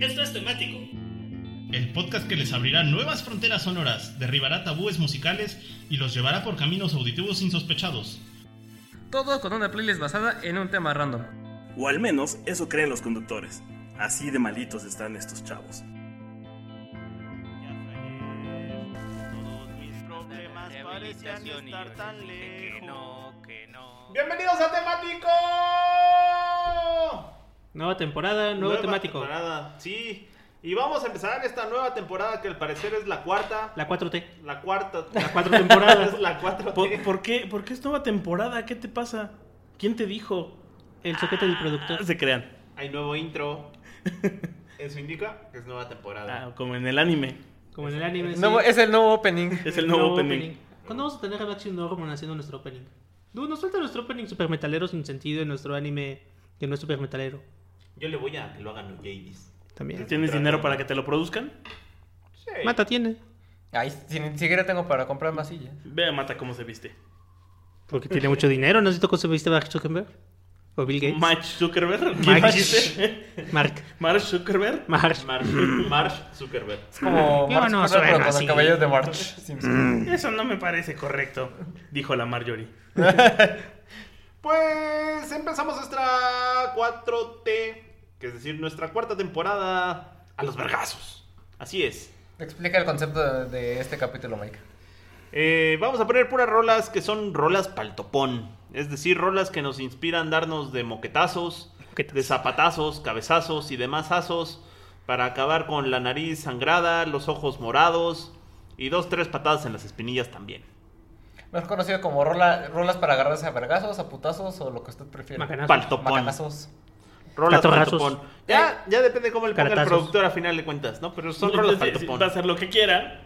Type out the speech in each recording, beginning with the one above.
Esto es temático. El podcast que les abrirá nuevas fronteras sonoras, derribará tabúes musicales y los llevará por caminos auditivos insospechados. Todo con una playlist basada en un tema random. O al menos eso creen los conductores. Así de malitos están estos chavos. Todos mis problemas parecían estar tan lejos. ¡Bienvenidos a Temático! Nueva temporada, nuevo Nueva temático. temporada, sí. Y vamos a empezar esta nueva temporada que al parecer es la cuarta. La 4T. La cuarta. La cuatro temporadas. es la cuatro. ¿Por, por qué, ¿Por qué es nueva temporada? ¿Qué te pasa? ¿Quién te dijo? El soquete del productor. Se crean. Hay nuevo intro. Eso indica que es nueva temporada. Ah, como en el anime. Como en el anime. sí. Nuevo- es el nuevo opening. Es el nuevo opening. ¿Cuándo vamos a tener Reaction Norman haciendo nuestro opening? Du, nos falta nuestro opening super metalero sin sentido en nuestro anime que no es super metalero. Yo le voy a que lo hagan los Jadis. También. ¿Tienes dinero para que te lo produzcan? Sí. Mata tiene. Ay, si ni siquiera tengo para comprar más sillas. Ve a Mata cómo se viste. Porque tiene mucho dinero. ¿No necesito cómo se viste Mark Zuckerberg? ¿O Bill Gates? Mark Zuckerberg. ¿Quién Mark. Mark. Mark Zuckerberg. Mark. Marsh, Marsh Zuckerberg. Es como Yo March no Zuckerberg, suena pero con así. el cabello de March Simpson. Eso no me parece correcto, dijo la Marjorie. Pues empezamos nuestra 4T, que es decir, nuestra cuarta temporada a los vergazos. Así es. Explica el concepto de, de este capítulo, Mike. Eh, vamos a poner puras rolas que son rolas paltopón. Es decir, rolas que nos inspiran darnos de moquetazos, Moquetazos. de zapatazos, cabezazos y demás azos para acabar con la nariz sangrada, los ojos morados y dos, tres patadas en las espinillas también. Mejor conocido como rola- rolas para agarrarse a vergazos, a putazos o lo que usted prefiera. Macanazos. Paltopón. Macanazos. Rolas paltopón. Ya, ya depende cómo le ponga el Caratazos. productor a final de cuentas, ¿no? Pero son rolas paltopón. Va a hacer lo que quiera.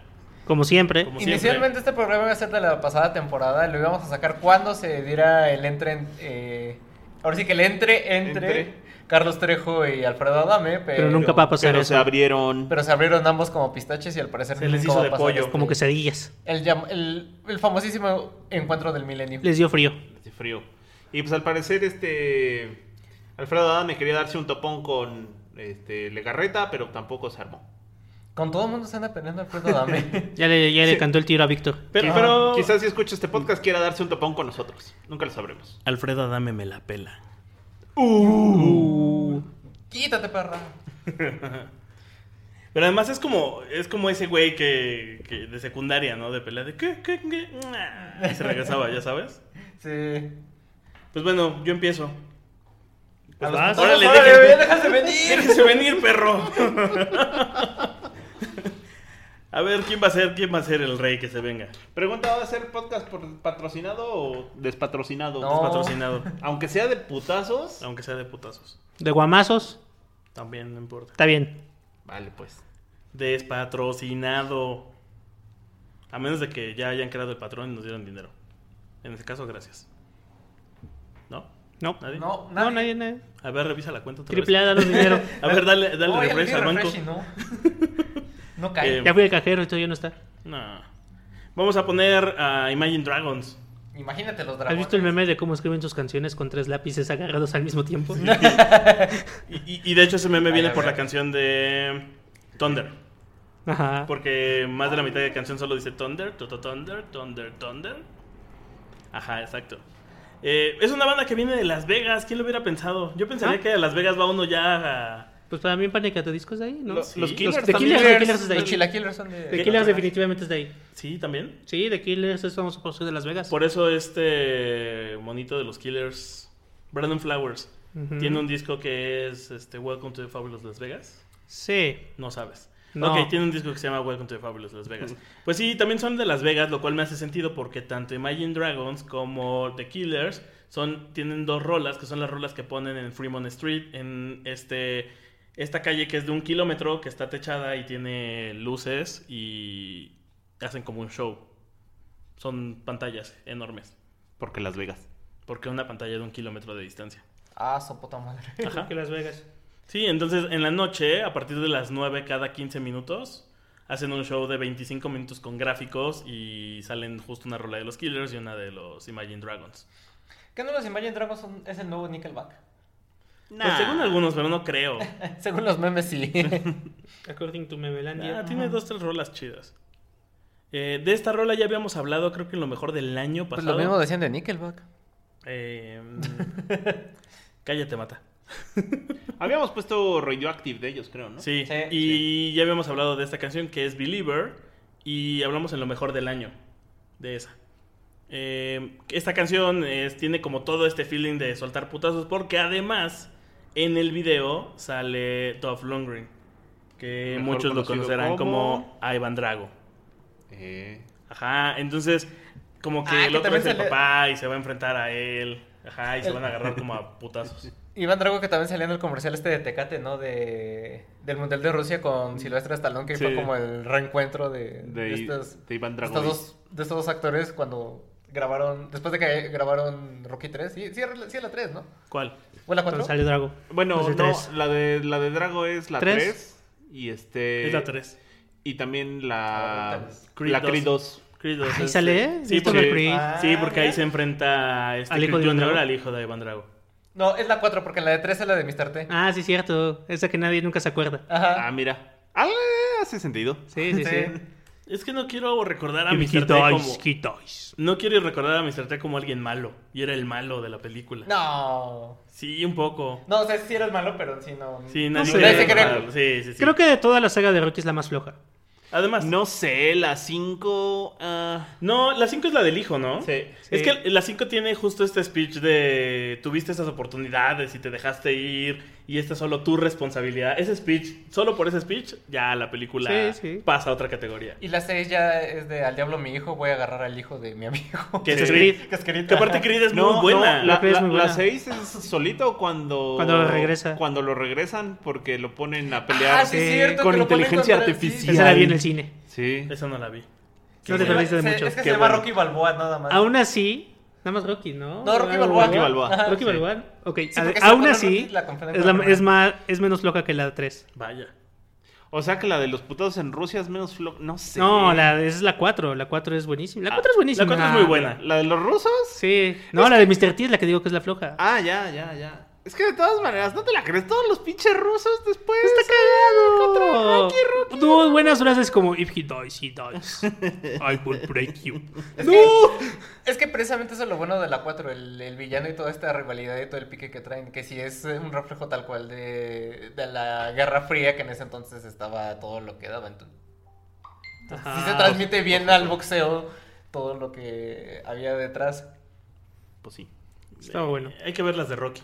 Como siempre. Como Inicialmente este programa iba a ser de la pasada temporada. Lo íbamos a sacar cuando se diera el entre. en- eh, ahora sí que el entre entre, Entre. Carlos Trejo y Alfredo Adame. Pero, Pero nunca va a pasar Pero eso. se abrieron. Pero se abrieron ambos como pistaches y al parecer Se les nunca hizo de pasar pollo. este- Como quesadillas. El, el, el famosísimo encuentro del milenio. Les dio frío. Hace frío. Y pues al parecer este Alfredo Adame quería darse un topón con este Legarreta, pero tampoco se armó. Con todo el mundo se anda peleando Alfredo Adame. Ya le, ya le cantó el tiro a Víctor. Pero, Quizá- pero quizás si escucha este podcast quiera darse un topón con nosotros. Nunca lo sabremos. Alfredo Adame me la pela. Quítate, perra. Pero además es como es como ese güey que, que de secundaria, ¿no? De pelea de ¿qué, qué, qué? Y se regresaba, ya sabes. Sí. Pues bueno, yo empiezo. A los vas. Órale, venir. Déjense venir, perro. A ver, ¿quién va a ser, quién va a ser el rey que se venga? Pregunta, ¿va a ser podcast por- patrocinado o despatrocinado? No. Patrocinado, Aunque sea de putazos. aunque sea de putazos. De guamazos. También no importa. Está bien. Vale, pues. Despatrocinado. A menos de que ya hayan creado el patrón y nos dieran dinero. En ese caso, gracias. ¿No? No. ¿Nadie? No, nadie. A ver, revisa la cuenta otra Triple A, danos dinero. A ver, dale, dale ya refresh al banco. no. No cae. Eh, Ya fui al cajero y todavía no está. No. Vamos a poner a Imagine Dragons. Imagínate los ¿Has dragones. visto el meme de cómo escriben sus canciones con tres lápices agarrados al mismo tiempo? Y, y- y de hecho ese meme Ay, viene por la canción de Thunder. Ajá. Porque más de la mitad de la canción solo dice Thunder, Toto Thunder, Thunder, Thunder. Ajá, exacto. Eh, es una banda que viene de Las Vegas. ¿Quién lo hubiera pensado? Yo pensaría ¿Ah? que a Las Vegas va uno ya a... Pues para mí Panic! at the Disco es de ahí, ¿no? Los- Sí, los los Killers The también. Killers, es de Los ahí. chilaquiles son de... The Killers definitivamente es de ahí. Sí, también. Sí, The Killers es famoso por ser de Las Vegas. Por eso este monito de los Killers, Brandon Flowers, tiene un disco que es este Welcome to the Fabulous Las Vegas. Sí. No sabes. No. Ok, tiene un disco que se llama Welcome to the Fabulous Las Vegas. Pues sí, también son de Las Vegas, lo cual me hace sentido porque tanto Imagine Dragons como The Killers son, tienen dos rolas, que son las rolas que ponen en Fremont Street, en este esta calle que es de un kilómetro, que está techada y tiene luces y hacen como un show. Son pantallas enormes, Porque Las Vegas. porque una pantalla de un kilómetro de distancia. Ah, su puta madre. Ajá. Que Las Vegas. Sí, entonces en la noche, a partir de las 9 cada 15 minutos, hacen un show de 25 minutos con gráficos y salen justo una rola de los Killers y una de los Imagine Dragons. ¿Qué no los Imagine Dragons son, es el nuevo Nickelback? Pues según algunos, pero no creo. Según los memes, sí. According to Memelandia. Ah, tiene dos, tres rolas chidas. Eh, de esta rola ya habíamos hablado, creo que en lo mejor del año pues pasado. lo mismo decían de Nickelback. Eh, cállate, mata. Habíamos puesto Radioactive de ellos, creo, ¿no? Sí, Sí, y ya habíamos hablado de esta canción que es Believer y hablamos en lo mejor del año de esa. Eh, esta canción es- tiene como todo este feeling de soltar putazos porque además en el video sale Dolph Lundgren que Mejor muchos lo conocerán como- como Ivan Drago. Eh, Ajá, entonces como que Ah, el que otro es el sale- papá y se va a enfrentar a él. Ajá, y se van a agarrar como a putazos. Iván Drago que también salía en el comercial este de Tecate, ¿no? De, del Mundial de Rusia con Silvestre Stallone, que Sí. fue como el reencuentro de, de, de estos, de Iván Drago. estos dos, de estos dos actores cuando grabaron, después de que grabaron Rocky 3, sí, sí, sí la 3, ¿no? ¿Cuál? ¿Fue la Cuando 4? sale Drago. Bueno, no, tres. la de, la de Drago es la ¿Tres? 3. Y este. Es la 3. Y también la. Ah, Creed la dos. Creed 2. Creed dos Ahí es, sale. Sí, porque, Creed. Ah, sí, porque ahí se enfrenta este ¿Al hijo de. Drago? al hijo de Iván Drago. No, es la 4 porque en la de 3 es la de Mr. T. Ah, sí, cierto. Esa que nadie nunca se acuerda. Ajá. Ah, mira. Ah, hace sentido. Sí, sí, sí. Sí. Es que no quiero recordar a Mr. T como... No quiero recordar a Mr. T como alguien malo. Y era el malo de la película. No. Sí, un poco. No, o sea, sí era el malo, pero sí no. Sí, No nadie sé. quiere Nadie se cree. recordarlo. Sí, sí, sí. Creo que de toda la saga de Rocky es la más floja. Además, No sé, la 5. No, la 5 es la del hijo, ¿no? Sí. Es Sí. que la 5 tiene justo este speech de tuviste esas oportunidades y te dejaste ir y esta es solo tu responsabilidad. Ese speech, solo por ese speech, ya la película Sí, sí. pasa a otra categoría. Y la 6 ya es de al diablo mi hijo, voy a agarrar al hijo de mi amigo. Que Sí. es Creed. Que es Creed. Que aparte. Creed es No, muy buena. no, la, Creed es la, muy buena. 6 es solito cuando. Cuando regresa. Cuando lo regresan porque lo ponen a pelear. Ah, sí, cierto. con lo inteligencia artificial. Esa la vi en el cine. Sí. Esa no la vi. No te perdiste de mucho. Es que Qué se llama bueno. Rocky Balboa nada más. Aún así, nada más Rocky, ¿no? No, Rocky Ah, Balboa. Rocky Balboa. Ajá. Rocky Sí. Balboa. Ok, Sí, aún así, la es, la- más, es menos floja que la 3. Vaya. O sea que la de los putados en Rusia es menos floja. No sé. No, la, esa es la 4. La 4 es buenísima. La Ah, 4 es buenísima. La 4 es muy buena. ¿La de los rusos? Sí. No, la de Mr. T es la que digo que es la floja. Ah, ya, ya, ya. Es que de todas maneras, no te la crees. Todos los pinches rusos después. ¡Está cagado! Tuvo buenas frases como If he dies, he dies. I will break you. Es que, es que precisamente eso es lo bueno de la 4, el, el villano y toda esta rivalidad y todo el pique que traen, que sí es un reflejo tal cual de, de la Guerra Fría que en ese entonces estaba todo lo que daba. Entonces, entonces sí se Ajá. transmite bien al boxeo todo lo que había detrás. Pues sí. Estaba bueno. Hay que ver las de Rocky.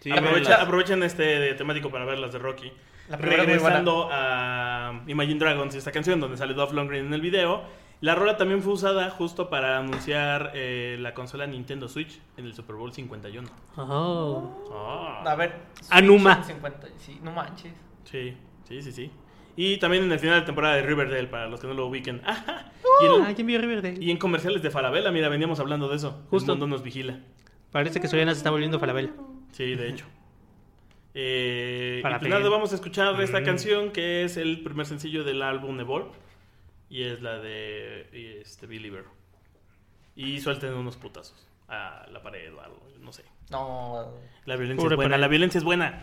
Sí, Aprovecha- aprovechen este temático para ver las de Rocky. La. Regresando a Imagine Dragons y esta canción donde sale Dolph Lundgren en el video. La rola también fue usada justo para anunciar eh, la consola Nintendo Switch en el Super Bowl 51. Oh. Ah. A ver. Anuma. 50, sí, no manches. Sí, sí, sí, sí. Y también en el final de temporada de Riverdale, para los que no lo ubiquen. Ajá. Y, en, Ah, ya vi Riverdale. y en comerciales de Falabella, mira, veníamos hablando de eso. Justo. El mundo nos vigila. Parece que Soriana se está volviendo Falabella. Sí, de hecho. Eh, y pues nada, vamos a escuchar esta Mm. canción que es el primer sencillo del álbum Evolve. Y es la de este, Believer. Y suelten unos putazos a la pared o algo, no sé. No. La violencia Pobre es buena, pared. la violencia es buena.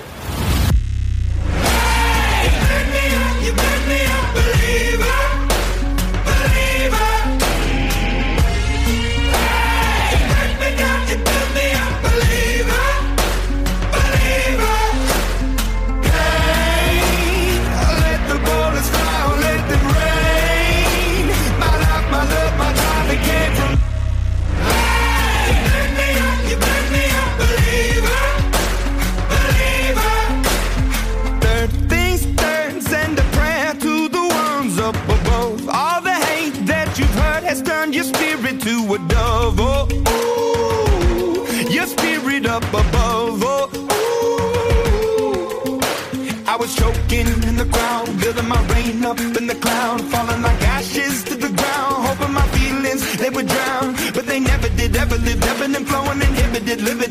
Lived, ebbing and flowing, inhibited, limited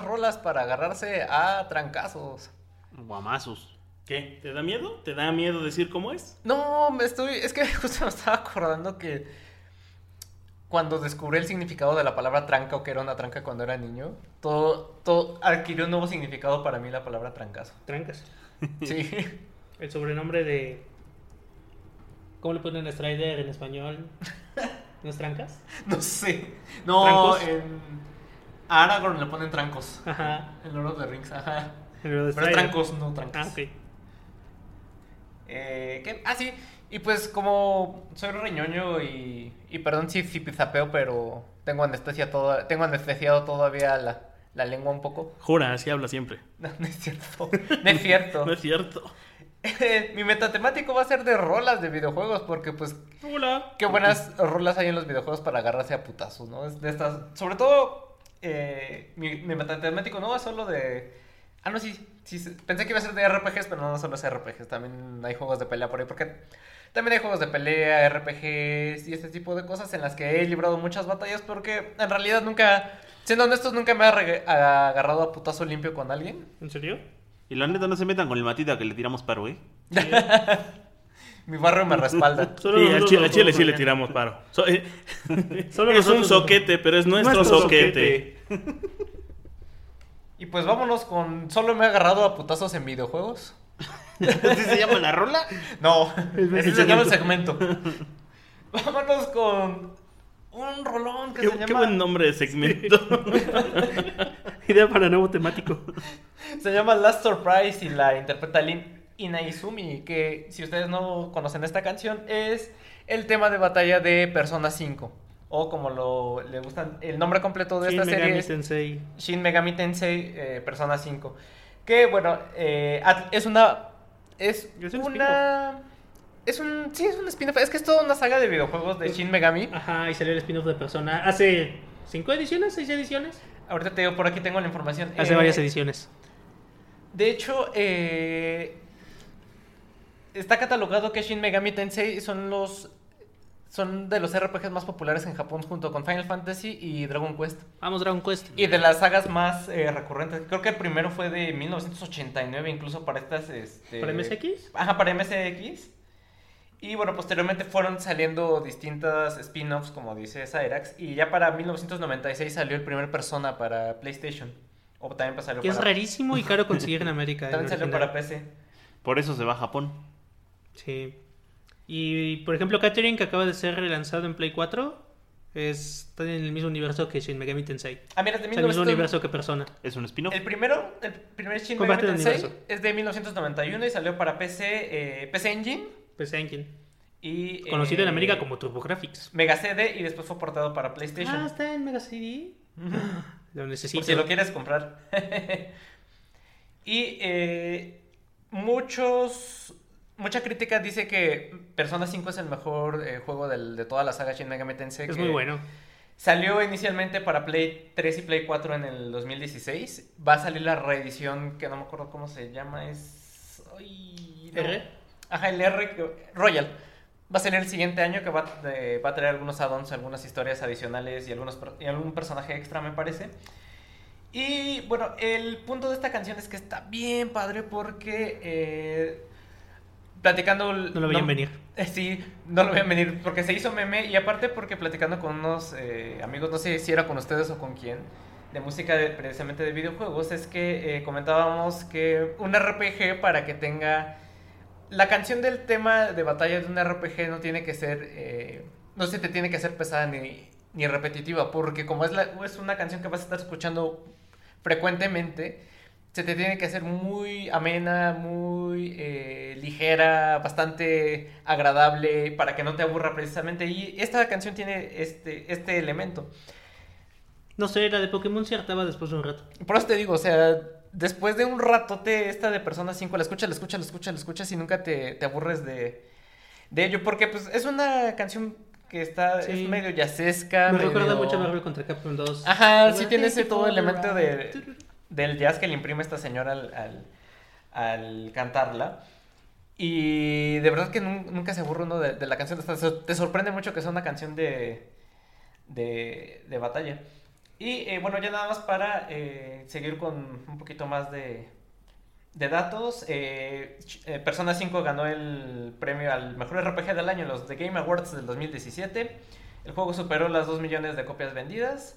Más rolas para agarrarse a trancazos. Guamazos. ¿Qué? ¿Te da miedo? ¿Te da miedo decir cómo es? No, me estoy. Es que justo me estaba acordando que cuando descubrí el significado de la palabra tranca o que era una tranca cuando era niño, todo, todo adquirió un nuevo significado para mí la palabra trancazo. Trancas. Sí. El sobrenombre de. ¿Cómo le ponen a Strider en español? ¿No es trancas? No sé. No, ¿Trancos? en. A Aragorn le ponen trancos. Ajá. En Lord of the Rings, ajá. Pero trancos, no trancas. Ah, ok. Eh, ¿qué? Ah, sí. Y pues como soy reñoño y, y perdón si zipizapeo, pero tengo anestesia toda, tengo anestesiado todavía la, la lengua un poco. Jura, así habla siempre. No, no es cierto. No es cierto. No es cierto. Mi metatemático va a ser de rolas de videojuegos porque pues Hola. qué buenas rolas hay en los videojuegos para agarrarse a putazos, ¿no? Es de estas, sobre todo eh, mi, mi metatemático no va solo de Ah, no, sí, sí, pensé que iba a ser de RPGs, pero no, no solo es RPGs, también hay juegos de pelea por ahí, porque también hay juegos de pelea, RPGs y este tipo de cosas en las que he librado muchas batallas, porque en realidad nunca, siendo honestos, nunca me he agarrado a putazo limpio con alguien. ¿En serio? Y la neta, no se metan con el matita que le tiramos paro, ¿eh? Mi barrio me respalda. Solo Sí, al chile, sí le tiramos paro. So- eh, Solo es un soquete, pero es nuestro, Nuestro soquete. Y pues vámonos con, solo me he agarrado a putazos en videojuegos. ¿Así se llama la rola? No, ese se llama el segmento. Vámonos con un rolón que Qué, se qué llama... buen nombre de segmento. Idea para nuevo temático. Se llama Last Surprise y la interpreta Lin Inaizumi, que si ustedes no conocen esta canción, es el tema de batalla de Persona 5. O como lo le gustan, el nombre completo de Shin esta serie Megami es Tensei. Shin Megami Tensei eh, Persona 5. Que bueno, eh, es una. Es, Es un una. Es un. Sí, es un spin-off. Es que es toda una saga de videojuegos de Shin Megami. Ajá, y salió el spin-off de Persona. Hace cinco ediciones, seis ediciones. Ahorita te digo, por aquí tengo la información. Hace Eh, varias ediciones. De hecho, eh, está catalogado que Shin Megami Tensei son los son de los RPGs más populares en Japón junto con Final Fantasy y Dragon Quest. Vamos, Dragon Quest. Y de las sagas más eh, recurrentes. Creo que el primero fue de 1989, incluso para estas... Este... ¿Para MSX? Ajá, para MSX. Y bueno, posteriormente fueron saliendo distintas spin-offs, como dice Cyrax. Y ya para 1996 salió el primer Persona para PlayStation. O también pues salió Que es rarísimo y caro conseguir en América. el También salió original. para PC. Por eso se va a Japón. Sí. Y por ejemplo, Catherine, que acaba de ser relanzado en Play 4, es, está en el mismo universo que Shin Megami Tensei. Ah, mira, es de Es el mismo 1900 universo que Persona. Es un spin-off. El primero, el primer Shin Combate Megami Tensei universo. es de 1991 y salió para PC, eh, PC Engine PC Engine. Y, Conocido en eh, América como TurboGrafx. Mega CD y después fue portado para Ah, PlayStation. está en Mega CD. Lo necesito. Por si lo quieres comprar. y eh, muchos. Mucha crítica dice que Persona 5 es el mejor eh, juego del- de toda la saga Shin Megami Tensei. Es que muy bueno. Salió inicialmente para Play 3 y Play 4 en el 2016. Va a salir la reedición que no me acuerdo cómo se llama. Es. ay, no. ¿R? Ajá, el R Royal. Va a salir el siguiente año que va, eh, va a traer algunos add-ons, algunas historias adicionales y, algunos, y algún personaje extra, me parece. Y bueno, el punto de esta canción es que está bien padre porque eh, platicando... No lo veían venir. Eh, Sí, no lo veían venir porque se hizo meme y aparte porque platicando con unos eh, amigos, no sé si era con ustedes o con quién, de música de- precisamente de videojuegos, es que eh, comentábamos que un RPG para que tenga... La canción del tema de batalla de un RPG no tiene que ser... no se te tiene que hacer pesada ni, ni repetitiva, porque como es, la, es una canción que vas a estar escuchando frecuentemente, se te tiene que hacer muy amena, muy eh, ligera, bastante agradable para que no te aburra precisamente. Y esta canción tiene este, este elemento. No sé, la de Pokémon se hartaba después de un rato. Por eso te digo, o sea, después de un ratote esta de Persona 5, la escuchas, la escuchas, la escuchas, la escuchas y nunca te, te aburres de, de ello. Porque pues es una canción que está, Sí. es medio jazzesca. Me medio... recuerda mucho a Marvel contra Capcom 2. Ajá, sí tiene ese todo elemento de, del jazz que le imprime esta señora al, al, cantarla. Y de verdad que nun- nunca se aburre uno de, la canción. Te sorprende mucho que sea una canción de, de, de batalla. Y eh, bueno, ya nada más para eh, seguir con un poquito más de, de datos. eh, Persona 5 ganó el premio al mejor RPG del año en los The Game Awards del 2017. El juego superó las 2 millones de copias vendidas.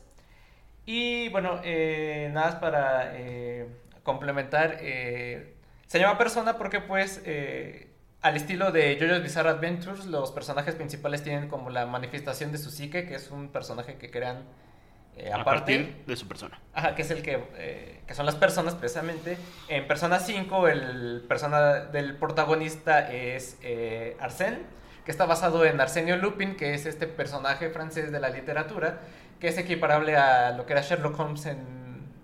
Y bueno, eh, nada más para eh, complementar. eh, se llama Persona porque pues eh, al estilo de JoJo's Bizarre Adventures, los personajes principales tienen como la manifestación de su psique, que es un personaje que crean eh, A aparte. partir de su persona. Ajá, que es el que, eh, que son las personas precisamente. En Persona 5 el persona del protagonista es eh, Arsène, que está basado en Arsenio Lupin, que es este personaje francés de la literatura, que es equiparable a lo que era Sherlock Holmes en,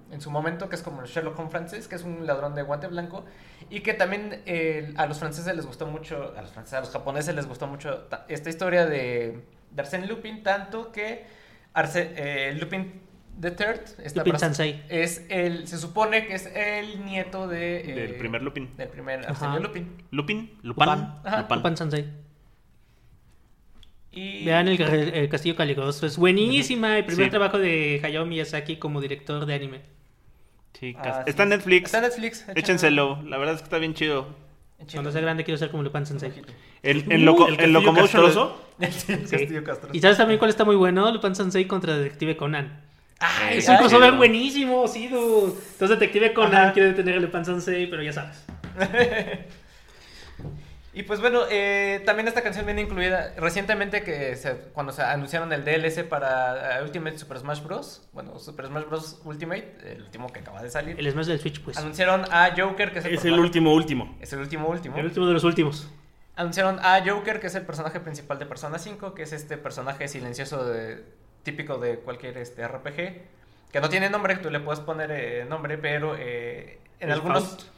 en su momento, que es como el Sherlock Holmes francés, que es un ladrón de guante blanco, y que también eh, a los franceses les gustó mucho, a los franceses, a los japoneses les gustó mucho ta- esta historia de, de Arsène Lupin, tanto que Arse- eh, Lupin the Third está Lupin Sansei. es el, se supone que es el nieto de, eh, Del primer Lupin. Del primer. Arsenio Lupin. Lupin, Lupan, Ajá. Lupan. Lupin Sansei. Y Vean el, el Castillo Caligoso. Es buenísima. El primer Sí. trabajo de Hayao Miyazaki como director de anime. Sí, Ah. Está en Netflix. Está en Netflix. Échenselo. La verdad es que está bien chido. Cuando sea grande quiero ser como Lupin Sensei. En, en, loco, Uh, el Locomotion. castroso. El. Castillo Castro. ¿Y sabes también cuál está muy bueno? Lupin Sensei contra Detective Conan. Ay, Es un ay, crossover buenísimo, sí, dude. Entonces Detective Conan Ajá. quiere detener a Lupin Sensei, pero ya sabes. Y pues bueno, eh, también esta canción viene incluida recientemente que se- cuando se anunciaron el DLC para eh, Ultimate Super Smash Bros. Bueno, Super Smash Bros. Ultimate, el último que acaba de salir. El Smash del Switch, pues. Anunciaron a Joker, que es el, Es el último, último. Es el último último. El último de los últimos. Anunciaron a Joker, que es el personaje principal de Persona 5, que es este personaje silencioso de- típico de cualquier este, RPG, que no tiene nombre, tú le puedes poner eh, nombre, pero eh, en El algunos.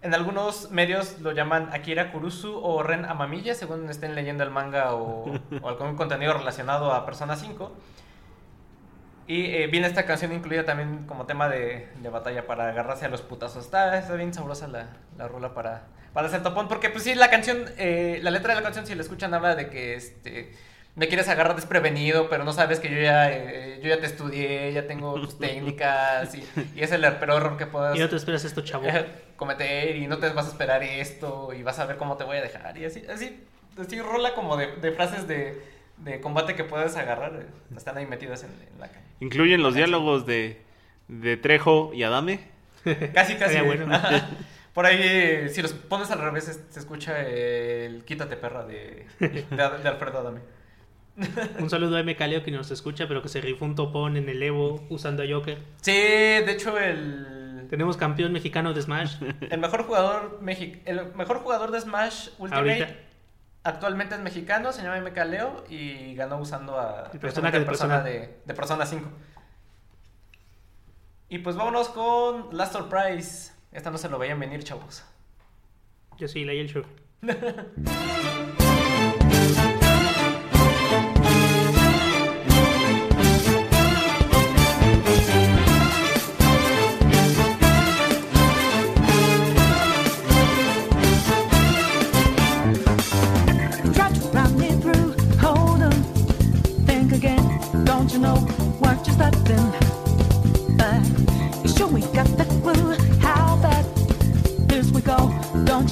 En algunos medios lo llaman Akira Kurusu o Ren Amamiya, según estén leyendo el manga o, o algún contenido relacionado a Persona 5. Y eh, viene esta canción incluida también como tema de, de batalla para agarrarse a los putazos. Está, está bien sabrosa la, la rola para, para hacer topón. Porque pues sí, la canción, eh, la letra de la canción, si la escuchan, habla de que este, me quieres agarrar desprevenido, pero no sabes que yo ya, eh, yo ya te estudié, ya tengo tus técnicas. Y, y es el peor error que puedas Y no te esperas esto, chavo. cometer y no te vas a esperar esto y vas a ver cómo te voy a dejar. Y así, así, así rola como de, de frases de, de combate que puedes agarrar. eh, Están ahí metidas en, en la canción. Incluyen los diálogos de, de Trejo y Adame. Casi, casi. Bueno. Por ahí, eh, si los pones al revés, se escucha el Quítate perra de, de, de Alfredo Adame. Un saludo a M. Caleo que nos escucha, pero que se rifó un topón en el Evo usando a Joker. Sí, de hecho, el, Tenemos campeón mexicano de Smash. el mejor jugador Mexi- el mejor jugador de Smash Ultimate Ahorita. Actualmente es mexicano, se llama MK Leo y ganó usando a de persona Persona. de, de Persona 5. Y pues vámonos con Last Surprise. Esta no se lo veían venir, chavos. Yo sí, leí el show.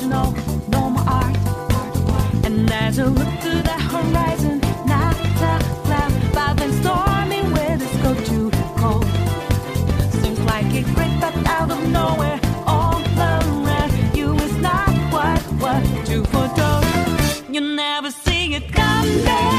Know? No more art. And as you look to the horizon, not a cloud, but then stormy weather's go too cold. Seems like it crept up out of nowhere. All around you is not what what you foretold. You never see it coming. You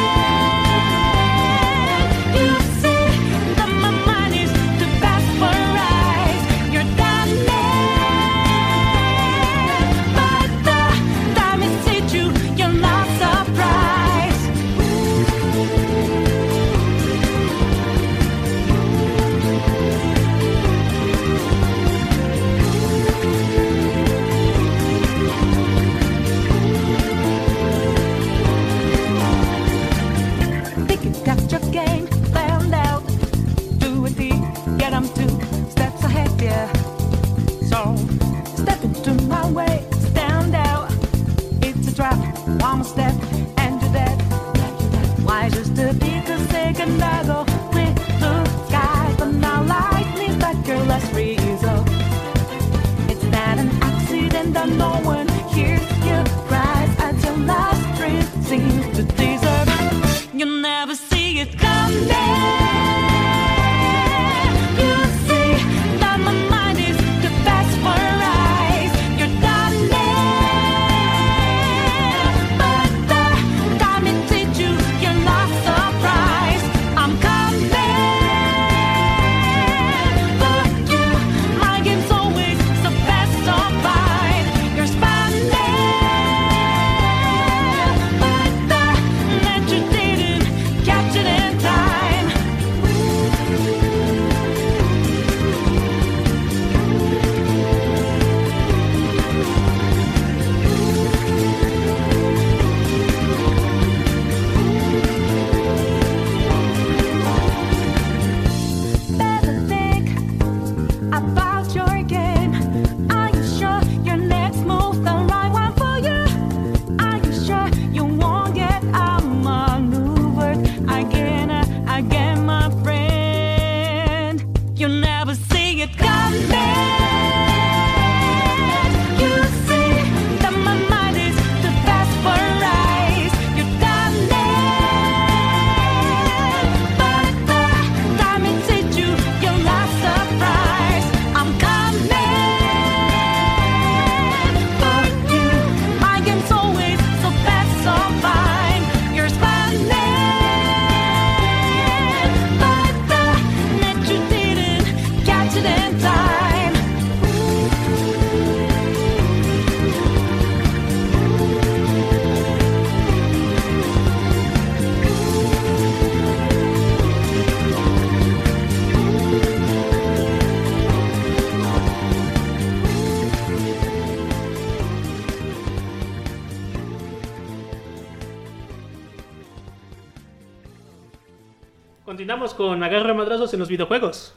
con Agarra Madrazos en los videojuegos.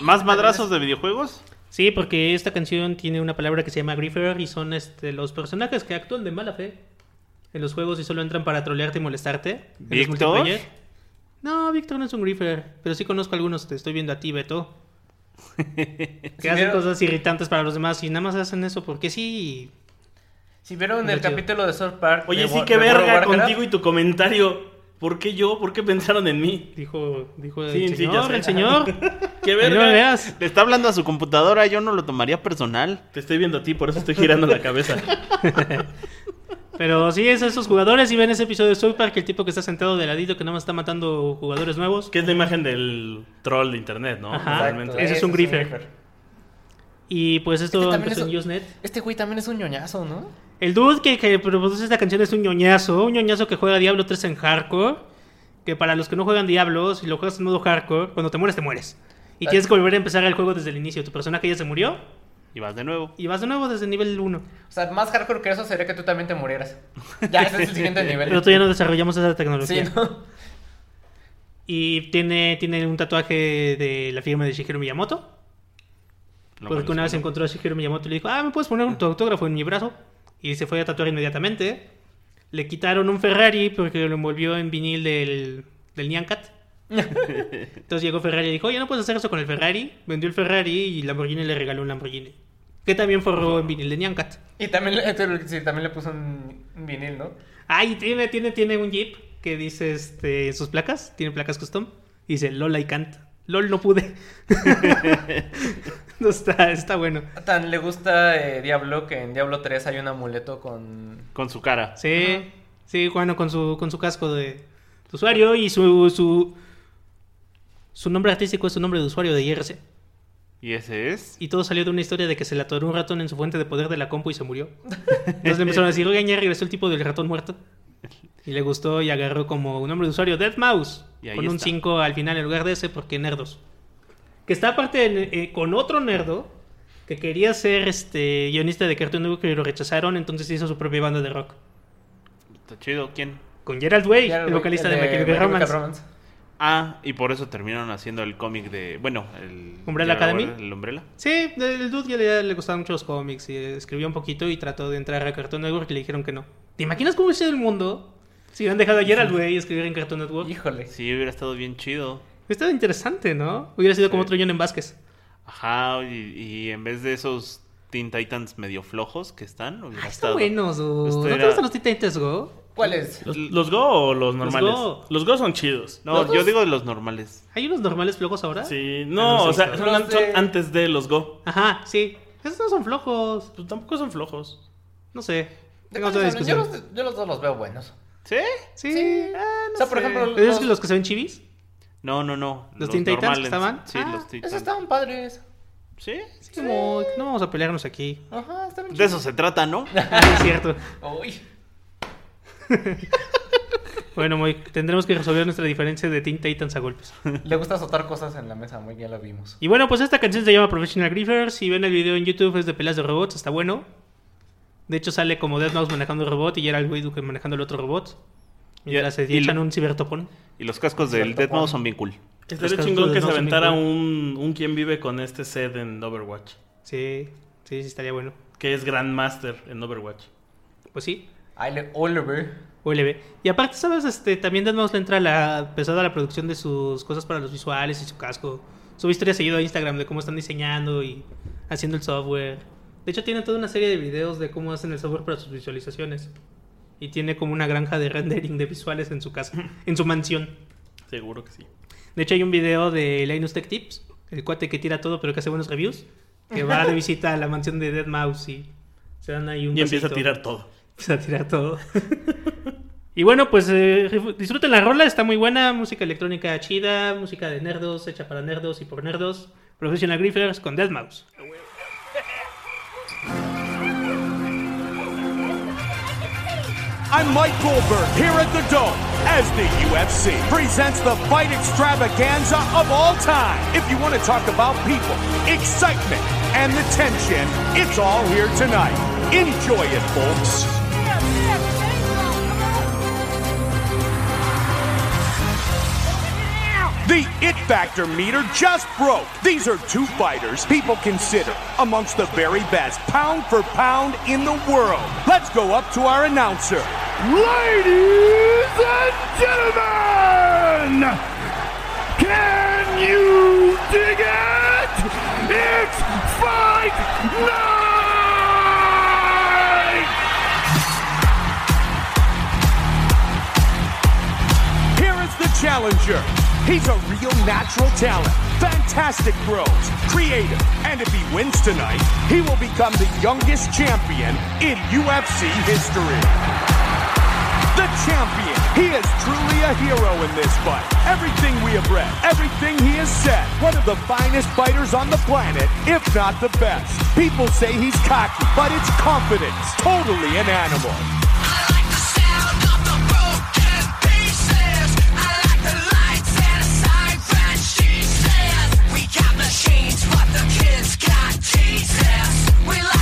¿Más madrazos de videojuegos? Sí, porque esta canción tiene una palabra que se llama griefer y son este, los personajes que actúan de mala fe en los juegos y solo entran para trolearte y molestarte. en los ¿Víctor? multiplayer. No, Víctor no es un griefer, pero sí conozco algunos, te estoy viendo a ti, Beto. que Si hacen vieron- cosas irritantes para los demás y nada más hacen eso porque sí. Si vieron el chido. capítulo de South Park. Oye, de sí, of verga contigo y tu comentario. ¿Por qué yo? ¿Por qué pensaron en mí? Dijo, dijo Sí, el sí, señor, sé. el señor. ¡Qué Ahí no me verga! veas. Le está hablando a su computadora, yo no lo tomaría personal. Te estoy viendo a ti, por eso estoy girando la cabeza. Pero sí, es esos jugadores y ven ese episodio de South Park, el tipo que está sentado de ladito que nada más está matando jugadores nuevos. Que es la imagen del troll de internet, ¿no? Ajá. Realmente. Ese es un griefer. Y pues esto Este empezó es en un- Usenet. Este güey también es un ñoñazo, ¿no? El dude que, que produce esta canción es un ñoñazo, un ñoñazo que juega Diablo 3 en hardcore. Que para los que no juegan Diablo, si lo juegas en modo hardcore, cuando te mueres, te mueres. Y tienes que volver a empezar el juego desde el inicio. Tu personaje ya se murió Y vas de nuevo. y vas de nuevo desde el nivel 1. O sea, más hardcore que eso sería que tú también te murieras. Ya, ese es el siguiente nivel. Pero todavía no desarrollamos esa Sí, tecnología. ¿no? Y tiene, tiene un tatuaje de la firma de Shigeru Miyamoto. Lo Porque una vez encontró a Shigeru Miyamoto y le dijo, ah, ¿me puedes poner tu autógrafo en mi brazo? Y se fue a tatuar inmediatamente. Le quitaron un Ferrari porque lo envolvió en vinil del, del Nyan Cat. Entonces llegó Ferrari y dijo, oye, ¿no puedes hacer eso con el Ferrari? Vendió el Ferrari y Lamborghini le regaló un Lamborghini. Que también forró en vinil de Nyan Cat. Y también, le- sí, también le puso un, vinil, ¿no? Ah, y tiene, tiene, tiene un Jeep que dice este, sus placas, tiene placas custom. y Dice, LOL I can't. LOL no pude. no está, está bueno. Tan le gusta eh, Diablo que en Diablo 3 hay un amuleto con... Con su cara. Sí, sí, bueno, con su, con su casco de, usuario y su, su, su nombre artístico es su nombre de usuario de IRC. ¿Y ese es? Y todo salió de una historia de que se le atoró un ratón en su fuente de poder de la compu y se murió. Entonces le empezaron a decir, oigan, ya regresó el tipo del ratón muerto. Y le gustó y agarró como un nombre de usuario Dead Mouse. Y ahí Con un está. 5 al final en lugar de ese porque nerdos. Que está aparte en- eh, con otro nerdo que quería ser este guionista de Cartoon Network y lo rechazaron, entonces hizo su propia banda de rock. Está chido. ¿Quién? Con Gerald Way, el vocalista de, Chemical Romance. Ah, y por eso terminaron haciendo el cómic de. Bueno, el. Umbrella Academy. El Umbrella. Sí, el dude ya le, le gustaban mucho los cómics y escribió un poquito y trató de entrar a Cartoon Network y le dijeron que no. ¿Te imaginas cómo hubiera sido el mundo si hubieran dejado a Gerald Way escribir en Cartoon Network? Híjole. Sí, hubiera estado bien chido. Hubiera estado interesante, ¿no? Hubiera sido como Sí. otro John en Vázquez. Ajá, y, y en vez de esos Teen Titans medio flojos que están, hubiera Ah, estado. están buenos, ¿No te era- gustan los Teen Titans Go? ¿Cuál es? ¿Los, los Go o los normales? Go. Los Go son chidos. No, ¿Los yo dos? digo de los normales. ¿Hay unos normales flojos ahora? Sí, Ah, no, no o sea, son, Los antes de los Go. Ajá, sí. Esos no son flojos. Pues tampoco son flojos. No sé. ¿De Tengamos cuáles hablan? Yo discusión. los, yo los dos los veo buenos. ¿Sí? Sí. Sí. Ah, no o sea, por sé. ejemplo, ¿Pero es los- que los que se ven chivis? No, no, no. ¿Los Teen Titans que estaban? Sí, Ah, los Teen Esos Titans. estaban padres. ¿Sí? Sí, como, no vamos a pelearnos aquí. Ajá, estaban De eso se trata, ¿no? Es cierto. Uy. Bueno, Moy, tendremos que resolver nuestra diferencia de Teen Titans a golpes. Le gusta azotar cosas en la mesa, muy bien lo vimos. Y bueno, pues esta canción se llama Professional Griefers. Si ven el video en YouTube es de peleas de robots, está bueno. De hecho sale como Dead Mouse manejando un robot y Gerald Way Duke manejando el otro robot. Mientras se y- echan un cibertopón. Y los cascos del Dead Mouse son bien cool. Estaría chingón de que se aventara un, un quien vive con este set en Overwatch. Sí, sí, sí, estaría bueno. Que es Grandmaster en Overwatch. Pues sí, Ay, le Oliver. ULB. Y aparte, ¿sabes? Este, también Dead Mouse le entra la pesada la producción de sus cosas para los visuales y su casco. Sube historia seguido a Instagram de cómo están diseñando y haciendo el software. De hecho, tiene toda una serie de videos de cómo hacen el software para sus visualizaciones. Y tiene como una granja de rendering de visuales en su casa, en su mansión. Seguro que sí. De hecho, hay un video de Linus Tech Tips, el cuate que tira todo pero que hace buenos reviews, que va de visita a la mansión de Dead Mouse y se dan ahí un Y empieza a tirar todo. Empieza a tirar todo. y bueno, pues eh, disfruten la rola, está muy buena, música electrónica chida, música de nerdos, hecha para nerdos y por nerdos. Professional Griefers con Dead Mouse. I'm Mike Goldberg here at the Dome as the UFC presents the fight extravaganza of all time. If you want to talk about people, excitement, and the tension, it's all here tonight. Enjoy it, folks. The It Factor meter just broke. These are two fighters people consider amongst the very best pound for pound in the world. Let's go up to our announcer. Ladies and gentlemen, can you dig it? It's fight night! Here is the challenger. He's a real natural talent, fantastic throws, creative, and if he wins tonight, he will become the youngest champion in UFC history. The champion He is truly a hero in this fight. Everything we have read, everything he has said, one of the finest fighters on the planet, if not the best. People say he's cocky, but it's confidence. Totally an animal. got Jesus, we love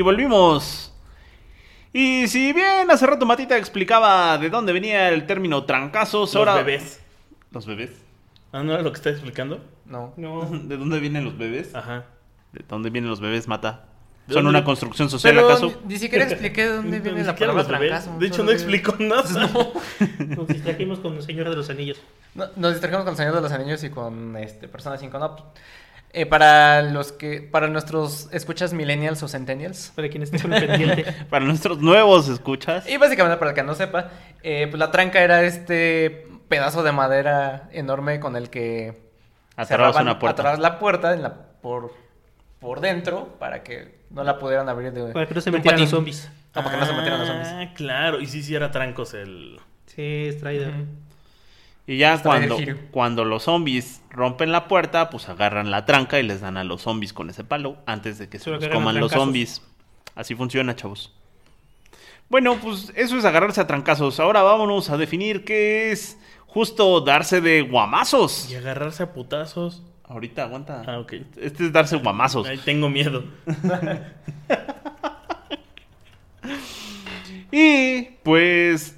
Y volvimos. Y si bien hace rato Matita explicaba de dónde venía el término trancazos, Los ahora... bebés. ¿Los bebés? Ah, ¿no era lo que estás explicando? No. ¿De dónde vienen los bebés? Ajá. ¿De dónde vienen los bebés, Mata? ¿De ¿Son una construcción social Pero acaso? ni, ni siquiera expliqué de dónde viene la palabra los trancazo. De hecho, no explicó nada. Nos distrajimos con el Señor de los Anillos. No, nos distrajimos con el Señor de los Anillos y con este, Persona 5 no. Eh, para los que, para nuestros escuchas millennials o centennials. Para quien esté con el pendiente. Para nuestros nuevos escuchas. Y básicamente para el que no sepa, eh, pues la tranca era este pedazo de madera enorme con el que cerraban- una puerta. atarrabas la puerta en la, por, por dentro para que no la pudieran abrir de Para que no se metieran los zombies. Ah, para que no se metieran los zombies. Ah, claro. Y sí, sí era trancos el... Sí, Strider. Y ya cuando, cuando los zombies rompen la puerta, pues agarran la tranca y les dan a los zombies con ese palo antes de que se los coman los zombies. Así funciona, chavos. Bueno, pues eso es agarrarse a trancazos. Ahora vámonos a definir qué es justo darse de guamazos. Y agarrarse a putazos. Ahorita, aguanta. Ah, ok. Este es darse guamazos. Ay, tengo miedo. Y pues,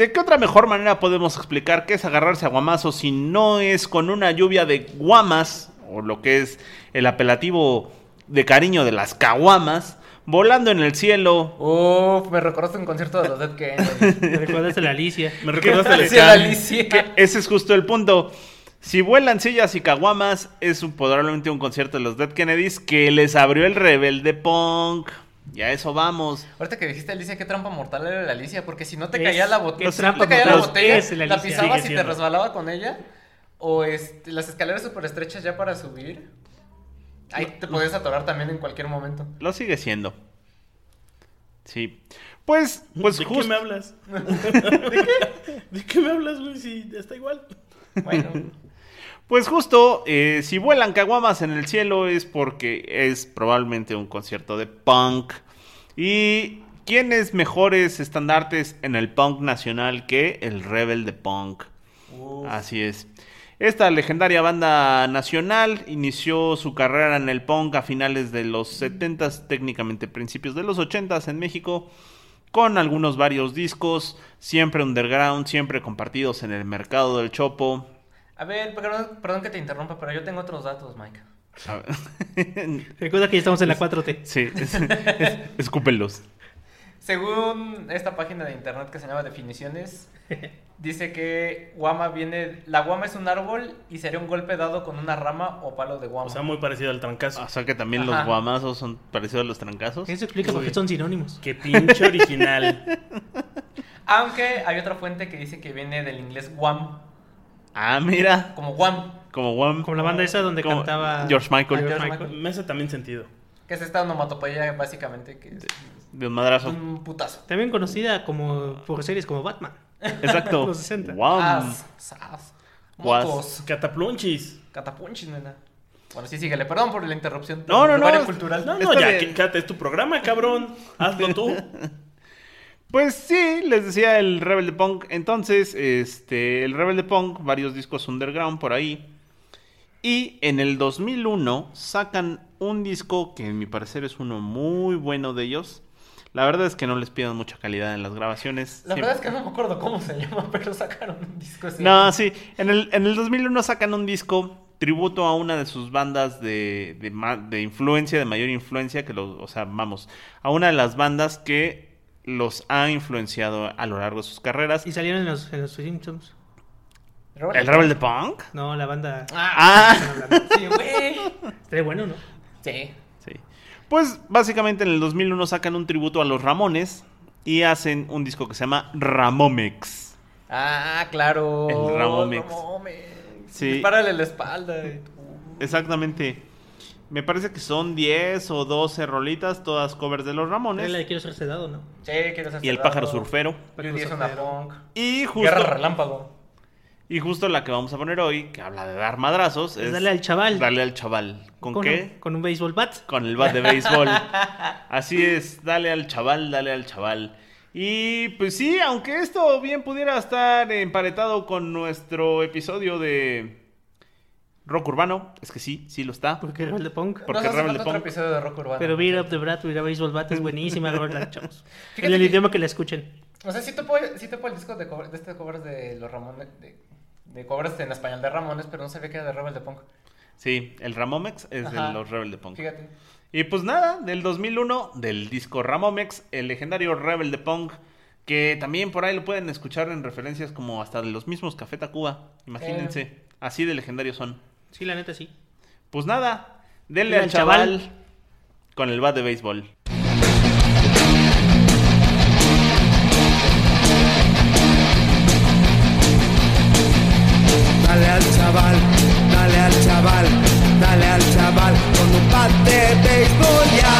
¿de qué otra mejor manera podemos explicar qué es agarrarse a guamazos si no es con una lluvia de guamas, o lo que es el apelativo de cariño de las caguamas, volando en el cielo? Uf, me recordaste un concierto de los Dead Kennedys. ¿Te recuerdas de la Alicia? Me recordaste la. Alicia. Que ese es justo el punto. Si vuelan sillas y caguamas, es un- probablemente un concierto de los Dead Kennedys que les abrió el rebelde punk. Y a eso vamos. Ahorita que dijiste Alicia, qué trampa mortal era la Alicia, porque si no te Es- caía la botella, trampa te caía la botella, es la la, pisabas y te resbalaba con ella, o este, las escaleras súper estrechas ya para subir, ahí te podías atorar también en cualquier momento. Lo sigue siendo. Sí. Pues, pues ¿De justo. qué me hablas? ¿De qué? ¿De qué me hablas, güey? Si está igual. Bueno, Pues justo, eh, si vuelan caguamas en el cielo es porque es probablemente un concierto de punk. ¿Y quiénes mejores estandartes en el punk nacional que el Rebel de Punk? Así es. Esta legendaria banda nacional inició su carrera en el punk a finales de los 70s, técnicamente principios de los 80s en México, con algunos varios discos, siempre underground, siempre compartidos en el mercado del Chopo. A ver, perdón, perdón que te interrumpa, pero yo tengo otros datos, Mike. A ver. Recuerda que ya estamos en la 4T. sí, es- es- escúpenlos. Según esta página de internet que se llama Definiciones, dice que guama viene, la guama es un árbol y sería un golpe dado con una rama o palo de guama. O sea, muy parecido al trancazo. O sea que también Ajá. los guamazos son parecidos a los trancazos. Eso explica por qué son sinónimos. Qué pinche original. Aunque hay otra fuente que dice que viene del inglés guam, Ah, mira. como guam, Como Wham. Como la banda esa donde Como cantaba George Michael. George George Michael. me hace también sentido. que es esta onomatopeya básicamente que es De un madrazo. un putazo. También conocida como por series como Batman. Exacto. Los 60. Wham. As, sas, Guas. motos, Cataplunchis. catapunchis, nena. Bueno, sí, síguele. Perdón por la interrupción. No, no, no. cultural. No, no, Está ya, es tu programa, cabrón. Hazlo tú. Pues sí, les decía el Rebel de Punk. Entonces, este, el Rebel de Punk, varios discos underground por ahí. Y en el 2001 sacan un disco que en mi parecer es uno muy bueno de ellos. La verdad es que no les pidan mucha calidad en las grabaciones. La Siempre- verdad es que no me acuerdo cómo se llama, pero sacaron un disco así. No, sí. En el, en el 2001 sacan un disco tributo a una de sus bandas de, de, de influencia, de mayor influencia, que los, o sea, vamos, a una de las bandas que los ha influenciado a lo largo de sus carreras. Y salieron en los, en los Simpsons. ¿El Rebel de Punk? No, la banda. Ah, Sí, güey. Estaría bueno, ¿no? Sí. sí. Pues básicamente en el 2001 sacan un tributo a los Ramones y hacen un disco que se llama Ramomex. Ah, claro. El Ramomex. Ramomex. Sí. Dispárale la espalda. Exactamente. Me parece que son 10 o 12 rolitas, todas covers de los Es Ramones. la de quiero ser sedado, ¿no? Sí, quiero ser Y el pájaro surfero. Yo diría es una punk. Y justo, Guerra relámpago. y justo la que vamos a poner hoy, que habla de dar madrazos, es Dale al chaval. Dale al chaval. ¿Con, qué? Un, con un béisbol bat. Con el bat de béisbol. Así es, dale al chaval, dale al chaval. Y pues sí, aunque esto bien pudiera estar emparetado con nuestro episodio de rock urbano, es que sí, sí lo está. Porque Rebel de Punk. Porque Nos hace Rebel de falta otro Punk. episodio de rock urbano. Pero Beat Up the Brat, Beat Up Baseball Bat es buenísima. Fíjate En el que- idioma que la escuchen. O sea, sí topo, sí topo el disco de, cover- de este covers de los Ramones. De, de covers en español de Ramones, pero no sabía que era de Rebel de Punk. Sí, el Ramomex es Ajá. de los Rebel de Punk. Fíjate. Y pues nada, del 2001, del disco Ramomex, el legendario Rebel de Punk, que también por ahí lo pueden escuchar en referencias como hasta de los mismos Café Tacuba. Imagínense, Eh. así de legendarios son. Sí, la neta sí. Pues nada, denle al chaval, chaval con el bat de béisbol. Dale al chaval, dale al chaval, dale al chaval con un bat de béisbol ya.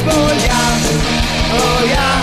de béisbol ya, oh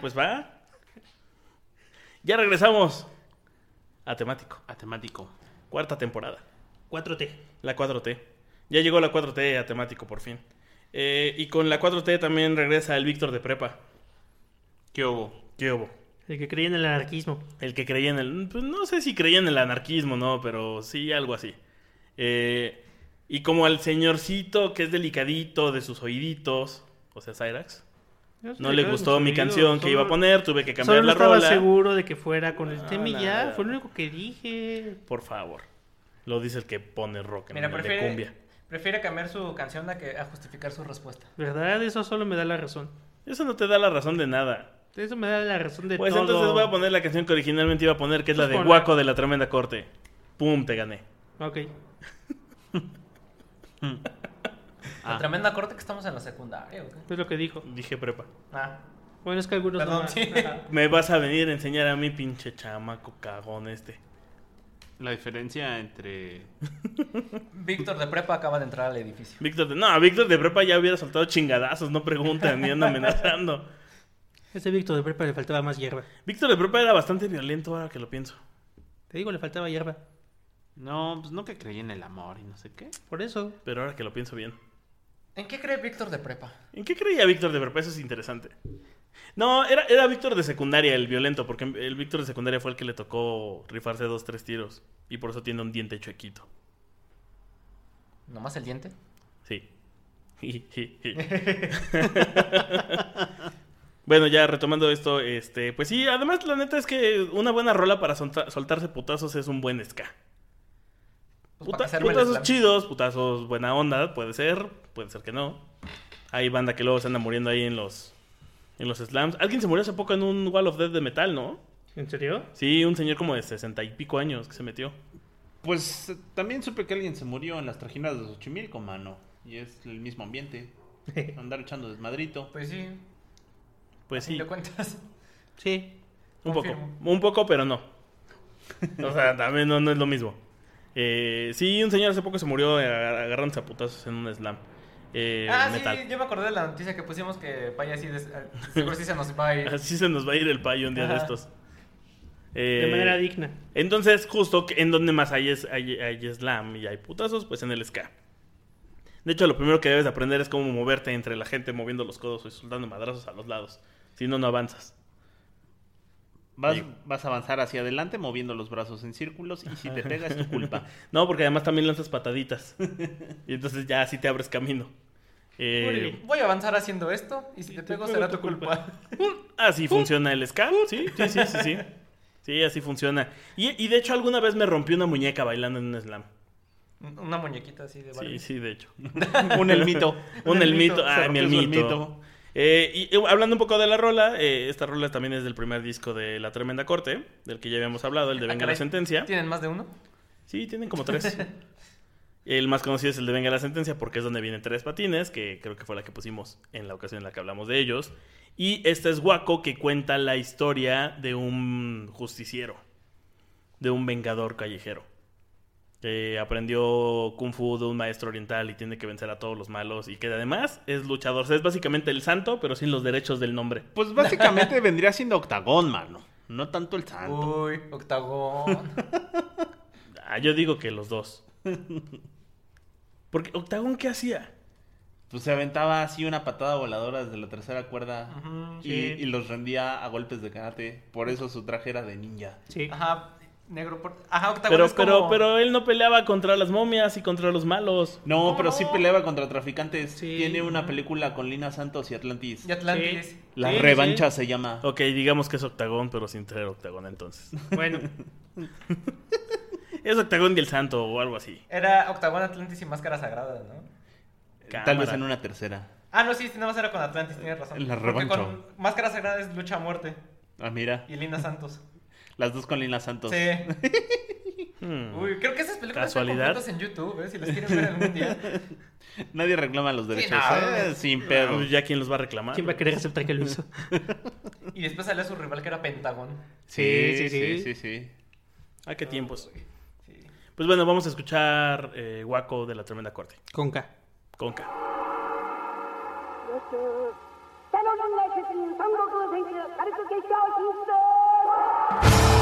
Pues pues va. Ya regresamos a temático. A temático. Cuarta temporada. 4T. La 4T. Ya llegó la 4T a temático por fin. Eh, y con la 4T también regresa el Víctor de Prepa. ¿Qué hubo? ¿Qué hubo? El que creía en el anarquismo. El que creía en el... Pues no sé si creía en el anarquismo, ¿no? Pero sí, algo así. Eh, y como al señorcito que es delicadito de sus oíditos, o sea, Cyrax, no le gustó mi canción que iba a poner, tuve que cambiar Solo la estaba rola. seguro de que fuera con el Ah, tema y ya. Fue lo único que dije. Por favor. Lo dice el que pone rock en Mira, el de prefiere, cumbia. prefiere cambiar su canción a, que, a justificar su respuesta. ¿Verdad? Eso solo me da la razón. Eso no te da la razón de nada. Eso me da la razón de Pues todo. entonces voy a poner la canción que originalmente iba a poner, que es la Pues de. Guaco de la Tremenda Corte. Pum, te gané. Ok. La tremenda corte que estamos en la secundaria, ¿o qué? Es lo que dijo. Dije prepa. Ah, Bueno, es que algunos Perdón, no. sí. Ajá. Me vas a venir a enseñar a mí, pinche chamaco cagón este. La diferencia entre. Víctor de prepa acaba de entrar al edificio. Víctor de... No, Víctor de prepa ya hubiera soltado chingadazos, no preguntan ni anda amenazando. Ese Víctor de prepa le faltaba más hierba. Víctor de prepa era bastante violento ahora que lo pienso. Te digo, le faltaba hierba. No, pues no que creí en el amor y no sé qué. Por eso. Pero ahora que lo pienso bien. ¿En qué cree Víctor de prepa? ¿En qué creía Víctor de prepa? Eso es interesante. No, era, era Víctor de secundaria el violento, porque el Víctor de secundaria fue el que le tocó rifarse dos, tres tiros. Y por eso tiene un diente chuequito. ¿Nomás el diente? Sí. bueno, ya retomando esto, este, pues sí, además la neta es que una buena rola para solta- soltarse putazos es un buen ska. Pues Puta- putazos chidos, putazos buena onda, puede ser, puede ser que no. Hay banda que luego se anda muriendo ahí en los en los slams. Alguien se murió hace poco en un Wall of Death de metal, ¿no? ¿En serio? Sí, un señor como de sesenta y pico años que se metió. Pues también supe que alguien se murió en las trajinas de Xochimilco, mano. Y es el mismo ambiente. Andar echando desmadrito. Pues sí, Pues sí, de cuentas. Sí. un poco. Un poco, pero no. O sea, también no, no es lo mismo. Eh, sí, un señor hace poco se murió eh, agarrándose a putazos en un slam. Eh, ah, metal. sí, yo me acordé de la noticia que pusimos que Paya sí, des- ah, seguro sí se nos va a ir. Así se nos va a ir el payo un día de estos. De Eh, manera digna. Entonces, justo en donde más hay, es, hay, hay slam y hay putazos, pues en el ska. De hecho, lo primero que debes de aprender es cómo moverte entre la gente moviendo los codos y soltando madrazos a los lados. Si no, no avanzas. Vas, Sí. vas a avanzar hacia adelante moviendo los brazos en círculos y si te pega es tu culpa. No, porque además también lanzas pataditas. y entonces ya así te abres camino. Eh, Voy a avanzar haciendo esto y si te pego será tu culpa. así funciona el scan, sí, sí, sí, sí, sí. Sí, así funciona. Y, y de hecho alguna vez me rompí una muñeca bailando en un slam. Una muñequita así de Sí, Barbie. sí, de hecho. Un elmito. Un elmito. Ah, mi elmito. Eh, y eh, hablando un poco de la rola, eh, esta rola también es del primer disco de La Tremenda Corte, del que ya habíamos hablado, el de Ah, Venga la Sentencia. ¿Tienen más de uno? Sí, tienen como tres. el más conocido es el de Venga la Sentencia porque es donde vienen tres patines, que creo que fue la que pusimos en la ocasión en la que hablamos de ellos. Y este es Waco que cuenta la historia de un justiciero, de un vengador callejero. Que aprendió Kung Fu de un maestro oriental y tiene que vencer a todos los malos. Y que además es luchador. O sea, es básicamente el santo, pero sin los derechos del nombre. Pues básicamente vendría siendo octagón, mano. No tanto el santo. Uy, octagón. Ah, yo digo que los dos. Porque Octagón, ¿qué hacía? Pues se aventaba así una patada voladora desde la tercera cuerda y, sí. y los rendía a golpes de karate. Por eso su traje era de ninja. Sí. Ajá, negro por... Ajá, octagón Pero, es pero, como... pero él no peleaba contra las momias y contra los malos. No, pero sí peleaba contra traficantes. Sí. Tiene una película con Lina Santos y Atlantis. Y Atlantis. Sí. La Sí, revancha sí. se llama. Ok, digamos que es Octagón, pero sin traer Octagón entonces. Bueno, es Octagón y el Santo o algo así. Era octagón, Atlantis y máscara sagrada, ¿no? Tal vez en una tercera. Ah, no, sí, nada más era con Atlantis, tienes razón. La revancha. con máscara sagrada es lucha a muerte. Ah, mira. Y Lina Santos. Las dos con Lina Santos. Sí. Hmm. Uy, creo que esas películas están ¿Casualidad? completas en YouTube, ¿eh? Si las quieren ver algún día. Nadie reclama los derechos. no, ¿eh? no. Sin pedo. ya quién los va a reclamar. ¿quién va a querer aceptar que lo hizo? Y después salía su rival que era Pentagón. Sí, sí, sí, sí. sí, sí. Ah, qué tiempos. Sí. Pues bueno, vamos a escuchar eh, Waco de la Tremenda Corte. Conca. Conca. Sen onunla çıksın, sen bu kılıcın ki, karısı geçti altın üstü.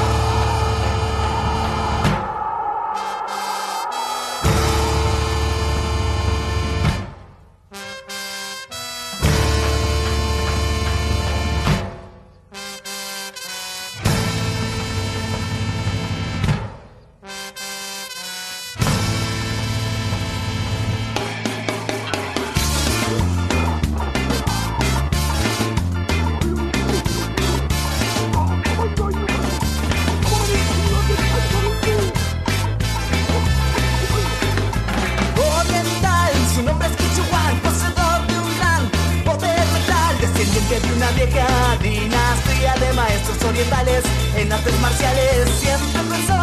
De una vieja dinastía de maestros orientales en artes marciales. Siempre pensó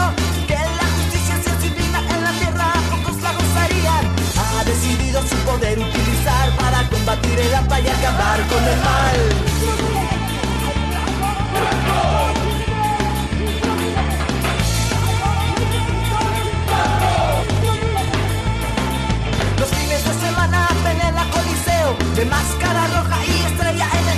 que la justicia si es divina en la tierra, pocos la gozarían. Ha decidido su poder utilizar para combatir el hampa y acabar con el mal. Los fines de semana ven en coliseo De máscara roja y estrella en el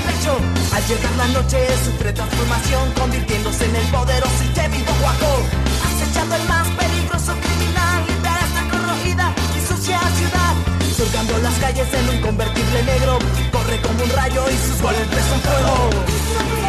Al llegar la noche sufre transformación Convirtiéndose en el poderoso y temido guaco Acechando el más peligroso criminal Limpiar esta corroída y sucia ciudad. Surcando las calles en un convertible negro Corre como un rayo y sus golpes son fuego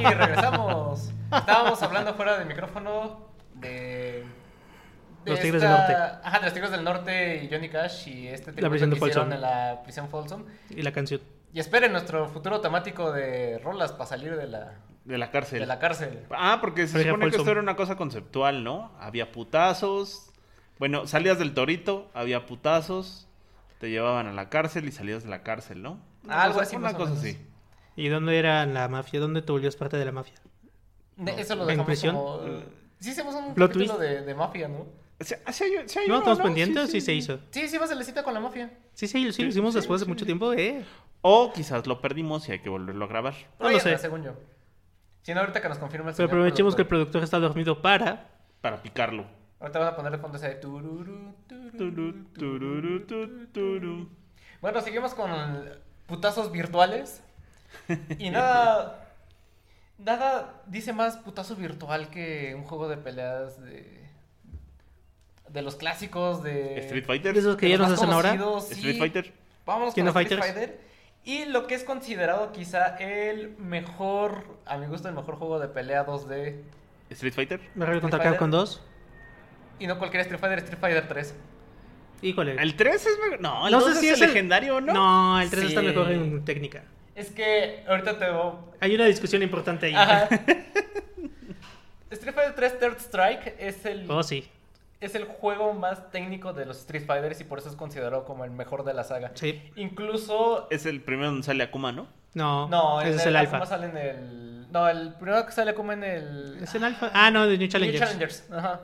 Y regresamos. Estábamos hablando fuera del micrófono de. de Los Tigres del Norte. Ajá, de los Tigres del Norte y Johnny Cash y este tributo prisión de que hicieron en la prisión Folsom. Y la canción. Y esperen nuestro futuro temático de rolas para salir de la, De la cárcel. de la cárcel. Ah, porque se supone que Folsom. esto era una cosa conceptual, ¿no? Había putazos. Bueno, salías del torito, había putazos. Te llevaban a la cárcel y salías de la cárcel, ¿no? Una Algo cosa- así, Una más o cosa menos. así. ¿Y dónde era la mafia? ¿Dónde te volvías parte de la mafia? Eso lo ¿En dejamos prisión? como... Sí, hicimos un Plot capítulo twist. de, de mafia, ¿no? Sí, sí sí ¿No estamos ¿no? pendientes? Sí, Sí, sí, se hizo. Sí, sí, vas a la cita con la mafia. Sí, sí, sí, lo hicimos después de mucho tiempo. Eh. O quizás lo perdimos y hay que volverlo a grabar. No Ahí lo sé. según yo. Si no, ahorita que nos confirma el Pero señor aprovechemos que el productor. está dormido para... Para picarlo. Ahorita van a poner de fondo ese de tururu, tu, turu. Bueno, seguimos con putazos virtuales. Y nada. Nada dice más putazo virtual que un juego de peleas de. De los clásicos de. Street Fighter. De esos que de ya nos hacen ahora. sí. Street Fighter. Vamos con Street Fighters. Fighter. Y lo que es considerado quizá el mejor, a mi gusto, el mejor juego de pelea 2D. Street Fighter. Marvel contra. Capcom 2. Y no cualquier Street Fighter, Street Fighter 3. Híjole. El 3 es mejor. No, el no 2 sé si es, el el- legendario, ¿no? No, el 3 Sí. está mejor en técnica. Es que ahorita te voy, Hay una discusión importante ahí. Ajá. Street Fighter 3 Third Strike es el, Oh, sí. es el juego más técnico de los Street Fighters y por eso es considerado como el mejor de la saga. Sí. Incluso... Es el primero donde sale Akuma, ¿no? No, No, ese el es el Akuma alfa. sale en el... No, el primero que sale como en el... ¿Es el alfa? Ah, no, de New New Challengers. Challengers. Ajá.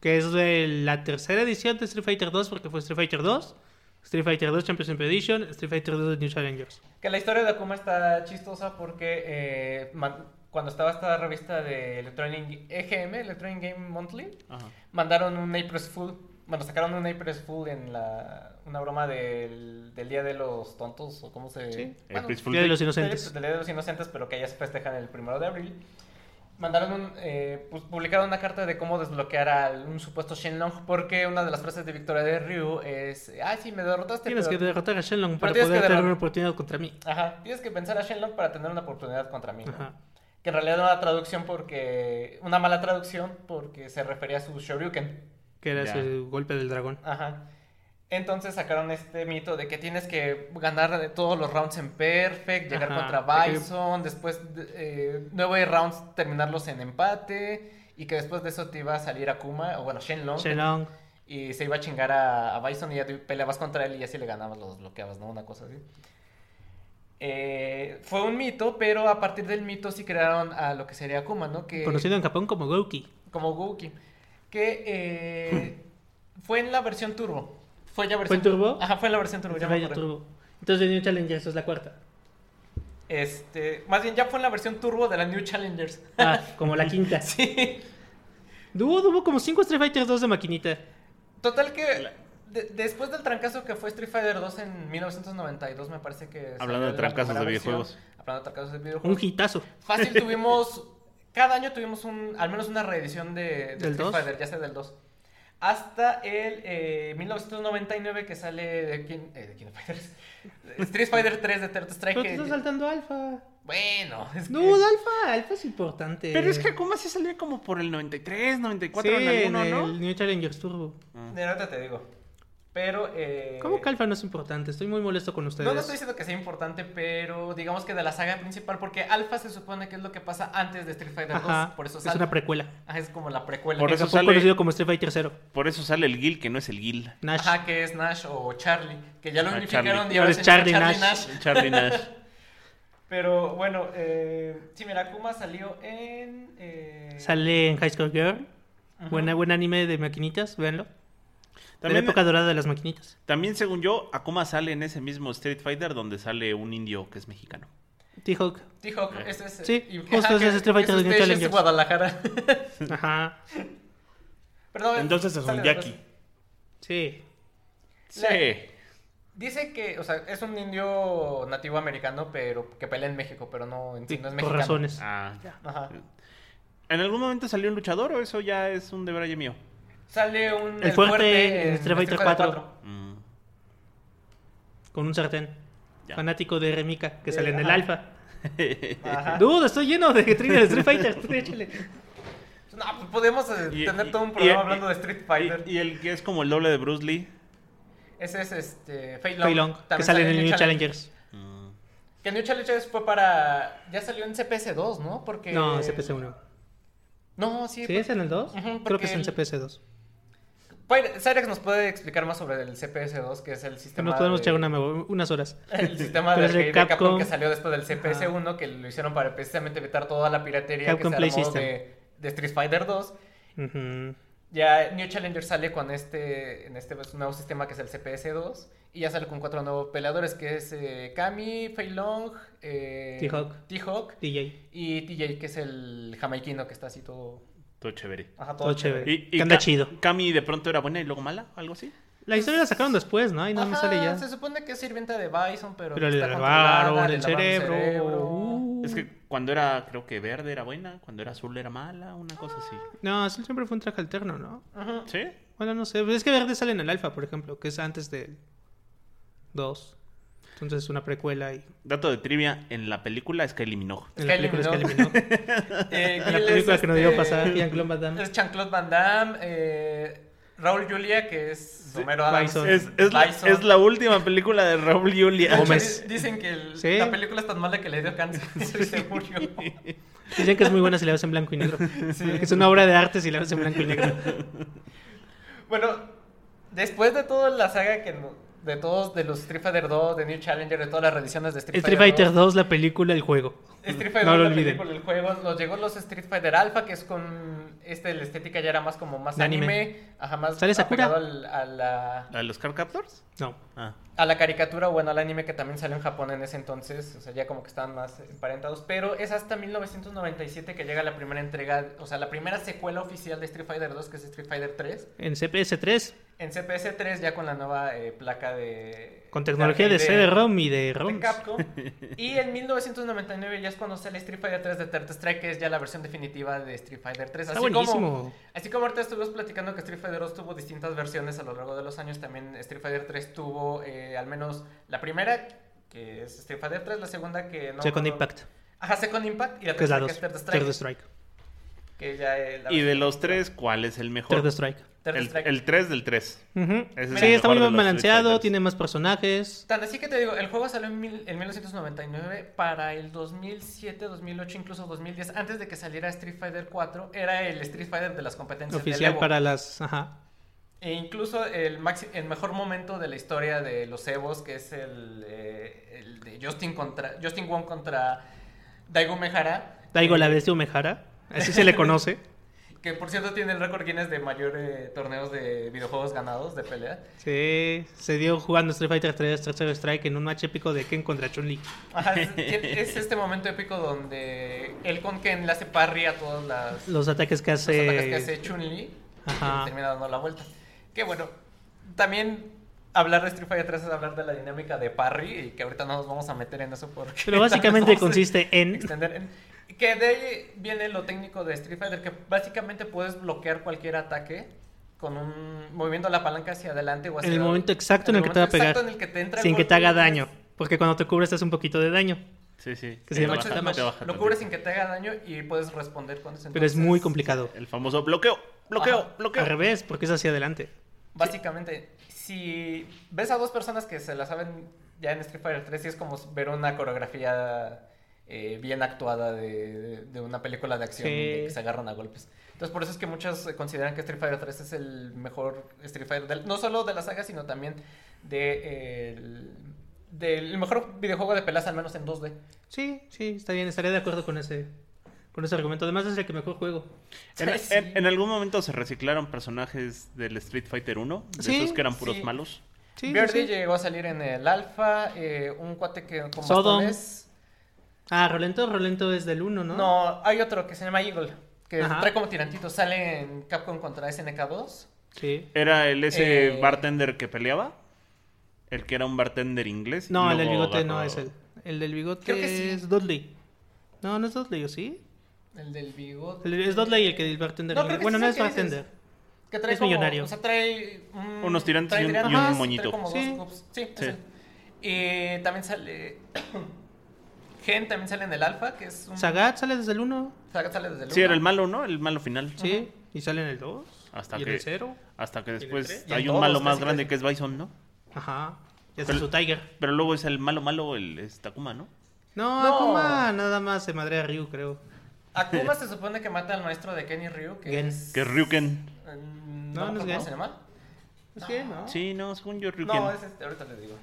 Que es de la tercera edición de Street Fighter 2 porque fue Street Fighter 2, Street Fighter 2 Championship Edition, Street Fighter 2 de New Challengers. Que la historia de Akuma está chistosa porque eh, man- cuando estaba esta revista de Electronic EGM, Electronic Game Monthly, Ajá. mandaron un April Fool. Bueno, sacaron un April Fool en la, una broma del, del Día de los Tontos, o cómo se... Sí. Bueno, April Fool Día de los Inocentes. del Día de los Inocentes, pero que ya se festejan el primero de abril. Mandaron un, eh, pues, publicaron una carta de cómo desbloquear a un supuesto Shenlong, porque una de las frases de victoria de Ryu es, ah, sí, me derrotaste, Tienes pero- que derrotar a Shenlong para poder tener una oportunidad contra mí. Ajá, tienes que pensar a Shenlong para tener una oportunidad contra mí. ¿no? Ajá. Que en realidad era una traducción porque. Una mala traducción porque se refería a su Shoryuken. Que era Ya. ese golpe del dragón. Ajá. Entonces sacaron este mito de que tienes que ganar de todos los rounds en perfect, llegar Ajá, contra Bison, después de, eh, nueve rounds terminarlos en empate y que después de eso te iba a salir Akuma, o bueno, Shenlong. Shenlong. Y se iba a chingar a, a Bison y ya te peleabas contra él y ya si le ganabas los bloqueabas, ¿no? Una cosa así. eh, fue un mito, pero a partir del mito sí crearon a lo que sería Akuma, ¿no? Que, Conocido en Japón como Gouki. como Gouki. Que eh, fue en la versión turbo. Fue ya ¿Fue versión en turbo? Ajá, fue en la versión turbo. ya me. Turbo. Entonces The New Challengers es la cuarta. Este, más bien ya fue en la versión turbo de la New Challengers. Ah, como la quinta. sí. Hubo, hubo como 5 Street Fighter 2 de maquinita. Total que de- después del trancazo que fue Street Fighter 2 en 1992, me parece que... Hablando de trancazos de videojuegos. Hablando de trancazos de Un videojuegos. hitazo. Fácil tuvimos... Cada año tuvimos un, al menos una reedición de, de ¿Del Street 2? Fighter, ya sea del 2. Hasta el eh, 1999 que sale de King, eh, de King of Fighters. Street Fighter 3 de Third Strike. Pero te estás saltando Alpha. Bueno, es No, que- Alpha. Alpha es importante. Pero es que Akuma sí salía como por el 93, 94 sí, en alguno, en ¿no? el New Challengers Turbo. De ahorita te digo. Pero... Eh, ¿Cómo que Alpha no es importante? Estoy muy molesto con ustedes. No, no estoy diciendo que sea importante, pero digamos que de la saga principal, porque Alpha se supone que es lo que pasa antes de Street Fighter 2, Ajá, por eso es sale. una precuela. Ajá, es como la precuela. Por eso sale- conocido como Street Fighter 0. Por eso sale el Gil, que no es el Gil. Nash. Ajá, que es Nash o Charlie, que ya lo Ah, unificaron Charlie. y ahora Es Charlie Charlie Nash. Nash. Charlie Nash. Pero bueno, eh, sí, mira, Akuma salió en... eh, Sale en High School Girl. Buena, buen anime de maquinitas, véanlo. De la También, época dorada de las maquinitas. también, según yo, Akuma sale en ese mismo Street Fighter donde sale un indio que es mexicano. T-Hawk. T-Hawk, ese es... Sí, y- justo ese es Street Fighter de es. Guadalajara. Ajá. Perdón, Entonces es un de Jackie. dos. Sí. Sí. Dice que, o sea, es un indio nativo americano, pero que pelea en México, pero no, en sí, Sí, no es por mexicano. razones. Ah, ya. Ajá. ¿En algún momento salió un luchador o eso ya es un deber mío? Sale un... El fuerte en Street Fighter 4. Mm, Con un sartén. Ya. Fanático de Remika, que Eh, sale en el ajá. alfa. Ajá. Dude, estoy lleno de trivia de Street Fighter. échale. No, pues podemos eh, Y- tener y- todo un programa y- hablando de Street Fighter. Y, y el que es como el doble de Bruce Lee. Ese es este Fei Long. Fei Long, que sale en el New Challengers. Mm, Que New Challengers fue para. Ya salió en CPS2, ¿no? Porque. No, CPS1. No, sí. ¿Sí es en el 2? Ujú, Creo porque que es en el- CPS2. Cyrex nos puede explicar más sobre el CPS2, que es el sistema. Nos podemos de- echar una, unas horas. El sistema de, de Capcom, Capcom. que salió después del CPS1, que lo hicieron para precisamente evitar toda la piratería Capcom que se armó de, de Street Fighter 2. Ujú. Ya New Challenger sale con este, en este nuevo sistema que es el CPS2 y ya sale con cuatro nuevos peleadores que es eh, Kami, Fei Long, eh, T-Hawk. T-Hawk DJ. y TJ que es el jamaiquino que está así todo, todo chévere. ajá, Todo chévere. Y, Que anda chido. Cami de pronto era buena y luego mala, algo así. La historia la sacaron después, ¿no? Y no me Ajá, sale ya. Se supone que es sirvienta de Bison, pero, Pero le lavaron el cerebro. Uh. Es que cuando era, creo que verde era buena, cuando era azul era mala, una cosa así. No, Azul siempre fue un traje alterno, ¿no? Ujú. ¿Sí? Bueno, no sé. Es que Verde sale en el Alpha, por ejemplo, que es antes del 2. Entonces es una precuela y Dato de trivia, en la película es Kylie Minogue. en la Kylie película es que Minogue. eliminó. Eh, En la película es, que nos dio este, pasar Jean-Claude Van Damme. Es Jean-Claude Van Damme, eh, Raúl Julia, que es Romero Adams. Bison. Es, es, la, Bison. es la última película de Raúl Julia. Gómez. Di- Dicen que el- Sí. la película es tan mala que le dio cáncer y se murió. Dicen que es muy buena si la ves en blanco y negro. Es una obra de arte si la ves en blanco y negro. Bueno, después de toda la saga que no- de todos de los Street Fighter 2, de New Challenger, de todas las reediciones de Street, Street Fighter 2, la película, el juego. Street Fighter No lo 2, la olviden. película, el juego, nos llegó los Street Fighter Alpha, que es con este la estética ya era más como más anime, anime. ajá, más ¿Sale Sakura? apegado al- a la ¿La de los Car Captors? No. Ah. a la caricatura, bueno, al anime que también salió en Japón en ese entonces, o sea, ya como que estaban más emparentados, pero es hasta 1997 que llega la primera entrega, o sea, la primera secuela oficial de Street Fighter 2, que es Street Fighter 3, En CPS 3, en CPS 3 ya con la nueva eh, placa de... con tecnología de arcade CD-ROM y de de ROM. Capcom. Y en 1999 ya es cuando sale Street Fighter 3 de Third Strike, que es ya la versión definitiva de Street Fighter 3. Está Así buenísimo. como, así como ahorita estuvimos platicando que Street Fighter 2 tuvo distintas versiones a lo largo de los años, también Street Fighter 3 tuvo eh, al menos la primera, que es Street Fighter 3, la segunda que no... Second no- Impact, Ajá, Second Impact y la que es la tercera 2. que es Third Strike. Third Strike. Que ya la Y de los tres, ¿cuál es el mejor? Third Strike. El, el 3 del 3. Ujú. Ese es Sí, está muy de bien balanceado, tiene más personajes. Tan así que te digo, el juego salió en, mil- en 1999 para el 2007, 2008, incluso 2010, antes de que saliera Street Fighter 4, era el Street Fighter de las competencias Oficial Evo. para las. Ajá. E incluso el, maxi- el mejor momento de la historia de los Evos, que es el, eh, el de Justin contra Justin Wong contra Daigo Mejara. Daigo la eh, bestia Umehara, así se le conoce. Que por cierto tiene el récord Guinness de mayor eh, torneos de videojuegos ganados de pelea. Sí, se dio jugando Street Fighter 3 Tercer Strike en un match épico de Ken contra Chun-Li. Es, es este momento épico donde él con Ken le hace parry a todos las, Los ataques que los ataques que hace... hace Chun-Li. Y termina dando la vuelta. Que bueno, también hablar de Street Fighter 3 es hablar de la dinámica de parry y que ahorita no nos vamos a meter en eso porque... Pero básicamente consiste en... extender en- Que de ahí viene lo técnico de Street Fighter, que básicamente puedes bloquear cualquier ataque con un moviendo la palanca hacia adelante o hacia En el momento exacto en el que te va a momento pegar. exacto en el que te entra el Sin que te haga pues, daño. Porque cuando te cubres te hace un poquito de daño. Sí, sí. Que se llama entonces, damage. te baja lo cubres sin que te haga daño y puedes responder con eso. Pero es muy complicado. El famoso bloqueo, bloqueo, Ajá. bloqueo. Al revés, porque es hacia adelante. Básicamente, si ves a dos personas que se la saben ya en Street Fighter 3, sí es como ver una coreografía eh, bien actuada de, de una película de acción Sí. de que se agarran a golpes. Entonces, por eso es que muchos eh, consideran que Street Fighter 3 es el mejor Street Fighter, del- no solo de la saga, sino también de, eh, el, del mejor videojuego de peleas, al menos en 2D. Sí, sí, está bien, estaría de acuerdo con ese, con ese argumento. Además es el que mejor juego. En, Sí. en- en algún momento se reciclaron personajes del Street Fighter 1, de Sí, esos que eran puros sí. malos. Sí, sí, Birdie sí. llegó a salir en el alfa, eh, un cuate que con Sodom. bastones. Ah, Rolento, Rolento es del 1, ¿no? ¿no? hay otro que se llama Eagle, que Ajá. trae como tirantito, sale en Capcom contra SNK2. Sí. ¿Era el ese Eh. bartender que peleaba? ¿El que era un bartender inglés? No, el del bigote no es él. El del bigote Creo que sí. es Dudley. No, no es Dudley, ¿o sí? El del bigote. El- es Dudley el que el bartender. No, creo que bueno, sí no es dices. bartender. Que trae es como- millonario. O sea, trae un- Unos tirantes trae y un- tirantes, y un trae moñito. como dos Sí. Sí, es Sí. él. Y también sale. Gen también sale en el alfa, que es un. Sagat sale desde el 1. Sagat sale desde el Sí, era el malo, ¿no? El malo final. Sí. Y sale en el 2. Hasta y en que- el 0. Hasta que después hay un todos, malo más casi, grande casi. que es Bison, ¿no? Ajá. Y Pero- su Tiger. Pero luego es el malo malo, el es Takuma, ¿no? No, No. Akuma nada más se madrea a Ryu, creo. Akuma se supone que mata al maestro de Kenny Ryu, que Gen. es. Que es Ryuken. No, No, no es ¿Cómo Gen. se llama? Es que, ¿no? Sí, no, según yo Ryuken. No, es este, ahorita les digo.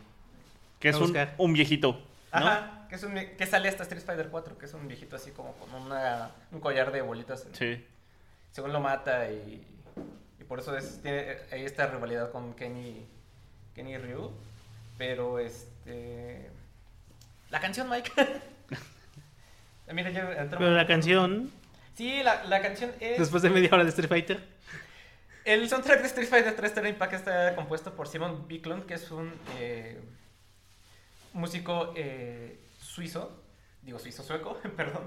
Que es un, un viejito, ¿no? Ajá, que, es un, que sale hasta Street Fighter 4, que es un viejito así como con una, un collar de bolitas. Sí. Según lo mata y, y por eso es, tiene ahí esta rivalidad con Kenny, Kenny Ryu. Pero este... La canción, Mike. Mira, ya entró- Pero la canción, Sí, la, la canción es... después de media hora de Street Fighter. El soundtrack de Street Fighter 3 Terra Impact está compuesto por Simon Bicklund, que es un eh, músico eh, suizo, digo suizo sueco, perdón,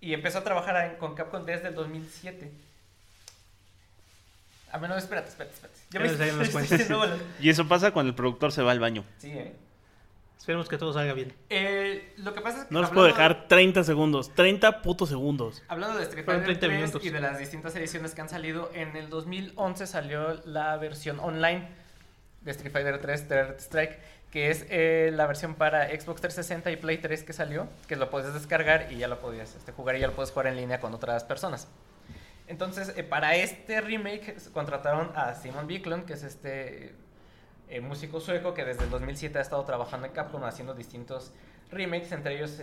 y empezó a trabajar en- con Capcom desde el 2007. A menos, espérate, espérate, espérate. Ya me bolas. Y eso pasa cuando el productor se va al baño. Sí, eh. Esperemos que todo salga bien. Eh, lo que pasa es que No les puedo dejar 30 segundos. 30 putos segundos. Hablando de Street Fighter 30 3 minutos. y de las distintas ediciones que han salido, en el 2011 salió la versión online de Street Fighter 3 Third Strike, que es eh, la versión para Xbox 360 y Play 3 que salió, que lo puedes descargar y ya lo podías este, jugar y ya lo puedes jugar en línea con otras personas. Entonces, eh, para este remake contrataron a Simon Bicklund, que es este eh, músico sueco que desde el 2007 ha estado trabajando en Capcom haciendo distintos remakes, entre ellos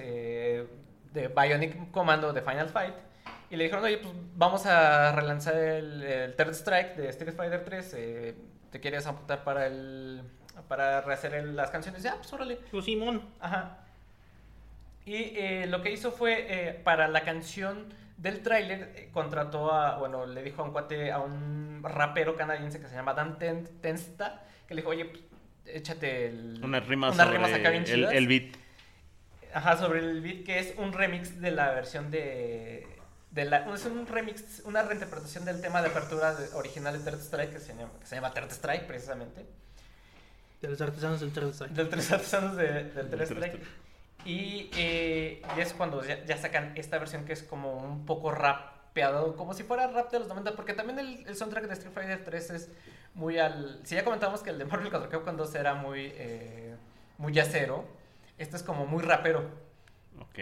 de Bionic Commando de Final Fight. Y le dijeron, oye, pues vamos a relanzar el, Third Strike de Street Fighter 3. eh, ¿Te quieres apuntar para el para rehacer el- las canciones? Ya, pues órale. Pues Simón. Ajá. Y eh, lo que hizo fue, eh, para la canción del tráiler, eh, contrató a, bueno, le dijo a un cuate, a un rapero canadiense que se llama Dan Ten- Tensta, que le dijo, oye, pues, échate el, Unas rimas unas sobre rimas acá bien el, chidas". el beat. Ajá, sobre el beat, que es un remix de la versión de... de la, es un remix, una reinterpretación del tema de apertura de- original de Third Strike, que se llama, que se llama Third Strike, precisamente. De los artesanos del Third Strike. Del tres artesanos de- del Third Third Strike. Y, eh, y es cuando ya, ya sacan esta versión que es como un poco rapeado, como si fuera rap de los 90, porque también el, el soundtrack de Street Fighter 3 es muy al... Si ya comentamos que el de Marvel contra Capcom 2 era muy, eh, muy yacero, este es como muy rapero. Ok.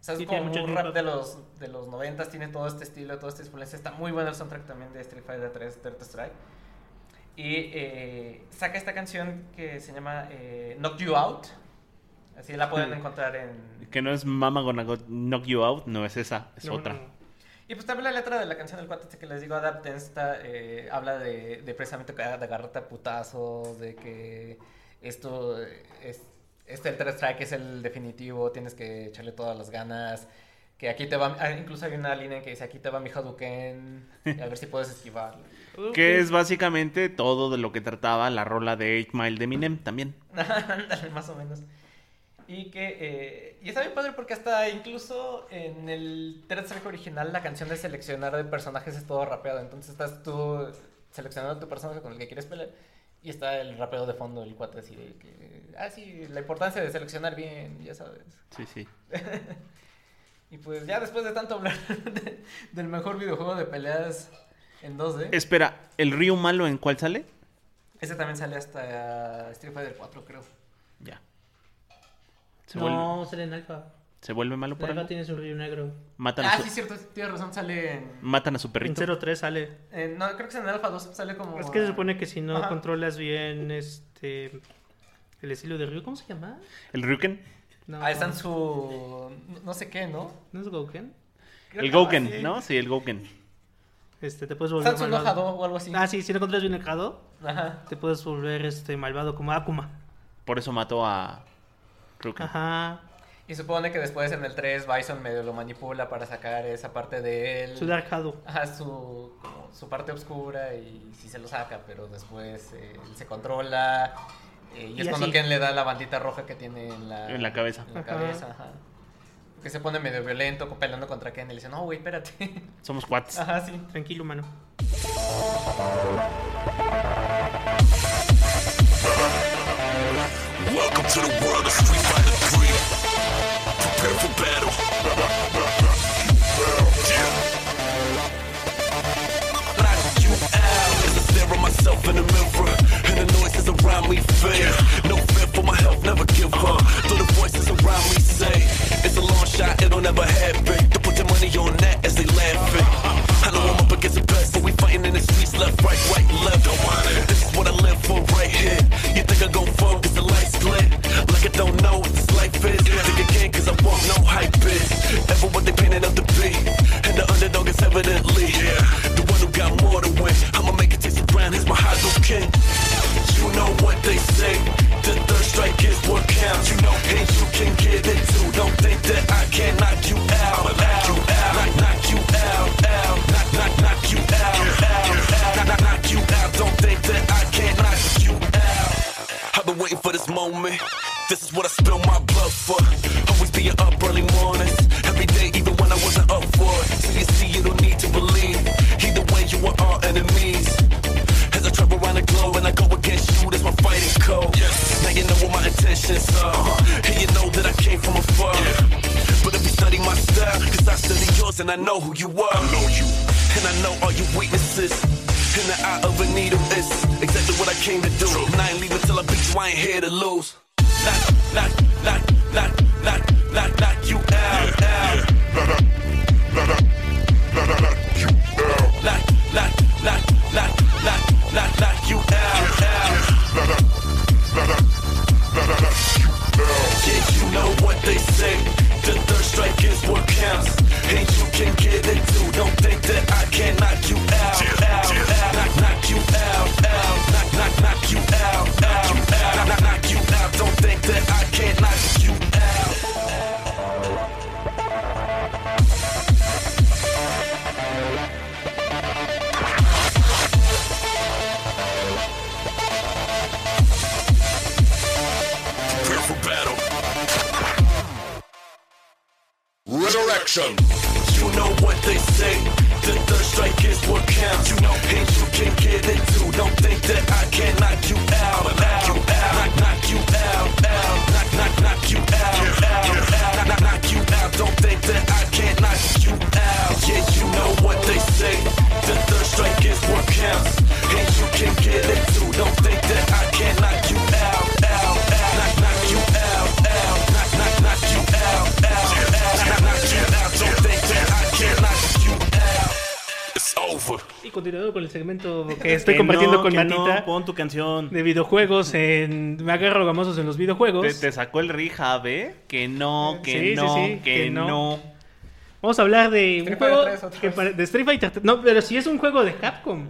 O sea, es Sí, como un rap de los, de los 90, tiene todo este estilo, toda esta influencia. Está muy bueno el soundtrack también de Street Fighter 3 Third Strike. Y eh, saca esta canción que se llama eh, Knock You Out. Así la pueden encontrar en... Que no es Mama Gonna Go- Knock You Out, no es esa, es No, otra. no. Y pues también la letra de la canción del cuate este que les digo, Adapt Dance, eh, habla de, de precisamente que- de agarrarte a putazos, de que esto eh, es, este el third strike es el definitivo, tienes que echarle todas las ganas. Que aquí te va, ah, incluso hay una línea que dice aquí te va mi Hadouken, a ver si puedes esquivarlo. Que es básicamente todo de lo que trataba la rola de 8 Mile de Eminem también. Ándale, más o menos. Y que. eh, y está bien padre porque hasta incluso en el Strike original la canción de seleccionar de personajes es todo rapeado. Entonces estás tú seleccionando tu personaje con el que quieres pelear. Y está el rapeo de fondo, el cuate así de que. Ah, sí, la importancia de seleccionar bien, ya sabes. Sí, sí. Y pues ya después de tanto hablar de- del mejor videojuego de peleas en 2D, Espera, ¿el Ryu malo en cuál sale? ese también sale hasta Street Fighter 4, creo. Ya. Se, No, vuelve, sale en alfa. se vuelve malo por En algo. tiene su río negro. Matan a, Ah, su, sí, cierto, tienes razón, sale en. matan a su En perrito. 03 sale. en- no, creo que es en Alpha 2, sale como. Es que se supone que si no Ajá. controlas bien este el estilo de Ryu, ¿cómo se llama? ¿El Ryuken? No, Ah, está en su. No sé qué, ¿no? ¿No es Gouken? Creo El Gouken, así. ¿no? Sí, el Gouken. Este, te puedes volver su malvado. enojado o algo así. Ah, sí, si no controlas bien Ajá. te puedes volver este malvado como Akuma. Por eso mató a Ryuken. Ajá. Y supone que después en el 3 Bison medio lo manipula para sacar esa parte de él. Su Dark Hado. Ajá, su, como su parte oscura y sí se lo saca, pero después eh, él se controla. eh, y, Y es cuando. Ken le da la bandita roja que tiene en la, En la cabeza. en la Ajá. cabeza, ajá. Que se pone medio violento, peleando contra Ken y le dice, no, güey, espérate. Somos cuates. Ajá, sí. Tranquilo, mano. Welcome to the world of Street Fighter 3. Prepare for battle. Yeah. You out myself in the mirror, and the noises around me fade. No fear for my health, never give up. Though the voices around me say it's a long shot, it'll never happen. To put their money on that as they laughing. I know I'm up against the best, but we fighting in the streets, left, right, right, left. Don't want it. This is what I live for right here. You think I go fuck if the lights split? Like I don't know what this life is. Think again, cause I want no hype is. Ever what they painted up to be. And the underdog is evidently the one who got more to win. I'ma make it taste the ground, here's my high king. You know what they say. The third strike is what counts. You know, and you can get it too. Don't think that I can knock you out. Knock you out. Knock, knock you out. Out. Knock, knock, knock you out. Out. Knock, knock, knock you out. Don't think that I can knock you out. I've been waiting for this moment. This is what I spill my blood for. And I know who you are. I know you. And I know all your weaknesses. In the eye of a needle is exactly what I came to do. And I ain't leaving till I beat you, I ain't here to lose. Knock, knock, knock, knock, knock, knock, knock you out, out. Knock, el segmento que estoy Que compartiendo no, con que no, Matita pon tu canción. de videojuegos. En... Me agarro gamosos en los videojuegos. Te, te sacó el Rija, ¿ve? Que no, que Sí, sí, no, sí, que, que no. no. Vamos a hablar de Street un juego Fighter 3 otra que de Street Fighter 3. No, pero si es un juego de Capcom.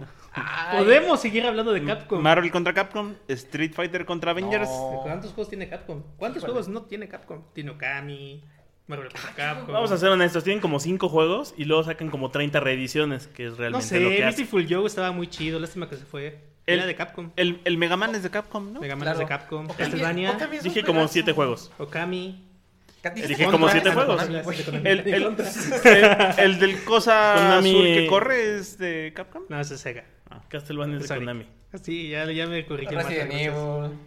Podemos seguir hablando de Capcom. Marvel contra Capcom, Street Fighter contra Avengers. ¿Cuántos juegos tiene Capcom? ¿Cuántos juegos no tiene Capcom? Tiene Okami, Marvel contra Capcom. Vamos a ser honestos, tienen como 5 juegos y luego sacan como 30 reediciones, que es No realmente sé, lo que hace. Beautiful Joe estaba muy chido, lástima que se fue. El- Era de Capcom. El, el Mega Man es de Capcom, ¿no? Mega Man Claro. es de Capcom. Castlevania, Dije como juegazo. 7 juegos. Okami. Dije como siete Ah, no, juegos. Sí. El, el, el- el del cosa Konami- azul que corre es de Capcom. No, ese es Sega. Castlevania es de. Konami. Sí, ya, ya me corrigí. Gracias. Evil.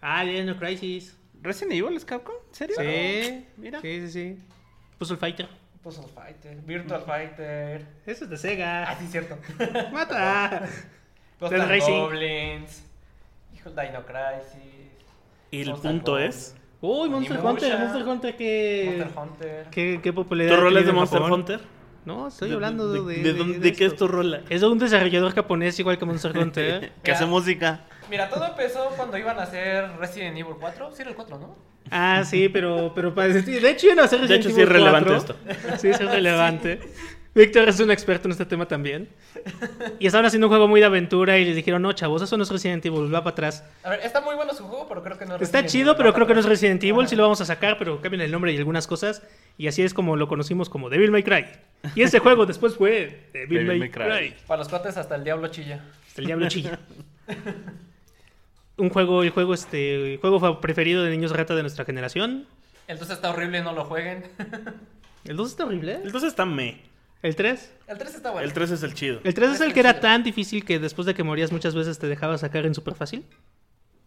Ah, Dino Crisis. ¿Resident Evil es Capcom? ¿En serio? Sí, Mira. sí, sí, sí. Puzzle Fighter. Puzzle Fighter. Virtual Fighter. Eso es de Sega. Ah, sí, cierto. Mata. Racing. Goblins. Hijo, Dino Crisis. Y el Monster punto es... Uy, Monster. Hunter, Monster Hunter, qué, Monster Hunter. qué, qué popularidad. ¿Tu ha rola es de Monster. Hunter? No, estoy ¿De- hablando de. de- de dónde- de qué es esto. tu rola? Es de un desarrollador japonés igual que Monster Hunter. Que hace música. Mira, todo empezó cuando iban a hacer Resident Evil 4. Sí, era el 4, ¿no? ah, sí, pero, pero para- de hecho iban a hacer De hecho, Resident sí es Evil relevante 4. esto. Sí, sí es relevante. Víctor es un experto en este tema también. Y estaban haciendo un juego muy de aventura y les dijeron, no, chavos, eso no es Resident Evil, va para atrás. A ver, está muy bueno su juego, pero creo que no es Está Resident chido, Evil, pero creo que no es Resident Evil, Ajá. sí lo vamos a sacar, pero cambian el nombre y algunas cosas. Y así es como lo conocimos como Devil May Cry. Y ese juego después fue Devil, Devil May, May Cry. Cry. Para los cuates hasta el diablo chilla. El diablo chilla. Un juego, el juego, este, el juego preferido de niños rata de nuestra generación. El 2 está horrible, no lo jueguen. El 2 está horrible. El 2 está me. El 3. El 3 está bueno. El 3 es el chido. El 3 es el que era tan difícil que después de que morías muchas veces te dejaba sacar en súper fácil.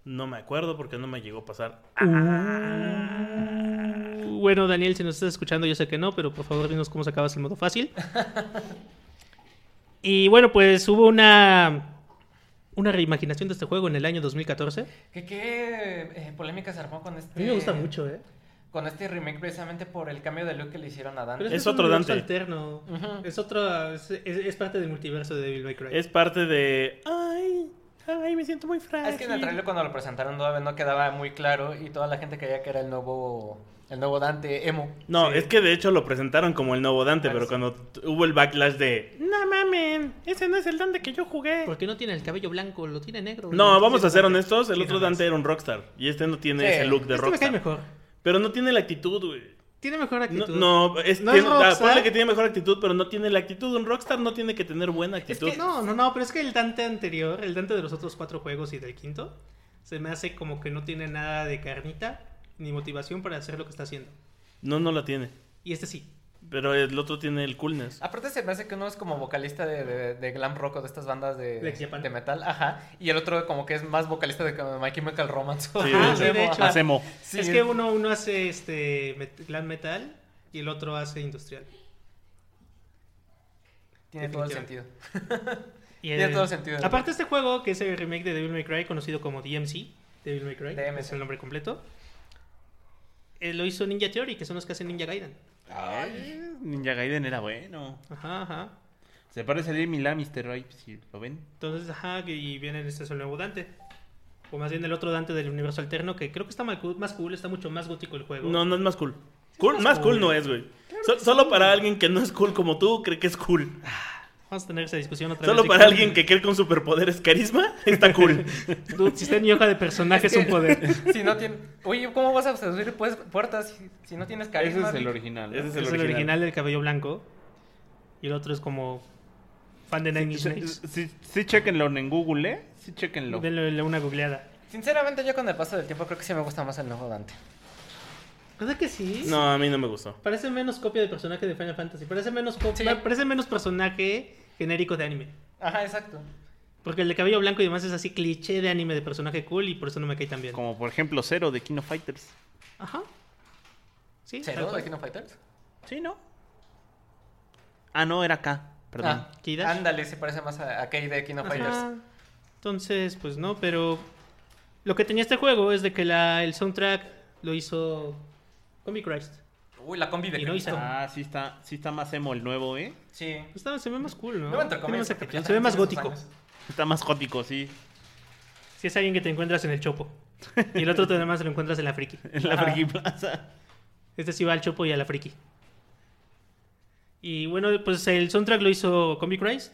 No me acuerdo porque no me llegó a pasar. Uh, Bueno, Daniel, si nos estás escuchando, yo sé que no, pero por favor dinos cómo sacabas el modo fácil. Y bueno, pues hubo una una reimaginación de este juego en el año 2014. ¿Qué, qué eh, polémica se armó con este... A mí me gusta mucho, ¿eh? Con este remake precisamente por el cambio de look que le hicieron a Dante. Pero Es otro Dante. alterno. Es otro. Es, es- es parte del multiverso de Devil May Cry. Es parte de... Ay, ay, me siento muy frágil. Es que en el trailer cuando lo presentaron todavía no quedaba muy claro y toda la gente creía que era el nuevo el nuevo Dante emo. No, es que de hecho lo presentaron como el nuevo Dante, Ah, pero sí. cuando hubo el backlash de... No mamen, ese no es el Dante que yo jugué. Porque no tiene el cabello blanco, lo tiene negro. No, vamos a ser honestos, el otro. Dante era un rockstar y este no tiene Sí. ese look de Este me cae rockstar. mejor. Pero no tiene la actitud, güey. Tiene mejor actitud. no, es, No tiene- es ah, que tiene mejor actitud, pero no tiene la actitud. Un rockstar no tiene que tener buena actitud. Es que no, no, no, pero es que el Dante anterior, el Dante de los otros cuatro juegos y del quinto, se me hace como que no tiene nada de carnita ni motivación para hacer lo que está haciendo. No, no la tiene. Y este sí. Pero el otro tiene el coolness. Aparte se me hace que uno es como vocalista de, de- de glam rock o de estas bandas de, De metal, ajá, y el otro como que es más vocalista de como My Chemical Romance. Sí, Ajá, de sí, de hecho. Hacemos. Sí, es que uno, uno hace este met- glam metal y el otro hace industrial. tiene todo el sentido. Tiene todo el sentido. Aparte este juego, que es el remake de Devil May Cry, conocido como DMC, Devil May Cry, DMC. es el nombre completo, eh, lo hizo Ninja Theory, que son los que hacen Ninja Gaiden. Ay, Ninja Gaiden era bueno. Ajá, ajá. Se parece a Jimmy La, Mr. Right, si lo ven. Entonces, ajá, que- y viene este es el nuevo Dante. O más bien el otro Dante del universo alterno, que creo que está más cool, está mucho más gótico el juego. No, no es más cool. Cool- más más cool cool. no es, güey. So- solo para alguien que no es cool como tú, cree que es cool. Vamos a tener esa discusión otra Solo vez. para alguien que cree con superpoderes carisma, está cool. Dude, si está en mi hoja de personaje es un poder. Si no tiene... Oye, ¿cómo vas a seducir pues, puertas si, si no tienes Ese carisma? es el original. ¿no? Ese Es el original del cabello blanco. Y el otro es como fan de Nine Inch Sí, Nails. sí, sí, chequenlo en Google, ¿eh? Sí, chequenlo. Denle una googleada. Sinceramente yo con el paso del tiempo creo que sí me gusta más el nuevo Dante. ¿Verdad que sí? No, a mí no me gustó. Parece menos copia de personaje de Final Fantasy. Parece menos, co- Sí. parece menos personaje genérico de anime. Ajá, exacto. Porque el de cabello blanco y demás es así cliché de anime de personaje cool y por eso no me cae tan bien. Como por ejemplo Zero de King of Fighters. Ajá. Sí, tal ¿Cero cual. de King of Fighters? Sí, ¿no? Ah, no, era K. Perdón. Ah, Kidash. ándale, se parece más a, a Kei de King of Ajá. Fighters. Entonces, pues no, pero lo que tenía este juego es de que la, el soundtrack lo hizo Comic Christ. Uy, la combi de Y no hizo- Ah, sí está, sí está más emo el nuevo, ¿eh? Sí. Está- se ve más cool, ¿no? No, entre Tiene comillas, más porque actitud, ya se ve más tiene sus gótico. años. Está más gótico, sí. Si es alguien que te encuentras en el Chopo. Y el otro te demás lo encuentras en la Friki. En la Friki Plaza. Este sí va al Chopo y a la Friki. Y bueno, pues el soundtrack lo hizo Comic Rise.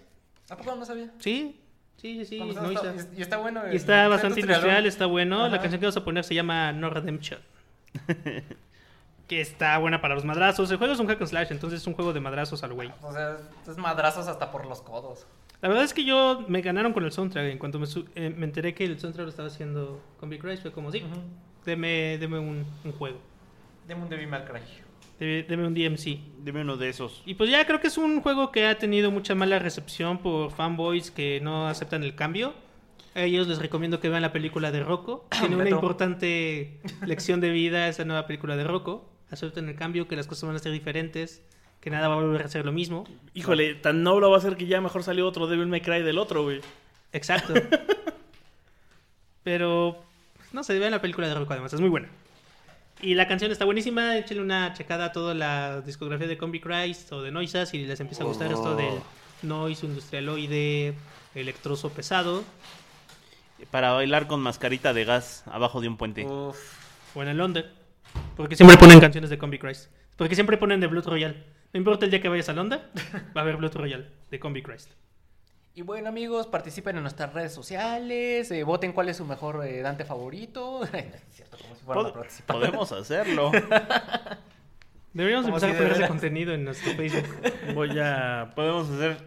¿A poco no sabía? Sí, sí, sí, sí. Cuando no está- hizo- y está bueno. Y el- está bastante industrial, está bueno. La canción que vamos a poner se llama No Redemption. que está buena para los madrazos. El juego es un hack and slash, entonces es un juego de madrazos al güey. O sea, es madrazos hasta por los codos. La verdad es que yo me ganaron con el soundtrack. En cuanto me, su- eh, me enteré que el soundtrack lo estaba haciendo Comic Rise, fue como, sí, deme, deme un, un juego. Deme un Devil May Cry. Deme, deme un DMC. Dime uno de esos. Y pues ya creo que es un juego que ha tenido mucha mala recepción por fanboys que no aceptan el cambio. A ellos les recomiendo que vean la película de Rocco. Tiene una importante lección de vida esa nueva película de Rocco. Acepten el cambio, que las cosas van a ser diferentes, que nada va a volver a ser lo mismo. Híjole, tan noble va a ser que ya mejor salió otro Devil May Cry del otro, güey. Exacto. Pero, no sé, vean la película de Rocco además, es muy buena. Y la canción está buenísima, échenle una checada a toda la discografía de Combi Christ o de Noisas si les empieza a gustar esto del noise industrialoide, electroso pesado. Para bailar con mascarita de gas abajo de un puente. Uf. O en el London. Porque siempre ponen canciones de Combi Christ. Porque siempre ponen de Blood Royale. No importa el día que vayas a London, va a haber Blood Royale de Combi Christ. Y bueno, amigos, participen en nuestras redes sociales. eh, voten cuál es su mejor eh, Dante favorito. Es cierto, como si fuera una Pod- participación. podemos hacerlo. Deberíamos empezar si a poner ese contenido en nuestro Facebook. Voy a. Podemos hacer.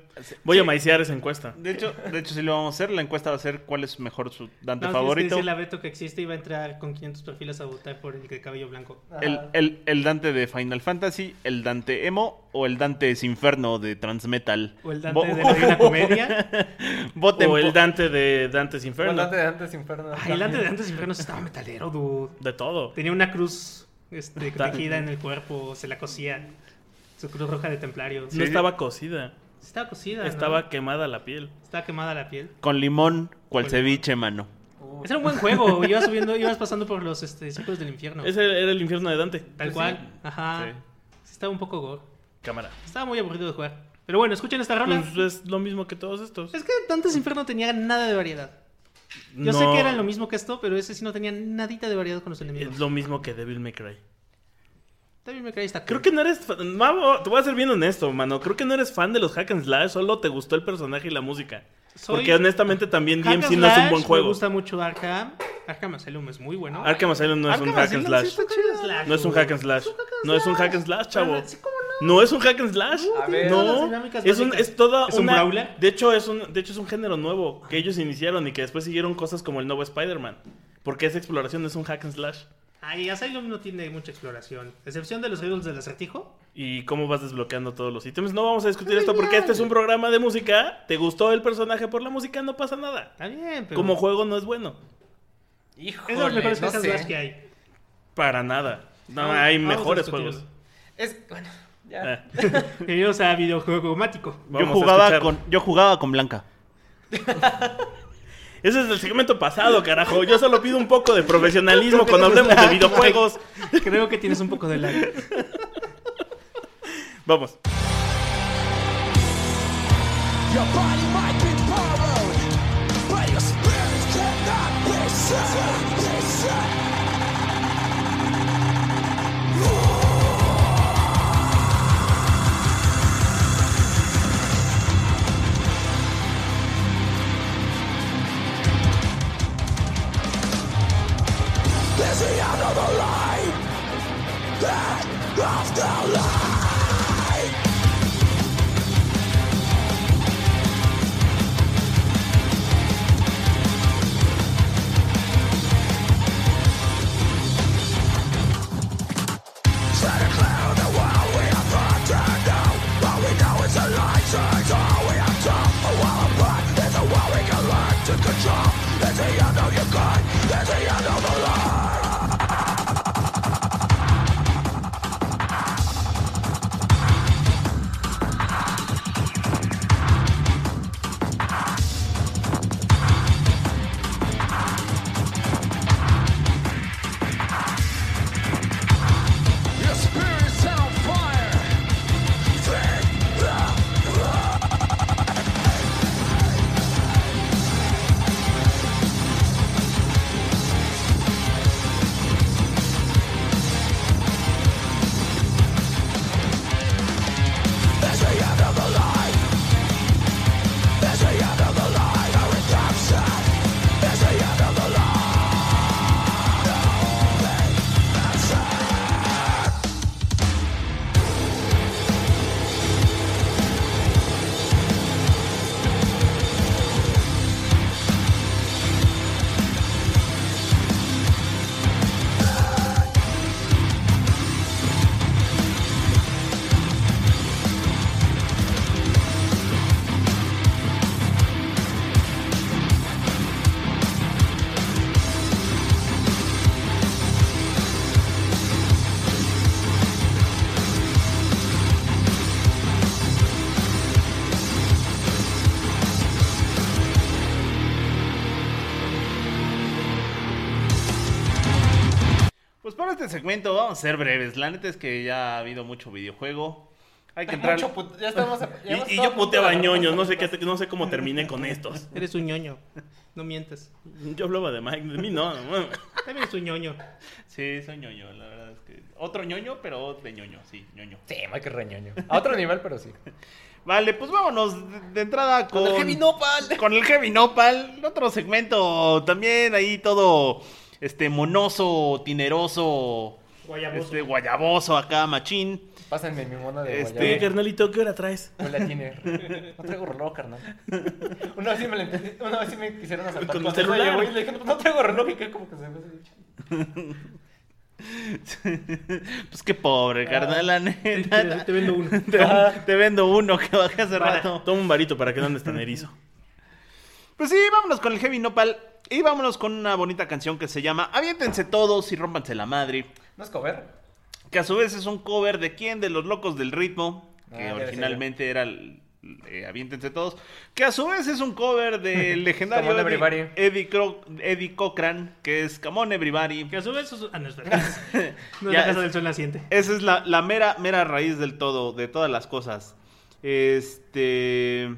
Voy a maiciar esa encuesta. De hecho, de hecho, sí lo vamos a hacer. La encuesta va a ser cuál es mejor su Dante No, favorito. Es el abeto que existe y va a entrar con 500 perfiles a votar por el de cabello blanco. El, el, el Dante de Final Fantasy, el Dante Emo o el Dante es Inferno de Transmetal. O el Dante de la Divina Comedia. Voten O el por- Dante de Dante's O el Inferno. Dante de Dantes Inferno. Ay, el Dante de antes Infernos estaba metalero, dude. De todo. Tenía una cruz este, tejida en el cuerpo, se la cosía. Su cruz roja de templario. No estaba cocida. Estaba cocida. ¿no? Estaba quemada la piel. Estaba quemada la piel. Con limón, cual Con ceviche, mano. Ese era un buen juego. Ibas subiendo, ibas pasando por los este, círculos del infierno. Ese era el infierno de Dante. Tal cual. Ajá. Sí. Estaba un poco gore. Cámara. Estaba muy aburrido de jugar. Pero bueno, escuchen esta rola. Pues es lo mismo que todos estos. Es que Dante's Inferno tenía nada de variedad. Yo sé que era lo mismo que esto, pero ese sí no tenía nadita de variedad con los enemigos. Es lo mismo que Devil May Cry. También me cae esta Creo que no eres fan. Mavo, te voy a ser bien honesto, mano. Creo que no eres fan de los hack and slash, solo te gustó el personaje y la música. Soy- Porque honestamente también Hack DMC no es un buen Me juego. gusta mucho Arkham. Arkham Asylum es muy bueno. Arkham Asylum no es un hack and slash. No es un hack and slash. No es un hack and slash, chavo. Sí, ¿cómo No es un hack and slash. A ver. No, es un es toda ¿Es un una brawler? De hecho es un de hecho es un género nuevo que ellos iniciaron y que después siguieron cosas como el nuevo Spider-Man, porque esa exploración es un hack and slash. Ay, Asylum no tiene mucha exploración. Excepción de los riddles del acertijo. ¿Y cómo vas desbloqueando todos los ítems? No vamos a discutir esto porque este es un programa de música. ¿Te gustó el personaje por la música? No pasa nada. Está bien, pero. Como juego no es bueno. Híjole, Es de los mejores no sé. slash que hay. Para nada. No, hay mejores juegos. Es, bueno, ya. Eh, Bienvenidos a videojuego mático. Yo jugaba, con, yo jugaba con Blanca. Ese es el segmento pasado, carajo. Yo solo pido un poco de profesionalismo cuando hablemos de videojuegos. Creo que tienes un poco de lag. Vamos. Segmento vamos a ser breves. La neta es que ya ha habido mucho videojuego. Hay que entrar. mucho put- ya estamos- ya hemos Y, yo puteaba ñoños, no sé, qué, no sé cómo terminé con estos. Eres un ñoño. No mientes. Yo hablaba de Mike, de mí no. no. También eres un ñoño. Sí, soy ñoño, la verdad es que. Otro ñoño, pero de ñoño, sí, ñoño. Sí, Mike es reñoño. A otro nivel, pero sí. Vale, pues vámonos de, de entrada con. Con el Heavy Nopal. Con el Heavy Nopal. Otro segmento también ahí todo. Este, monoso, tineroso. Guayaboso. Este, guayaboso acá, machín. Pásenme mi mona de Este- Oye, carnalito, ¿qué hora traes? Con la tiner. No traigo reloj, carnal. Una vez sí me, la entendí- una vez sí me quisieron asaltar. Con el Cuando celular. llegó y le dije, no, no traigo reloj y que como que se me hace pues qué pobre, carnal, la neta. Te, te vendo uno. Te, te vendo uno que bajé hace rato. Toma un varito para que no andes tan erizo. Pues sí, vámonos con el Heavy Nopal. Y vámonos con una bonita canción que se llama Aviéntense todos y rómpanse la madre. ¿No es cover? Que a su vez es un cover de quién? De los locos del ritmo. Que Ah, originalmente era el- eh, Aviéntense todos. Que a su vez es un cover del legendario Come on, Eddie, everybody. Eddie, Cro- Eddie Cochran. Que es Come on Everybody. Que a su vez... es- Ah, no, espera. No es Ya, la casa es- del sol naciente. Esa es la, la mera, mera raíz del todo, de todas las cosas. Este.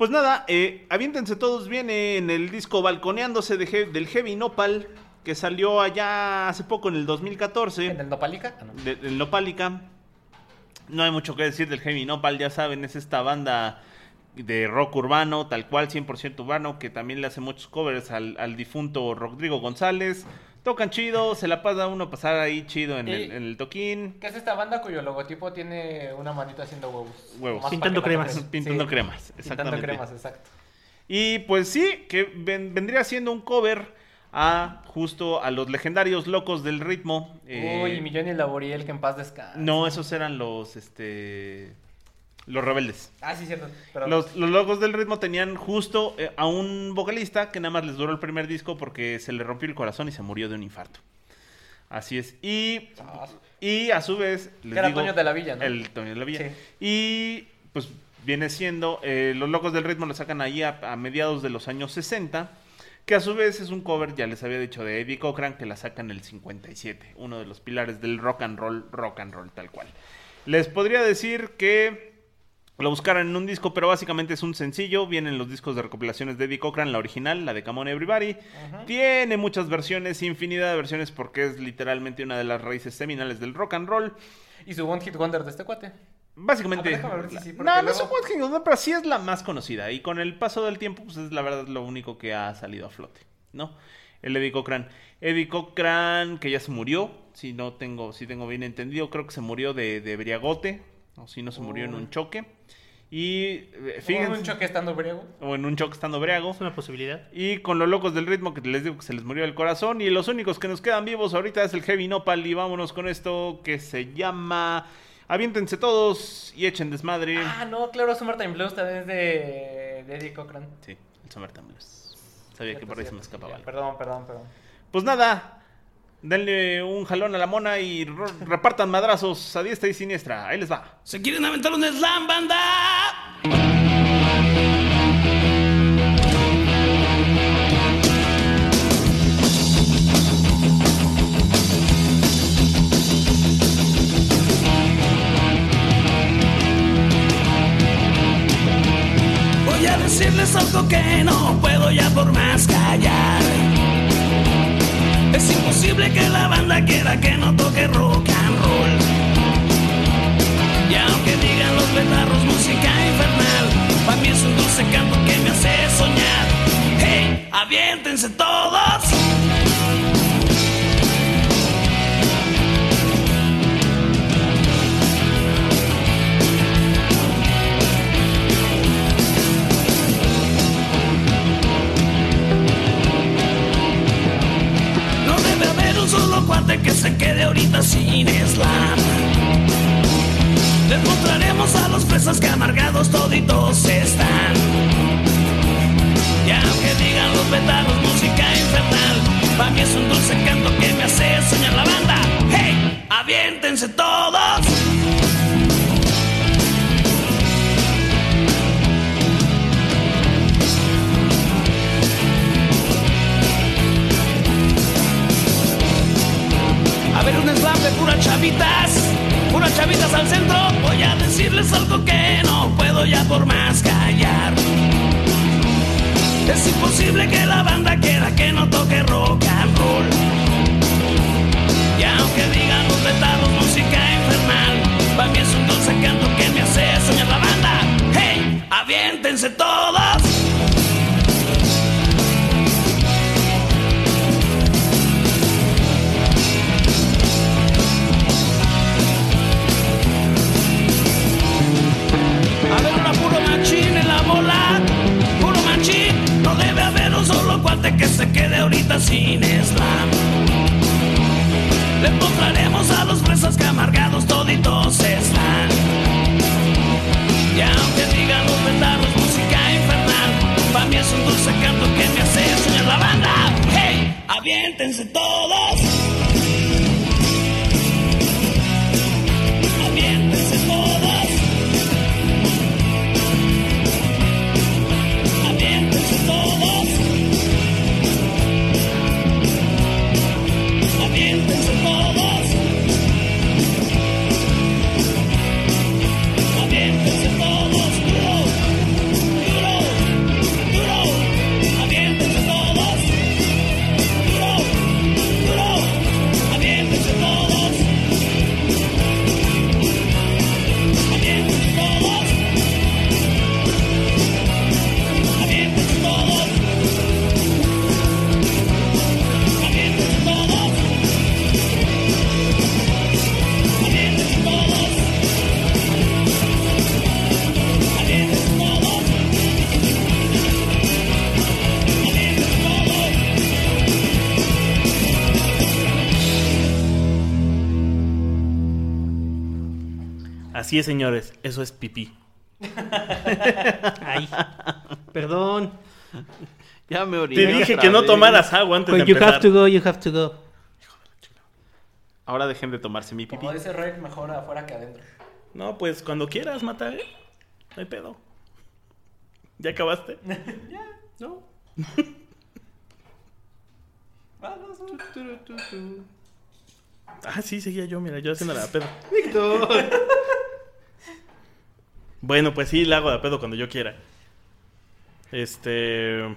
Pues nada, eh, Aviéntense Todos viene en el disco Balconeándose de He- del Heavy Nopal, que salió allá hace poco, en el 2014. ¿En el Nopalica? Ah, no. de- del Nopalica. No hay mucho que decir del Heavy Nopal, ya saben, es esta banda de rock urbano, tal cual, 100% urbano, que también le hace muchos covers al, al difunto Rodrigo González. Tocan chido, se la pasa uno a pasar ahí chido en, el, Y- en el toquín. ¿Qué es esta banda cuyo logotipo tiene una manita haciendo huevos? Huevos. Más Pintando cremas. Pintando Sí. cremas, Pintando exactamente. cremas, exacto. Y pues sí, que ven- vendría siendo un cover a justo a los legendarios locos del ritmo. eh, Uy, Millón y Laboriel, que en paz descanse. no, esos eran los, este, los rebeldes. Ah, sí, cierto. Los, los locos del ritmo tenían justo eh, a un vocalista que nada más les duró el primer disco porque se le rompió el corazón y se murió de un infarto. Así es. Y, Ah, y a su vez... les era digo- Toño de la Villa, ¿no? El Toño de la Villa. Sí. Y pues viene siendo... eh, los locos del ritmo lo sacan ahí a, a mediados de los años 60. Que a su vez es un cover, ya les había dicho, de Eddie Cochran, que la sacan en el 57. Uno de los pilares del rock and roll, rock and roll tal cual. Les podría decir que lo buscaran en un disco, pero básicamente es un sencillo. Vienen los discos de recopilaciones de Eddie Cochran, la original, la de Come On Everybody. Tiene muchas versiones, infinidad de versiones, porque es literalmente una de las raíces seminales del rock and roll. Y su One Hit Wonder de este cuate. Básicamente. A ver, déjame ver si sí, porque no, no es un One Hit Wonder, pero sí es la más conocida. Y con el paso del tiempo, pues es la verdad lo único que ha salido a flote, ¿no? El Eddie Cochran. Eddie Cochran, que ya se murió, si no tengo, si tengo bien entendido, creo que se murió de, de briagote, o si no se murió en un choque. Y eh, fíjense. ¿O un choque estando briego? O en un choque estando briago. Es una posibilidad. Y con los locos del ritmo que les digo que se les murió el corazón. Y los únicos que nos quedan vivos ahorita es el Heavy Nopal. Y vámonos con esto que se llama Aviéntense todos y echen desmadre. Ah, no, claro, Summertime Blues también es de, de Eddie Cochran. Sí, el Summertime Blues. Sabía que por ahí se me escapaba. Perdón, perdón, perdón. Pues nada, denle un jalón a la mona y repartan madrazos a diestra y siniestra. Ahí les va. ¿Se quieren aventar un slam, banda? Decirles algo que no puedo ya por más callar. Es imposible que la banda quiera que no toque rock and roll. Y aunque digan los betarros música infernal, para mí es un dulce canto que me hace soñar. ¡Hey! ¡Aviéntense todos! Cuate que se quede ahorita sin slam. Les mostraremos a los fresas que amargados toditos están. Y aunque digan los betalos música infernal, para mí es un dulce canto que me hace soñar la banda. ¡Hey! ¡Aviéntense todos! de puras chavitas, puras chavitas al centro. Voy a decirles algo que no puedo ya por más callar. Es imposible que la banda quiera que no toque rock and roll. Y aunque digan los letardos música infernal, para mí es un dulce canto que me hace soñar la banda. ¡Hey! ¡Aviéntense todos! Cuate que se quede ahorita sin slam. Le mostraremos a los fresas que amargados toditos están. Y aunque digan los petardos música infernal, para mí es un dulce canto que me hace soñar la banda. ¡Hey! ¡Aviéntense todos! Así es, señores. Eso es pipí. Ay, perdón. Ya me oriné Te dije otra que no vez. tomaras agua antes When de you empezar. have to go, you have to go. Ahora dejen de tomarse mi pipí. Como dice Rick, mejor afuera que adentro. No, pues cuando quieras, mata, ¿eh? No hay pedo. ¿Ya acabaste? No. Ah, sí, seguía yo, mira, yo haciendo la pedo. Víctor. Bueno, pues sí, la hago de pedo cuando yo quiera. Este. ¿En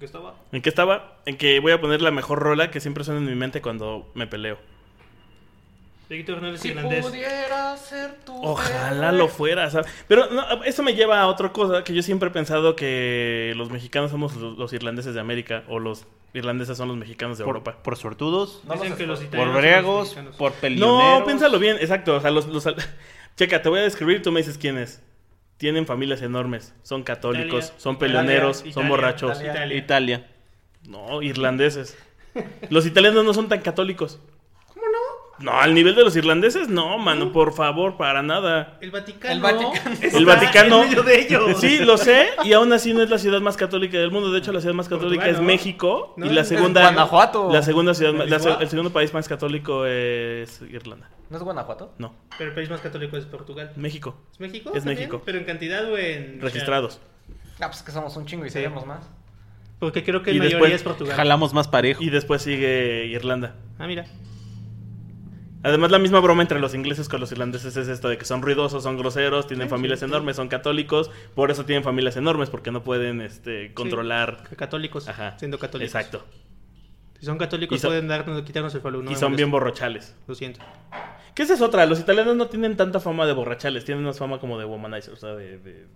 qué estaba? ¿En qué estaba? En que voy a poner la mejor rola que siempre suena en mi mente cuando me peleo. Víctor no eres Si irlandés. pudiera ser tu Ojalá lo fuera, ¿sabes? Pero no, eso me lleva a otra cosa, que yo siempre he pensado que los mexicanos somos los, los irlandeses de América o los irlandeses son los mexicanos de Por, Europa. por suertudos, No Dicen que los por mexicanos. por pelioneros. No, piénsalo bien, exacto. O sea, los, los- Checa, te voy a describir, tú me dices quiénes. Tienen familias enormes, son católicos, Italia, son Italia, peleoneros, son Italia, borrachos. Italia. Italia. No, irlandeses. Los italianos no son tan católicos. ¿Cómo no? Al nivel de los irlandeses, no, mano, por favor, para nada. El Vaticano. El Vaticano. está El Vaticano. en medio de ellos. Sí, lo sé, y aún así no es la ciudad más católica del mundo. De hecho, la ciudad más católica Portugal, es ¿no? México No, y la es segunda Guanajuato. La segunda ciudad, ¿No ma- es la el segundo país más católico es Irlanda. ¿No es Guanajuato? No, Pero el país más católico es Portugal. México. ¿Es México? Es también? México. Pero en cantidad o en. Registrados. Ah, pues que somos un chingo y seríamos más. Porque creo que la mayoría después es Portugal. Jalamos más parejo. Y después sigue Irlanda. Ah, mira. Además, la misma broma entre los ingleses con los irlandeses es esto de que son ruidosos, son groseros, tienen familias enormes, son católicos, por eso tienen familias enormes, porque no pueden este, controlar. Católicos. Ajá. Siendo católicos. Exacto. Si son católicos son- pueden darnos, quitarnos el falú. no y son bien borrachales. Lo siento. Esa es otra, los italianos no tienen tanta fama de borrachales, tienen más fama como de womanizers, o sea, de, de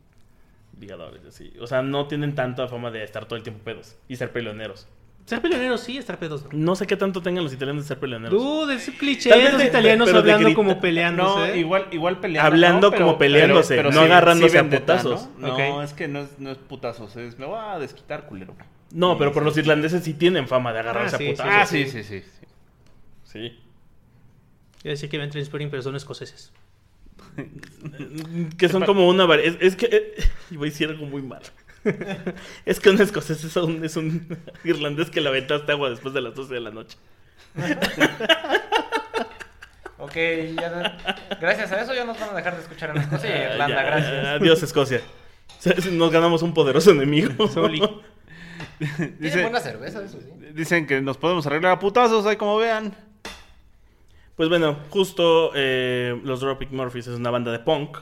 ligadores, así. O sea, no tienen tanta fama de estar todo el tiempo pedos y ser peleoneros. Ser peleonero sí, estar pedos. no. Sé qué tanto tengan los italianos de ser peleoneros. Dude, es un cliché Tal vez los italianos pero hablando grita- como peleándose. No, igual, igual peleando. Hablando ¿no? Pero- como peleándose, pero- no sí- agarrándose sí a putazos. ¿no? Es que no es, no es putazos, es me voy a desquitar, culero. No, pero por los irlandeses sí tienen fama de agarrarse Ah, sí, a sí, putazos. Ah, sí, sí, sí. sí. Sí. Ya decía que ven Transporting, pero son escoceses. Que son como una... Es, es que... eh, iba a decir algo muy malo. es que un escocés es un, es un irlandés que le aventaste agua después de las 12 de la noche. Ok, ya no- gracias a eso ya nos van a dejar de escuchar en Escocia y Ah, Irlanda, ya, gracias. Adiós, Escocia. Nos ganamos un poderoso enemigo. Soli. Tiene Dice- buena cerveza, eso sí. Dicen que nos podemos arreglar a putazos, ahí como vean. Pues bueno, justo eh, los Dropkick Murphys es una banda de punk.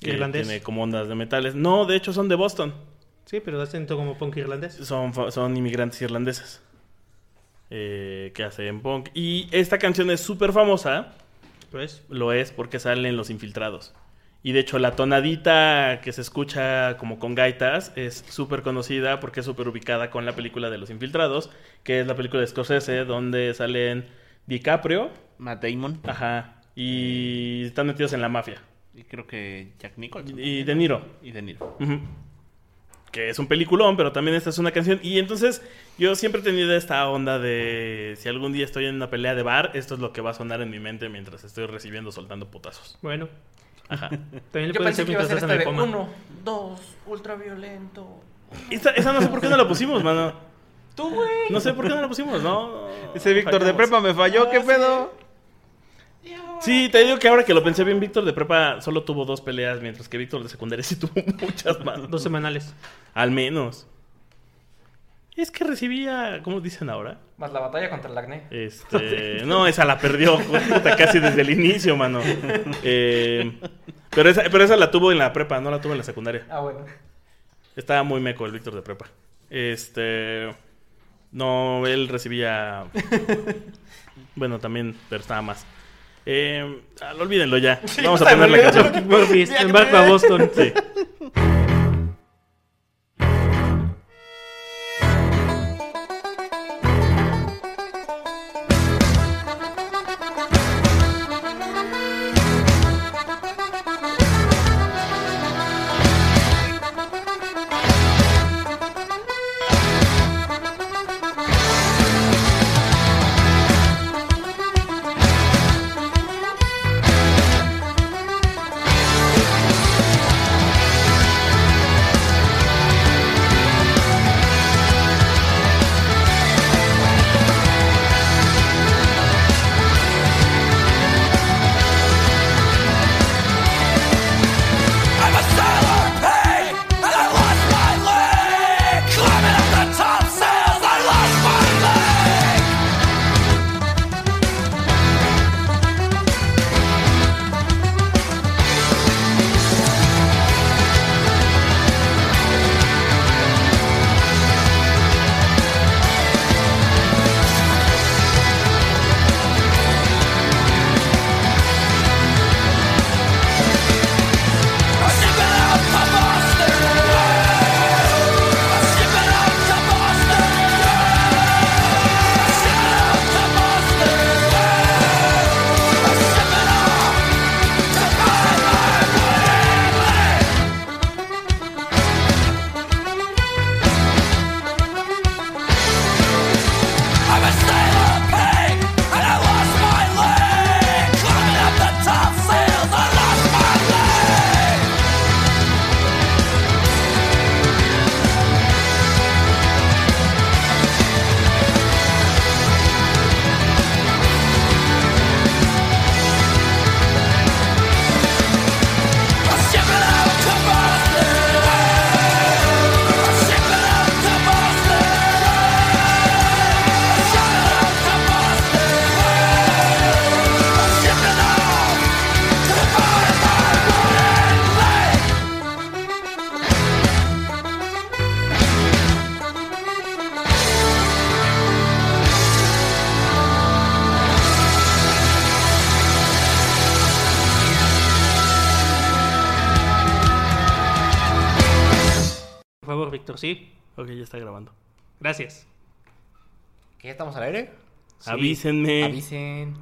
Que ¿Irlandés? tiene como ondas de metales. No, de hecho son de Boston. Sí, pero hacen todo como punk irlandés. Son, son inmigrantes irlandeses eh, que hacen punk. Y esta canción es súper famosa. Pues. Lo es porque salen los infiltrados. Y de hecho la tonadita que se escucha como con gaitas es súper conocida porque es súper ubicada con la película de los infiltrados, que es la película de Scorsese donde salen DiCaprio. Matt Damon. Ajá. Y están metidos en la mafia. Y creo que Jack Nicholson. Y De Niro. Y De Niro. Que es un peliculón, pero también esta es una canción. Y entonces yo siempre he tenido esta onda de si algún día estoy en una pelea de bar, esto es lo que va a sonar en mi mente mientras estoy recibiendo, soltando putazos. Bueno. Ajá. También le Yo pensé que iba a mientras ser estás esta en de el coma. uno, dos, ultraviolento. Esta- esa no sé por qué no la pusimos, mano. Tú, güey. No sé por qué no la pusimos, ¿no? Ese Víctor de prepa me falló, ¿qué pedo? Sí, te digo que ahora que lo pensé bien, Víctor de prepa solo tuvo dos peleas, mientras que Víctor de secundaria sí tuvo muchas más. Dos semanales. Al menos. Es que recibía, ¿cómo dicen ahora? Más la batalla contra el acné. Este, no, esa la perdió casi desde el inicio, mano. Eh, pero, esa, pero esa la tuvo en la prepa, no la tuvo en la secundaria. Ah, bueno. Estaba muy meco el Víctor de prepa. Este, no, él recibía, bueno, también, pero estaba más. Eh, ah, olvídenlo ya. Vamos a poner la canción. Murphys, embarco a Boston. Sí. Sí. Ok, ya está grabando. Gracias. ¿Qué? ¿Estamos al aire? Sí. Avísenme. Avisen.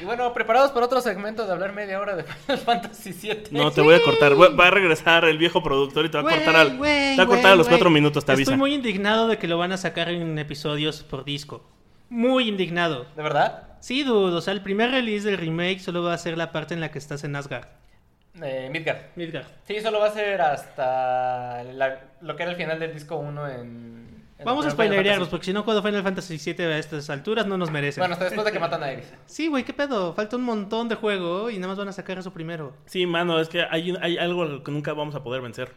Y bueno, preparados para otro segmento de hablar media hora de Final Fantasy VII. No, te voy a cortar. Va a regresar el viejo productor y te va a cortar, al, te va a cortar a los güey. cuatro minutos, te avisa. Estoy muy indignado de que lo van a sacar en episodios por disco. Muy indignado. ¿De verdad? Sí, dude. O sea, el primer release del remake solo va a ser la parte en la que estás en Asgard. Eh, Midgard. Midgard. Sí, solo va a ser hasta la- lo que era el final del disco 1 en... en Vamos a spoilerearlos, porque si no juego Final Fantasy VII a estas alturas no nos merecen. Bueno, hasta después de que matan a Iris. Sí, güey, ¿qué pedo? Falta un montón de juego y nada más van a sacar eso primero. Sí, mano, es que hay, hay algo que nunca vamos a poder vencer.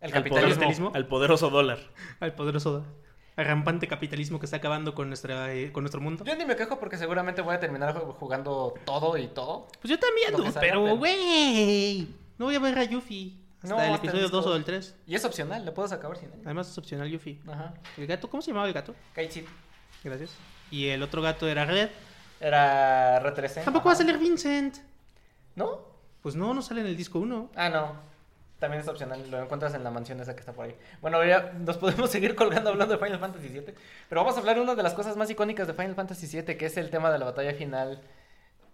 ¿El Al capitalismo? poder- al poderoso dólar. Al poderoso, al rampante capitalismo que está acabando con, nuestra, eh, con nuestro mundo. Yo ni me quejo porque seguramente voy a terminar ju- jugando todo y todo. Pues yo también, salga, pero güey. No voy a ver a Yuffie. Hasta No, el episodio 2 disco. o del 3. Y es opcional, lo puedes acabar sin él. Además es opcional Yuffie. Ajá. ¿El gato? ¿Cómo se llamaba el gato? Kaichi. Gracias. Y el otro gato era Red. Era R13. Tampoco va a salir Vincent. ¿No? Pues no, no sale en el disco 1. Ah, no. También es opcional, lo encuentras en la mansión esa que está por ahí. Bueno, ya nos podemos seguir colgando hablando de Final Fantasy VII. Pero vamos a hablar de una de las cosas más icónicas de Final Fantasy VII, que es el tema de la batalla final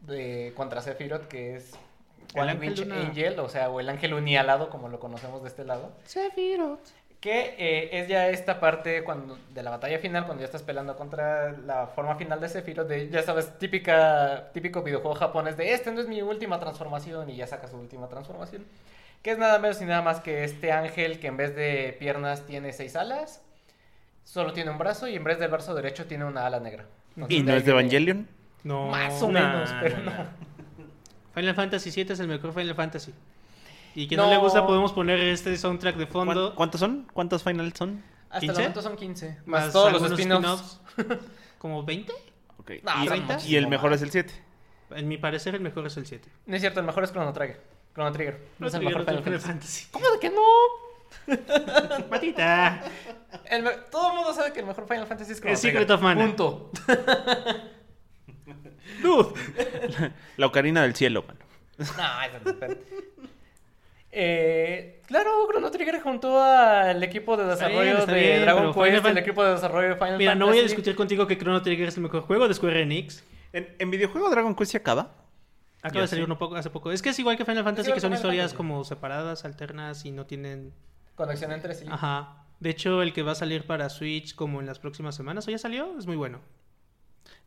de contra Sephiroth, que es El Witch luna. Angel, o sea, o el ángel unialado, como lo conocemos de este lado. Sephiroth. Que eh, es ya esta parte cuando, de la batalla final, cuando ya estás peleando contra la forma final de Sephiroth, de, ya sabes, típica, típico videojuego japonés de este no es mi última transformación y ya saca su última transformación. Que es nada menos y nada más que este ángel que en vez de piernas tiene seis alas, solo tiene un brazo y en vez del brazo derecho tiene una ala negra. Entonces, ¿Y no es de Evangelion? No. Más o No, menos, no, pero no. no. Final Fantasy 7 es el mejor Final Fantasy. Y que No. no, le gusta, podemos poner este soundtrack de ¿Cuán- fondo. ¿Cuántos son? ¿Cuántos finals son? Hasta el 15? momento son 15. Más, Más todos los spin-offs. ¿Como 20? Ok. No, y, el mejor es el 7. En mi parecer, el mejor es el 7. No es cierto, el mejor es Chrono Trigger. Chrono Trigger. No es el mejor Final Fantasy. Fantasy. ¿Cómo de que no? Matita. El me- todo el mundo sabe que el mejor Final Fantasy es Chrono El Secret Trigger. of Mana. Punto. Dude. La ocarina del cielo, mano. No, eso no es eh, Claro, Chrono Trigger juntó al equipo de Está desarrollo bien, está de bien, Dragon pero Final Quest, el equipo de desarrollo de Final Mira, Fantasy. no voy a discutir contigo que Chrono Trigger es el mejor juego de Square Enix. ¿En, en videojuego Dragon Quest se acaba? Acaba de salir uno poco, hace poco. Es que es igual que Final Fantasy, que son Final historias Fantasy. como separadas, alternas y no tienen... Conexión entre sí. Ajá. De hecho, el que va a salir para Switch como en las próximas semanas, ¿o ya salió? Es muy bueno.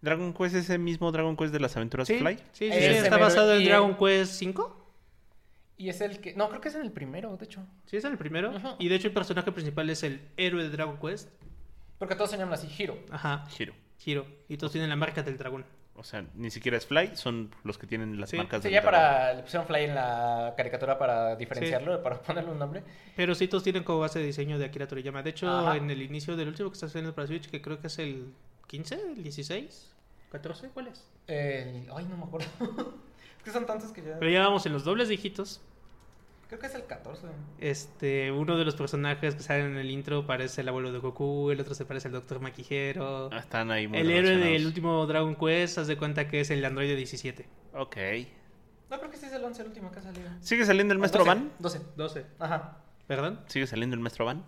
¿Dragon Quest es el mismo Dragon Quest de las aventuras Sí, Fly? sí, sí, está basado en Dragon Quest 5. Y es el que. No, creo que es en el primero, de hecho. Sí, es el primero. Ajá. Y de hecho el personaje principal es el héroe de Dragon Quest. Porque todos se llaman así, Hiro. Ajá, Hiro. Hiro. Y todos tienen la marca del dragón. O sea, ni siquiera es Fly, son los que tienen las Sí. marcas Sí, del ya para. Le pusieron Fly en la caricatura para diferenciarlo, para ponerle un nombre. Pero sí, todos tienen como base de diseño de Akira Toriyama. De hecho, Ajá. en el inicio del último que está haciendo para Switch, que creo que es el 15, el 16, 14, ¿cuál es? El- Ay, no me acuerdo. es que son tantos que ya. Pero ya vamos en los dobles dígitos. Creo que es el 14. Este, uno de los personajes que salen en el intro parece el abuelo de Goku, el otro se parece al Doctor Maquijero. Ah, Están ahí muy el héroe del último Dragon Quest, haz de cuenta que es el androide 17. Ok. No, creo que sí es el 11, el último que ha salido. ¿Sigue saliendo el maestro 12, Van? 12. 12. Ajá. ¿Perdón? ¿Sigue saliendo el maestro Van?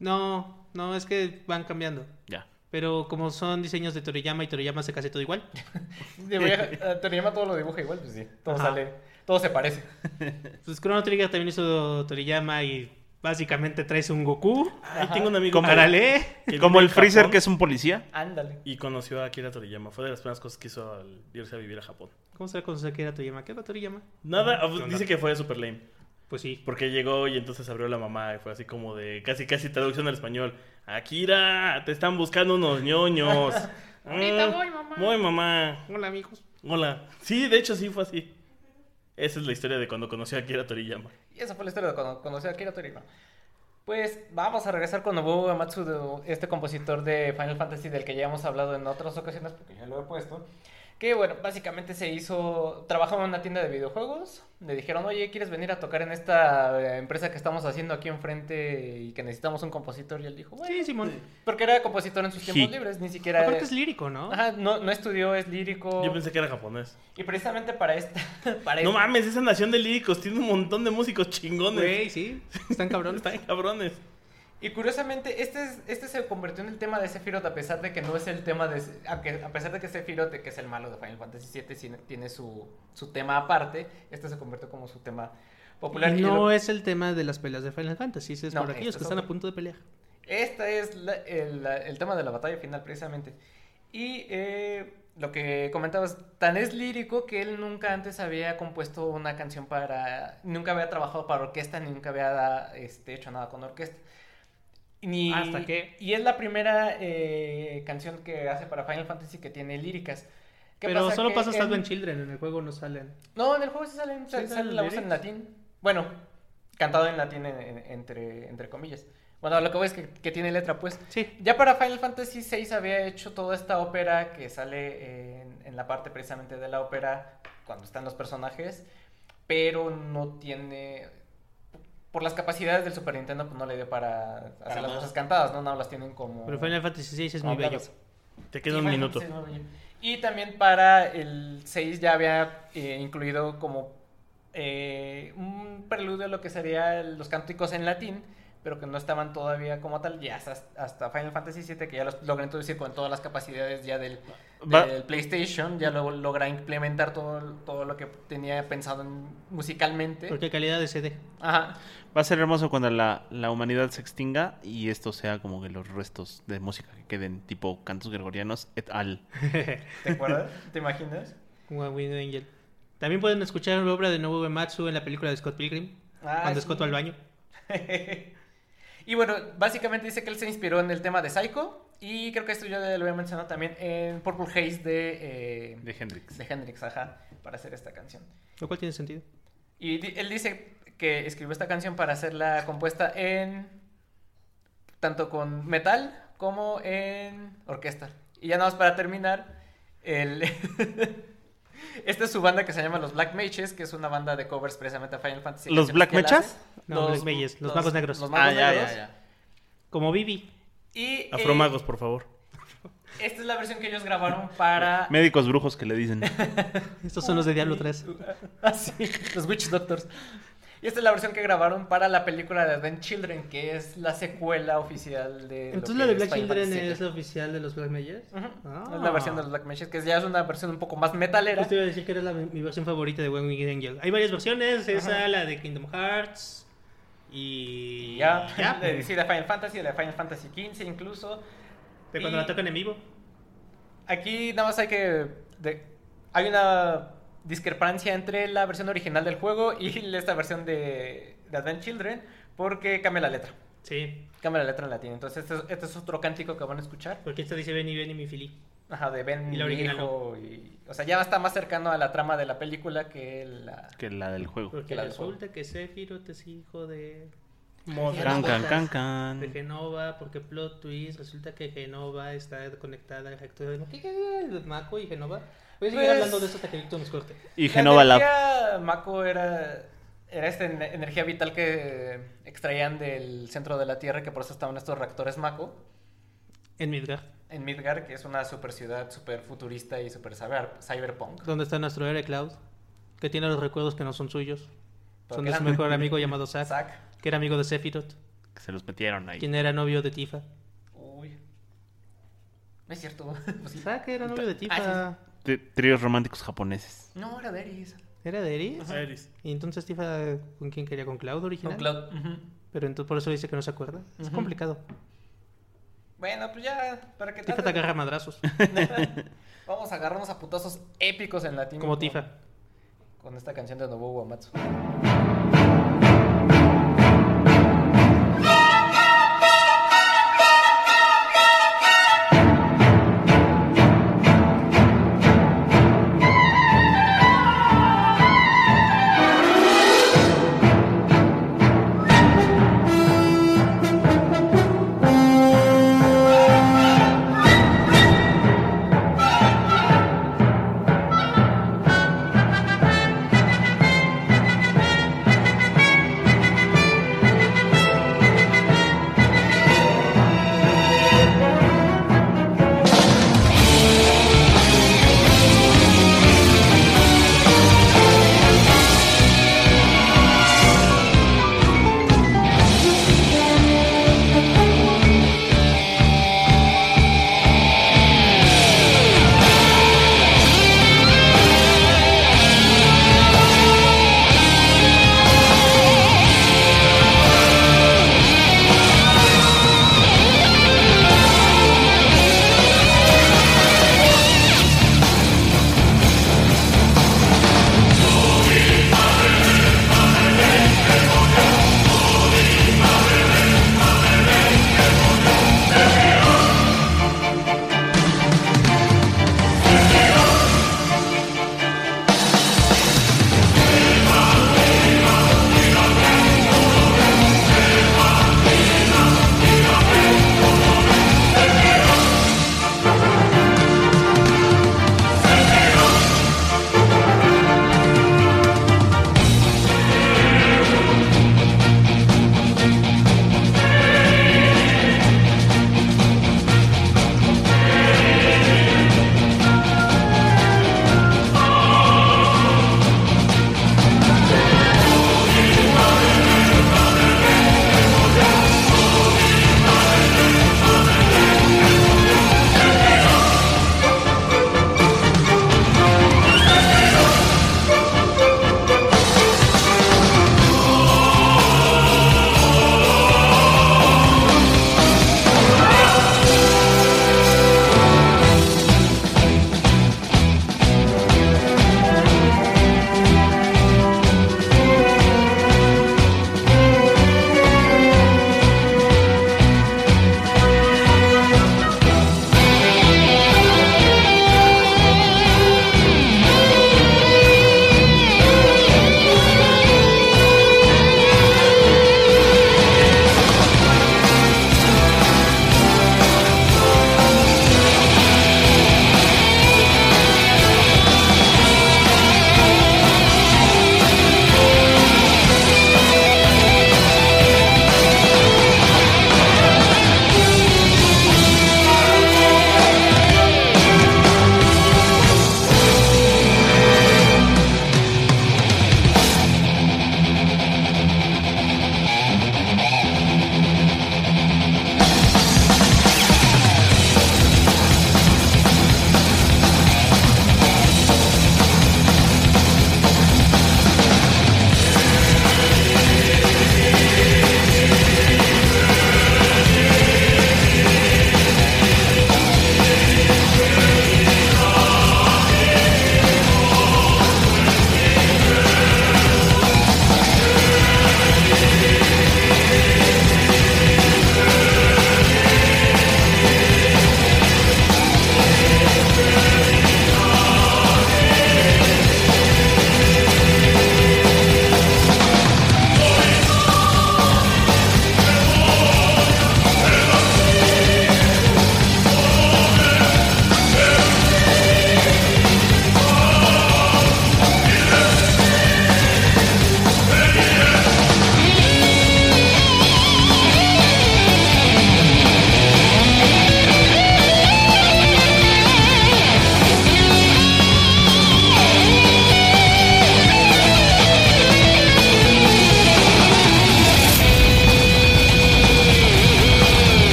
No, no, es que van cambiando. Ya. Pero como son diseños de Toriyama y Toriyama se casi todo igual. Debería- Toriyama todo lo dibuja igual, pues sí. Todo Ajá. sale. Todo se parece. Pues Chrono Trigger también hizo Toriyama y básicamente traes un Goku. Ahí tengo un amigo Como- que Como el Freezer Japón que es un policía. Ándale. Y conoció a Akira Toriyama. Fue de las primeras cosas que hizo al irse a vivir a Japón. ¿Cómo se va a conocer que era Toriyama? ¿Qué era Toriyama? Nada, ¿Qué onda? dice que fue super lame. Pues sí. Porque llegó y entonces abrió la mamá y fue así como de casi casi traducción al español. Akira, te están buscando unos ñoños. Ahorita Mm, voy, mamá. Voy, mamá. Hola, amigos. Hola. Sí, de hecho sí fue así. Esa es la historia de cuando conoció a Akira Toriyama. Y esa fue la historia de cuando conocí a Akira Toriyama. Pues vamos a regresar con Nobuo Uematsu, de- este compositor de Final Fantasy del que ya hemos hablado en otras ocasiones, porque ya lo he puesto. Que bueno, básicamente se hizo, trabajaba en una tienda de videojuegos, le dijeron, oye, ¿quieres venir a tocar en esta eh, empresa que estamos haciendo aquí enfrente y que necesitamos un compositor? Y él dijo, bueno, Sí, Simón. porque era compositor en sus tiempos Sí. libres, ni siquiera... Aparte es lírico, ¿no? Ajá, no, no estudió, es lírico. Yo pensé que era japonés. Y precisamente para esta... Para No mames, esa nación de líricos tiene un montón de músicos chingones. Güey, sí. Están cabrones. Están cabrones. Y curiosamente, este, es- este se convirtió en el tema de Sephiroth a pesar de que no es el tema de... A, que- a pesar de que Sephiroth, que es el malo de Final Fantasy VII, tiene su, su tema aparte, este se convirtió como su tema popular. Y Y no lo- es el tema de las peleas de Final Fantasy, es No, por aquellos este que es están a punto de pelear. Esta es la- el, la- el tema de la batalla final, precisamente. Y eh, lo que comentabas, tan es lírico que él nunca antes había compuesto una canción para... Nunca había trabajado para orquesta, ni nunca había este, hecho nada con orquesta. Ni, Hasta que- Y es la primera eh, canción que hace para Final Fantasy que tiene líricas. ¿Qué Pero pasa? solo pasa hasta en- Advent Children, en el juego no salen. No, en el juego sí salen, ¿Sí sale, salen la voz en latín. Bueno, cantado en latín en- en- entre, entre comillas. Bueno, lo que voy es que, que tiene letra, pues. Sí. Ya para Final Fantasy VI había hecho toda esta ópera que sale en, en la parte precisamente de la ópera cuando están los personajes, pero no tiene... por las capacidades del Super Nintendo, pues no le dio para hacer Para las más. voces cantadas, ¿no? No las tienen como. Pero Final Fantasy VI es muy bello. Te queda Sí, un minuto. Y también para el 6 ya había eh, incluido como eh, un preludio a lo que serían los cánticos en latín, pero que no estaban todavía como tal, ya hasta, hasta Final Fantasy VII, que ya los logré introducir con todas las capacidades ya del, PlayStation, ya lo logra implementar todo, todo lo que tenía pensado en- musicalmente. Porque calidad de CD. Ajá. Va a ser hermoso cuando la, la humanidad se extinga y esto sea como que los restos de música que queden tipo cantos gregorianos et al. ¿Te acuerdas? ¿Te imaginas? Como a Wind Angel. También pueden escuchar la obra de Nobuo Uematsu en la película de Scott Pilgrim. Ah, cuando sí. Scott va al baño. y bueno, básicamente dice que él se inspiró en el tema de Psycho. Y creo que esto yo lo había mencionado también en Purple Haze de, eh, De Hendrix. de Hendrix, ajá, para hacer esta canción. Lo cual tiene sentido. Y di- él dice que escribió esta canción para hacerla compuesta en. tanto con metal como en orquesta. Y ya nada más para terminar, el. Esta es su banda que se llama Los Black Mages, que es una banda de covers precisamente a Final Fantasy. ¿Los Black Mechas? No, Black Mages, los magos negros. Los magos Ah, ya, negros. ya, ya. Como Vivi. Y eh, Afromagos, por favor. esta es la versión que ellos grabaron para. Médicos brujos que le dicen. Estos son los de Diablo 3. Ah, sí, los Witch Doctors. Y esta es la versión que grabaron para la película de Advent Children, que es la secuela oficial de. Entonces la de Black Children es la oficial de los Black Mages. Ah. Es la versión de los Black Mages, que ya es una versión un poco más metalera. Justo iba a decir que era la- mi versión favorita de Wind Angel. Hay varias versiones, esa, la de Kingdom Hearts y... Y ya, ya. de, sí, de Final Fantasy, de Final Fantasy XV incluso. De cuando Y la tocan en vivo. Aquí nada más hay que. de- hay una discrepancia entre la versión original del juego y esta versión de, de Advent Children, porque cambia la letra. Sí, Cambia la letra en latín. Entonces, este, es- este es otro cántico que van a escuchar. porque esta dice Benny, Benny, mi fili. Ajá, de Ben Y la mi original hijo, y- o sea, ya está más cercano a la trama de la película que la... Que la del juego. Porque la del resulta que Sephiroth es hijo de... Can, can, can, can. De Genova, porque plot twist, resulta que Genova está conectada al reactor de... Mako y Genova? Voy a seguir Pues- hablando de eso hasta que Víctor nos corte. Y Genova la Lab. energía Mako era, era esta en- energía vital que extraían del centro de la Tierra, que por eso estaban estos reactores Mako En Midgard, en Midgar, que es una super ciudad super futurista y super cyber, cyberpunk. donde está nuestro héroe Cloud, que tiene los recuerdos que no son suyos. Son de su mejor amigo llamado Zack, Zack. que era amigo de Sephiroth, Que se los metieron ahí. quien era novio de Tifa. Uy. No es cierto. Pues. Zack era novio de Tifa. Ah, Tríos románticos japoneses. No, era Deris. ¿Era de Eris? Eris. Y entonces Tifa, ¿con quién quería? ¿Con Cloud original? Con Cloud. Pero entonces por eso dice que no se acuerda. Es complicado. Bueno, pues ya, para que Tifa te agarra madrazos. Vamos a agarrarnos a putazos épicos en latín. Como con- Tifa. Con esta canción de Nobuo Uematsu.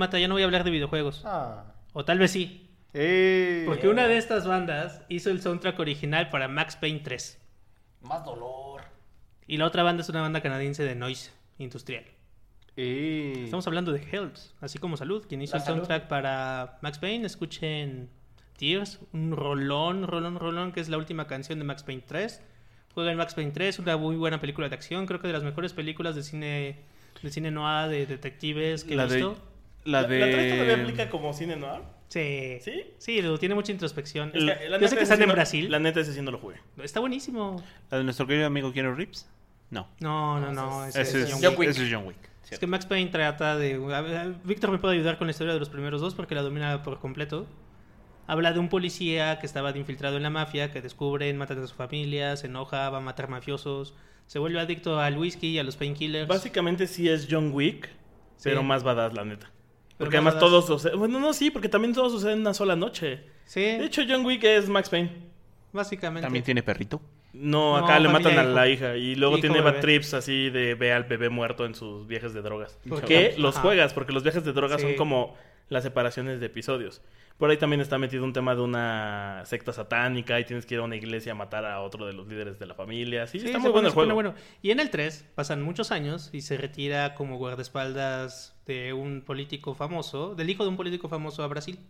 Lo siento, Mata, ya no voy a hablar de videojuegos. Ah. O tal vez sí. Eh, Porque una de estas bandas hizo el soundtrack original para Max Payne 3. Más dolor. Y la otra banda es una banda canadiense de noise industrial. eh. Estamos hablando de Hells, así como Salud, quien hizo La el Salud. soundtrack para Max Payne. Escuchen Tears, un rolón, rolón, rolón, que es la última canción de Max Payne 3. Jueguen Max Payne 3, una muy buena película de acción. Creo que de las mejores películas de cine, de cine noir, de detectives que La he de- La ¿La 3 todavía de. aplica como cine noir? Sí. ¿Sí? Sí, lo- tiene mucha introspección. Es que la Yo neta sé que están en no- Brasil. La neta ese sí no lo jugué. Está buenísimo. La de nuestro querido amigo Keanu Reeves. No. No, no, no. ese ese Ese es es John Wick. Ese es John Wick. Es que Max Payne trata de... Víctor me puede ayudar con la historia de los primeros dos porque la domina por completo. Habla de un policía que estaba de infiltrado en la mafia, que descubren, matan a su familia, se enoja, va a matar mafiosos, se vuelve adicto al whisky y a los painkillers. Básicamente sí es John Wick, pero más badass, la neta. Porque más además todos sucede- Bueno, no, sí, porque también todo sucede en una sola noche. Sí, De hecho, John Wick es Max Payne. básicamente. También tiene perrito. No, No, acá le matan a hijo. la hija y luego Hijo, tiene bad trips así de ve al bebé muerto en sus viajes de drogas. ¿Por Que qué? los Ajá. juegas, porque los viajes de drogas Sí. son como las separaciones de episodios. Por ahí también está metido un tema de una secta satánica y tienes que ir a una iglesia a matar a otro de los líderes de la familia. Sí, Sí, está muy bueno el juego. bueno. Y en el 3 pasan muchos años y se retira como guardaespaldas de un político famoso, del hijo de un político famoso a Brasil.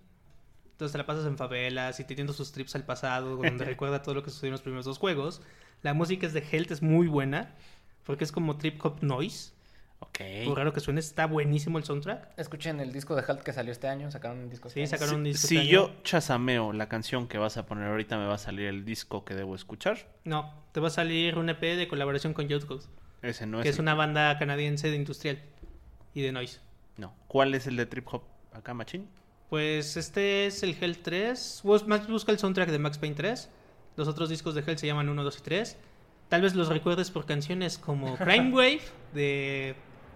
Entonces te la pasas en favelas y teniendo sus trips al pasado, donde recuerda todo lo que sucedió en los primeros dos juegos. La música es de Health, es muy buena, porque es como trip hop noise. Ok. Por raro que suene, está buenísimo el soundtrack. Escuchen el disco de Halt que salió este año. Sacaron un disco este Sí, año. sacaron un disco. Si este yo año. chasameo la canción que vas a poner ahorita, me va a salir el disco que debo escuchar. No, te va a salir un EP de colaboración con Youth Ghost, Ese no que es. es el- una banda canadiense de industrial y de noise. No. ¿Cuál es el de trip hop acá, machín? Pues este es el Hell 3. Bus- Más busca el soundtrack de Max Payne 3. Los otros discos de Hell se llaman 1, 2 y 3. Tal vez los recuerdes por canciones como Crime Wave de,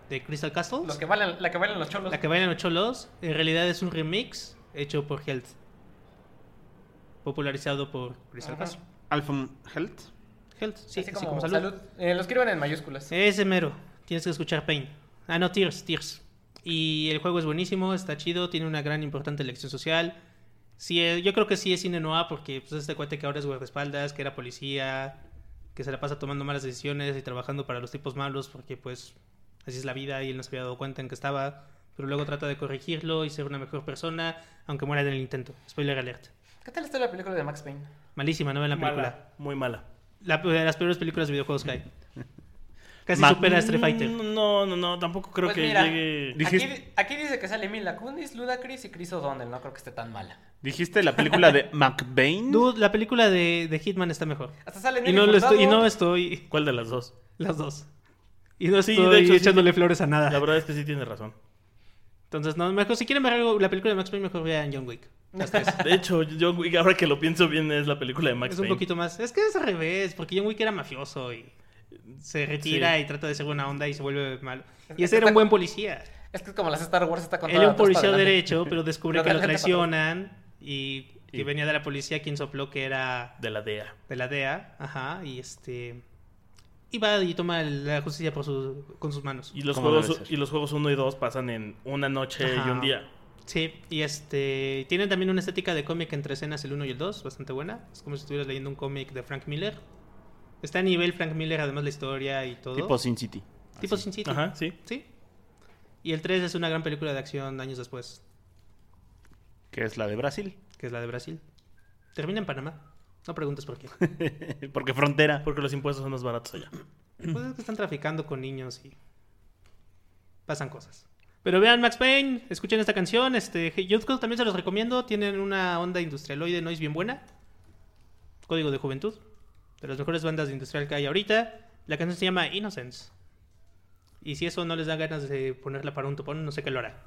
de Crystal Castles. Los que bailan, la que bailan los cholos. La que bailan los cholos. En realidad es un remix hecho por Health. Popularizado por Crystal Ajá. Castles. Alphon Health. Health, sí, así, así como, como, salud. salud. Eh, lo escriben en mayúsculas. Ese mero. Tienes que escuchar Pain. Ah, no, Tears, Tears. Y el juego es buenísimo, está chido, tiene una gran importante lección social. Sí, eh, yo creo que sí es cine noir porque pues, este cuate que ahora es guardaespaldas, que era policía, que se la pasa tomando malas decisiones y trabajando para los tipos malos porque pues así es la vida y él no se había dado cuenta en que estaba. Pero luego trata de corregirlo y ser una mejor persona, aunque muera en el intento. Spoiler alert. ¿Qué tal está la película de Max Payne? Malísima, no ven la película. Mala, muy mala. La, de las peores películas de videojuegos que hay. Casi Ma- supera a Street Fighter. No, no, no, tampoco creo Pues que mira, llegue. Aquí, Dijiste- aquí dice que sale Mila Kunis, Ludacris y Chris O'Donnell. No creo que esté tan mala. ¿Dijiste la película de McBain? Dude, la película de, de Hitman está mejor. Hasta sale Y no, lo estoy, y no estoy. ¿Cuál de las dos? Las dos. Y no Sí, estoy de hecho, sí echándole tiene- flores a nada. La verdad es que sí tiene razón. Entonces, no, mejor, si quieren ver algo, la película de Max Payne, mejor vean John Wick. De hecho, John Wick, ahora que lo pienso bien, es la película de Max es un Payne. poquito más. Es que es al revés, porque John Wick era mafioso y se retira Sí. y trata de ser buena onda y se vuelve malo. Y ese era un buen policía. Es que es como las Star Wars está Él contada era un policía adelante. derecho, pero descubre Pero que de lo traicionan y que Y- venía de la policía quien sopló que era De la DEA. de la DEA, ajá, y este y va y toma la justicia por su, con sus manos. Y los, juegos, y los juegos 1 y 2 pasan en una noche y un día. Sí, y este tienen también una estética de cómic entre escenas el 1 y el 2, bastante buena. Es como si estuvieras leyendo un cómic de Frank Miller. Está a nivel Frank Miller, además la historia y todo. Tipo Sin City. Tipo Sin City. Ajá, sí. Sí. Y el 3 es una gran película de acción años después, Que es la de Brasil. que es la de Brasil. Termina en Panamá. No preguntes por qué. Porque frontera. Porque los impuestos son más baratos allá. Pues es que están traficando con niños y pasan cosas. Pero vean Max Payne, escuchen esta canción, este Code también se los recomiendo, tienen una onda industrialoide noise bien buena. Código de Juventud, de las mejores bandas de industrial que hay ahorita. La canción se llama Innocence. Y si eso no les da ganas de ponerla para un topón, no sé qué lo hará.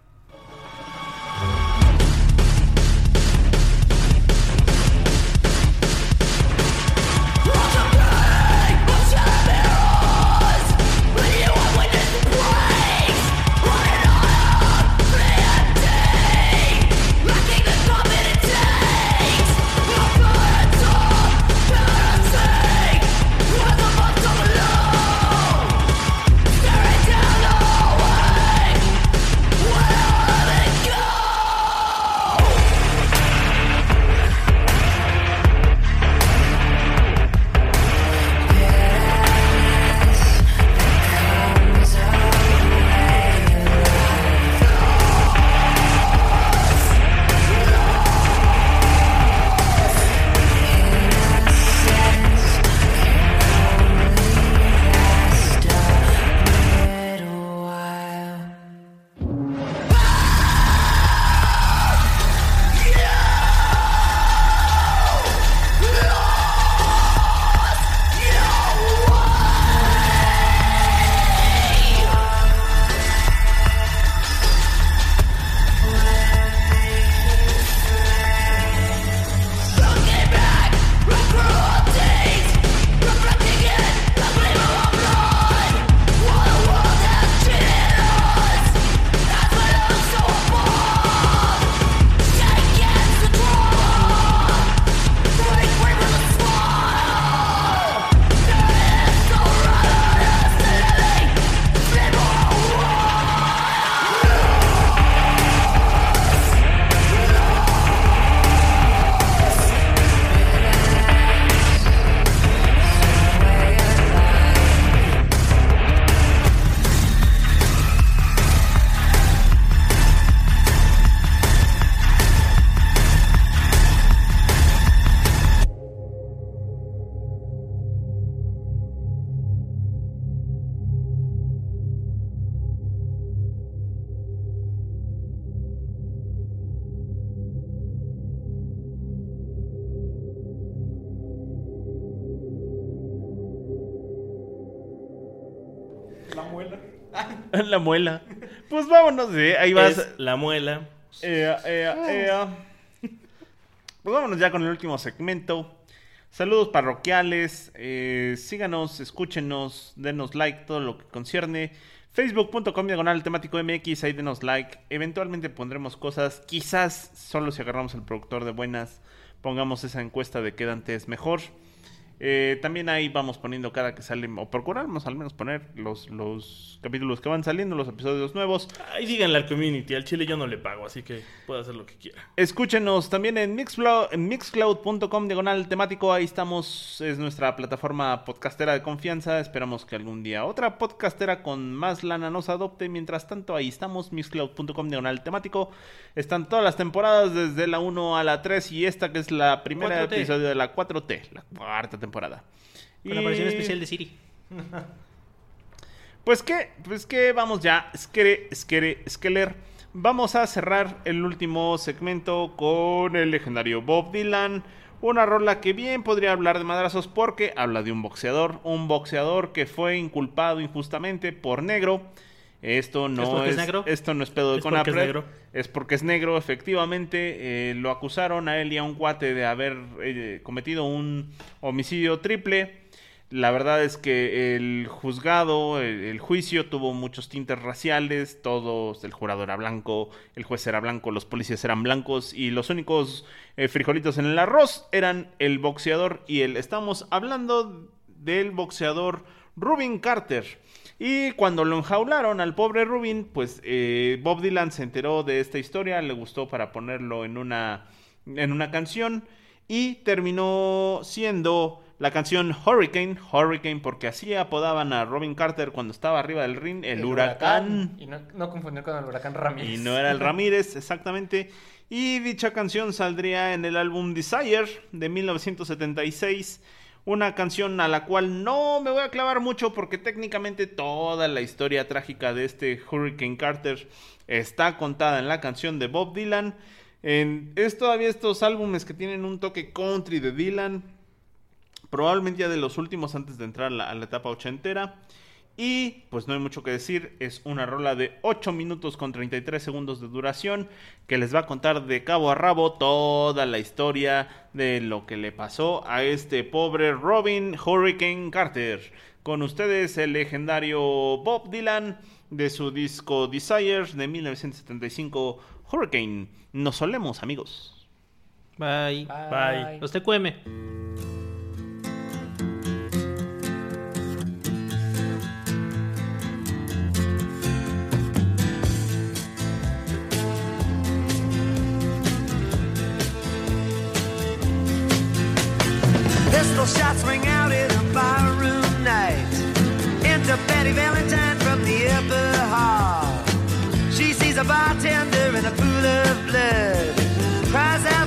la muela. Pues vámonos, eh, ahí vas. Es la muela. Eh, eh, eh, Pues vámonos ya con el último segmento. Saludos parroquiales. eh, síganos, escúchenos, denos like, todo lo que concierne. Facebook.com diagonal temático MX, ahí denos like. Eventualmente pondremos cosas. Quizás solo si agarramos al productor de buenas, pongamos esa encuesta de qué Dante es mejor. Eh, también ahí vamos poniendo cada que sale, o procuramos al menos poner los, los capítulos que van saliendo, los episodios nuevos. Ahí díganle al community, al chile yo no le pago, así que puede hacer lo que quiera. Escúchenos también en, en mixcloud.com diagonal temático. Ahí estamos, es nuestra plataforma podcastera de confianza. Esperamos que algún día otra podcastera con más lana nos adopte. Mientras tanto, ahí estamos, mixcloud.com diagonal temático. Están todas las temporadas desde la 1 a la 3 y esta que es la primera 4T. episodio de la 4T, la cuarta temporada. Con la aparición especial de Siri. Pues que, pues que vamos ya, Skere, Skere, Skeller. Vamos a cerrar el último segmento con el legendario Bob Dylan. Una rola que bien podría hablar de madrazos porque habla de un boxeador. Un boxeador que fue inculpado injustamente por negro. Esto no es, es negro? esto no es pedo de ¿Es porque es Conapred. negro? Es porque es negro, efectivamente. eh, lo acusaron a él y a un cuate de haber eh, cometido un homicidio triple. La verdad es que el juzgado, el, el juicio tuvo muchos tintes raciales, todos, el jurado era blanco, el juez era blanco, los policías eran blancos y los únicos eh, frijolitos en el arroz eran el boxeador y él. Estamos hablando del boxeador Rubin Carter. Y cuando lo enjaularon al pobre Rubin, pues eh, Bob Dylan se enteró de esta historia, le gustó para ponerlo en una, en una canción y terminó siendo la canción Hurricane, Hurricane porque así apodaban a Robin Carter cuando estaba arriba del ring, el, huracán. Y no, no confundir con el huracán Ramírez. Y no era el Ramírez, exactamente. Y dicha canción saldría en el álbum Desire de 1976. Una canción a la cual no me voy a clavar mucho porque técnicamente toda la historia trágica de este Hurricane Carter está contada en la canción de Bob Dylan. En, es todavía estos álbumes que tienen un toque country de Dylan. Probablemente ya de los últimos antes de entrar la, a la etapa ochentera. Y pues no hay mucho que decir, es una rola de 8 minutos con 33 segundos de duración que les va a contar de cabo a rabo toda la historia de lo que le pasó a este pobre Robin Hurricane Carter. Con ustedes el legendario Bob Dylan de su disco Desires de 1975 Hurricane. Nos solemos amigos. Bye. Bye. Los TQM. Pistol shots ring out in a barroom night. Enter Betty Valentine from the upper hall. She sees a bartender in a pool of blood. Cries out,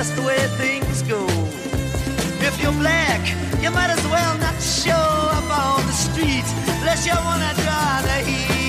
just the way things go. If you're black, you might as well not show up on the street unless you wanna draw the heat.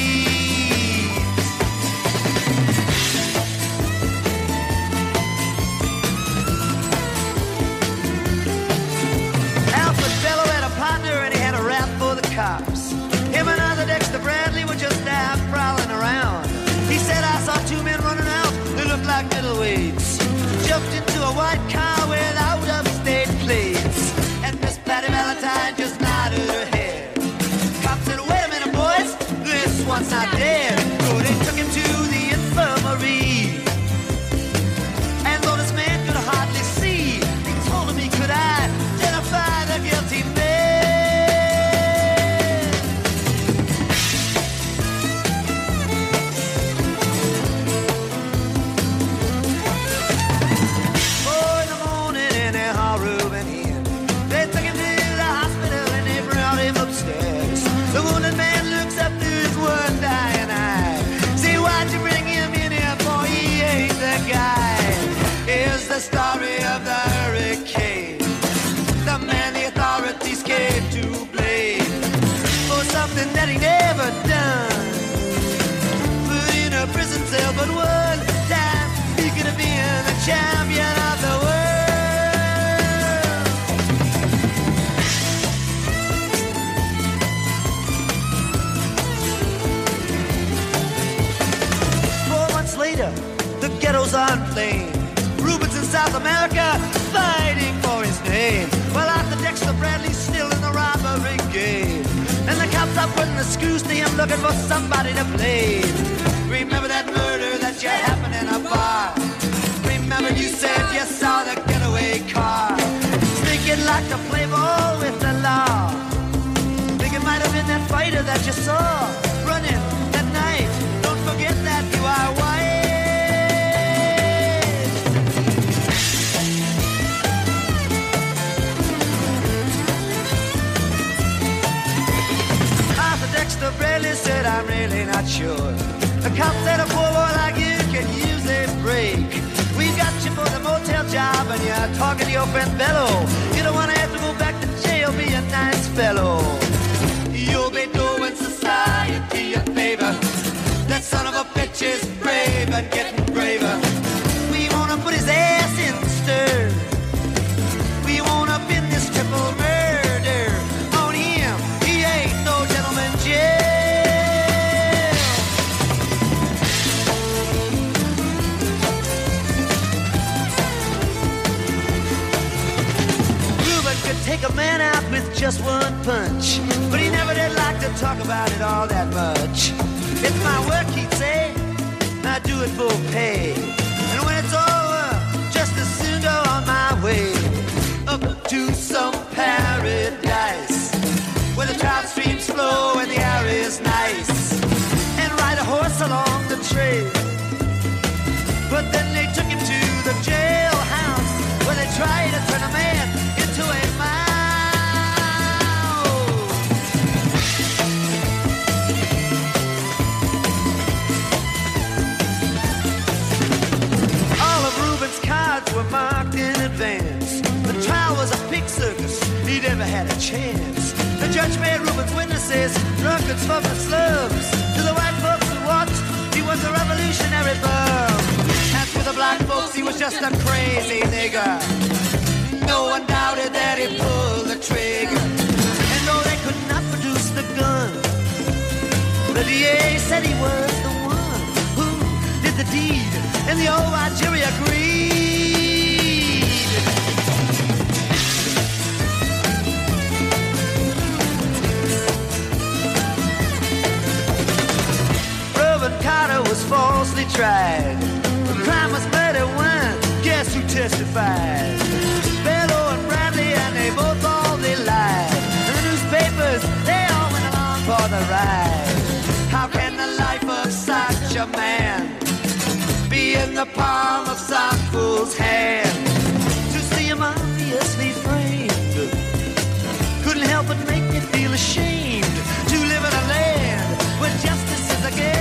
Rubens in South America fighting for his name. While Arthur Dexter Bradley's still in the robbery game. And the cops are putting the screws to him looking for somebody to blame. Remember that murder that you happened in a bar. Remember you said you saw the getaway car. Thinking like to play ball with the law. Think it might have been that fighter that you saw really not sure. The cop said a poor boy like you can use a break. We got you for the motel job and you're talking to your friend Bello. You don't want to have to go back to jail, be a nice fellow. You'll be doing society a favor. That son of a bitch is just one punch, but he never did like to talk about it all that much. It's my work, he'd say. and I do it for pay. And when it's over, just as soon go on my way up to some paradise where the trout streams flow and the air is nice, and ride a horse along the trail. Never had a chance. The judge made Reuben's witnesses drunkards from slums. To the white folks who watched, he was a revolutionary bum. As for the black folks, he was just a crazy nigger. No one doubted that he pulled the trigger. And though they could not produce the gun, the DA said he was the one who did the deed, and the old jury agreed. Carter was falsely tried. The crime was murder one. Guess who testified? Bellow and Bradley, and they both all they lied. And the newspapers, they all went along for the ride. How can the life of such a man be in the palm of some fool's hand? To see him obviously framed couldn't help but make me feel ashamed to live in a land where justice is a game.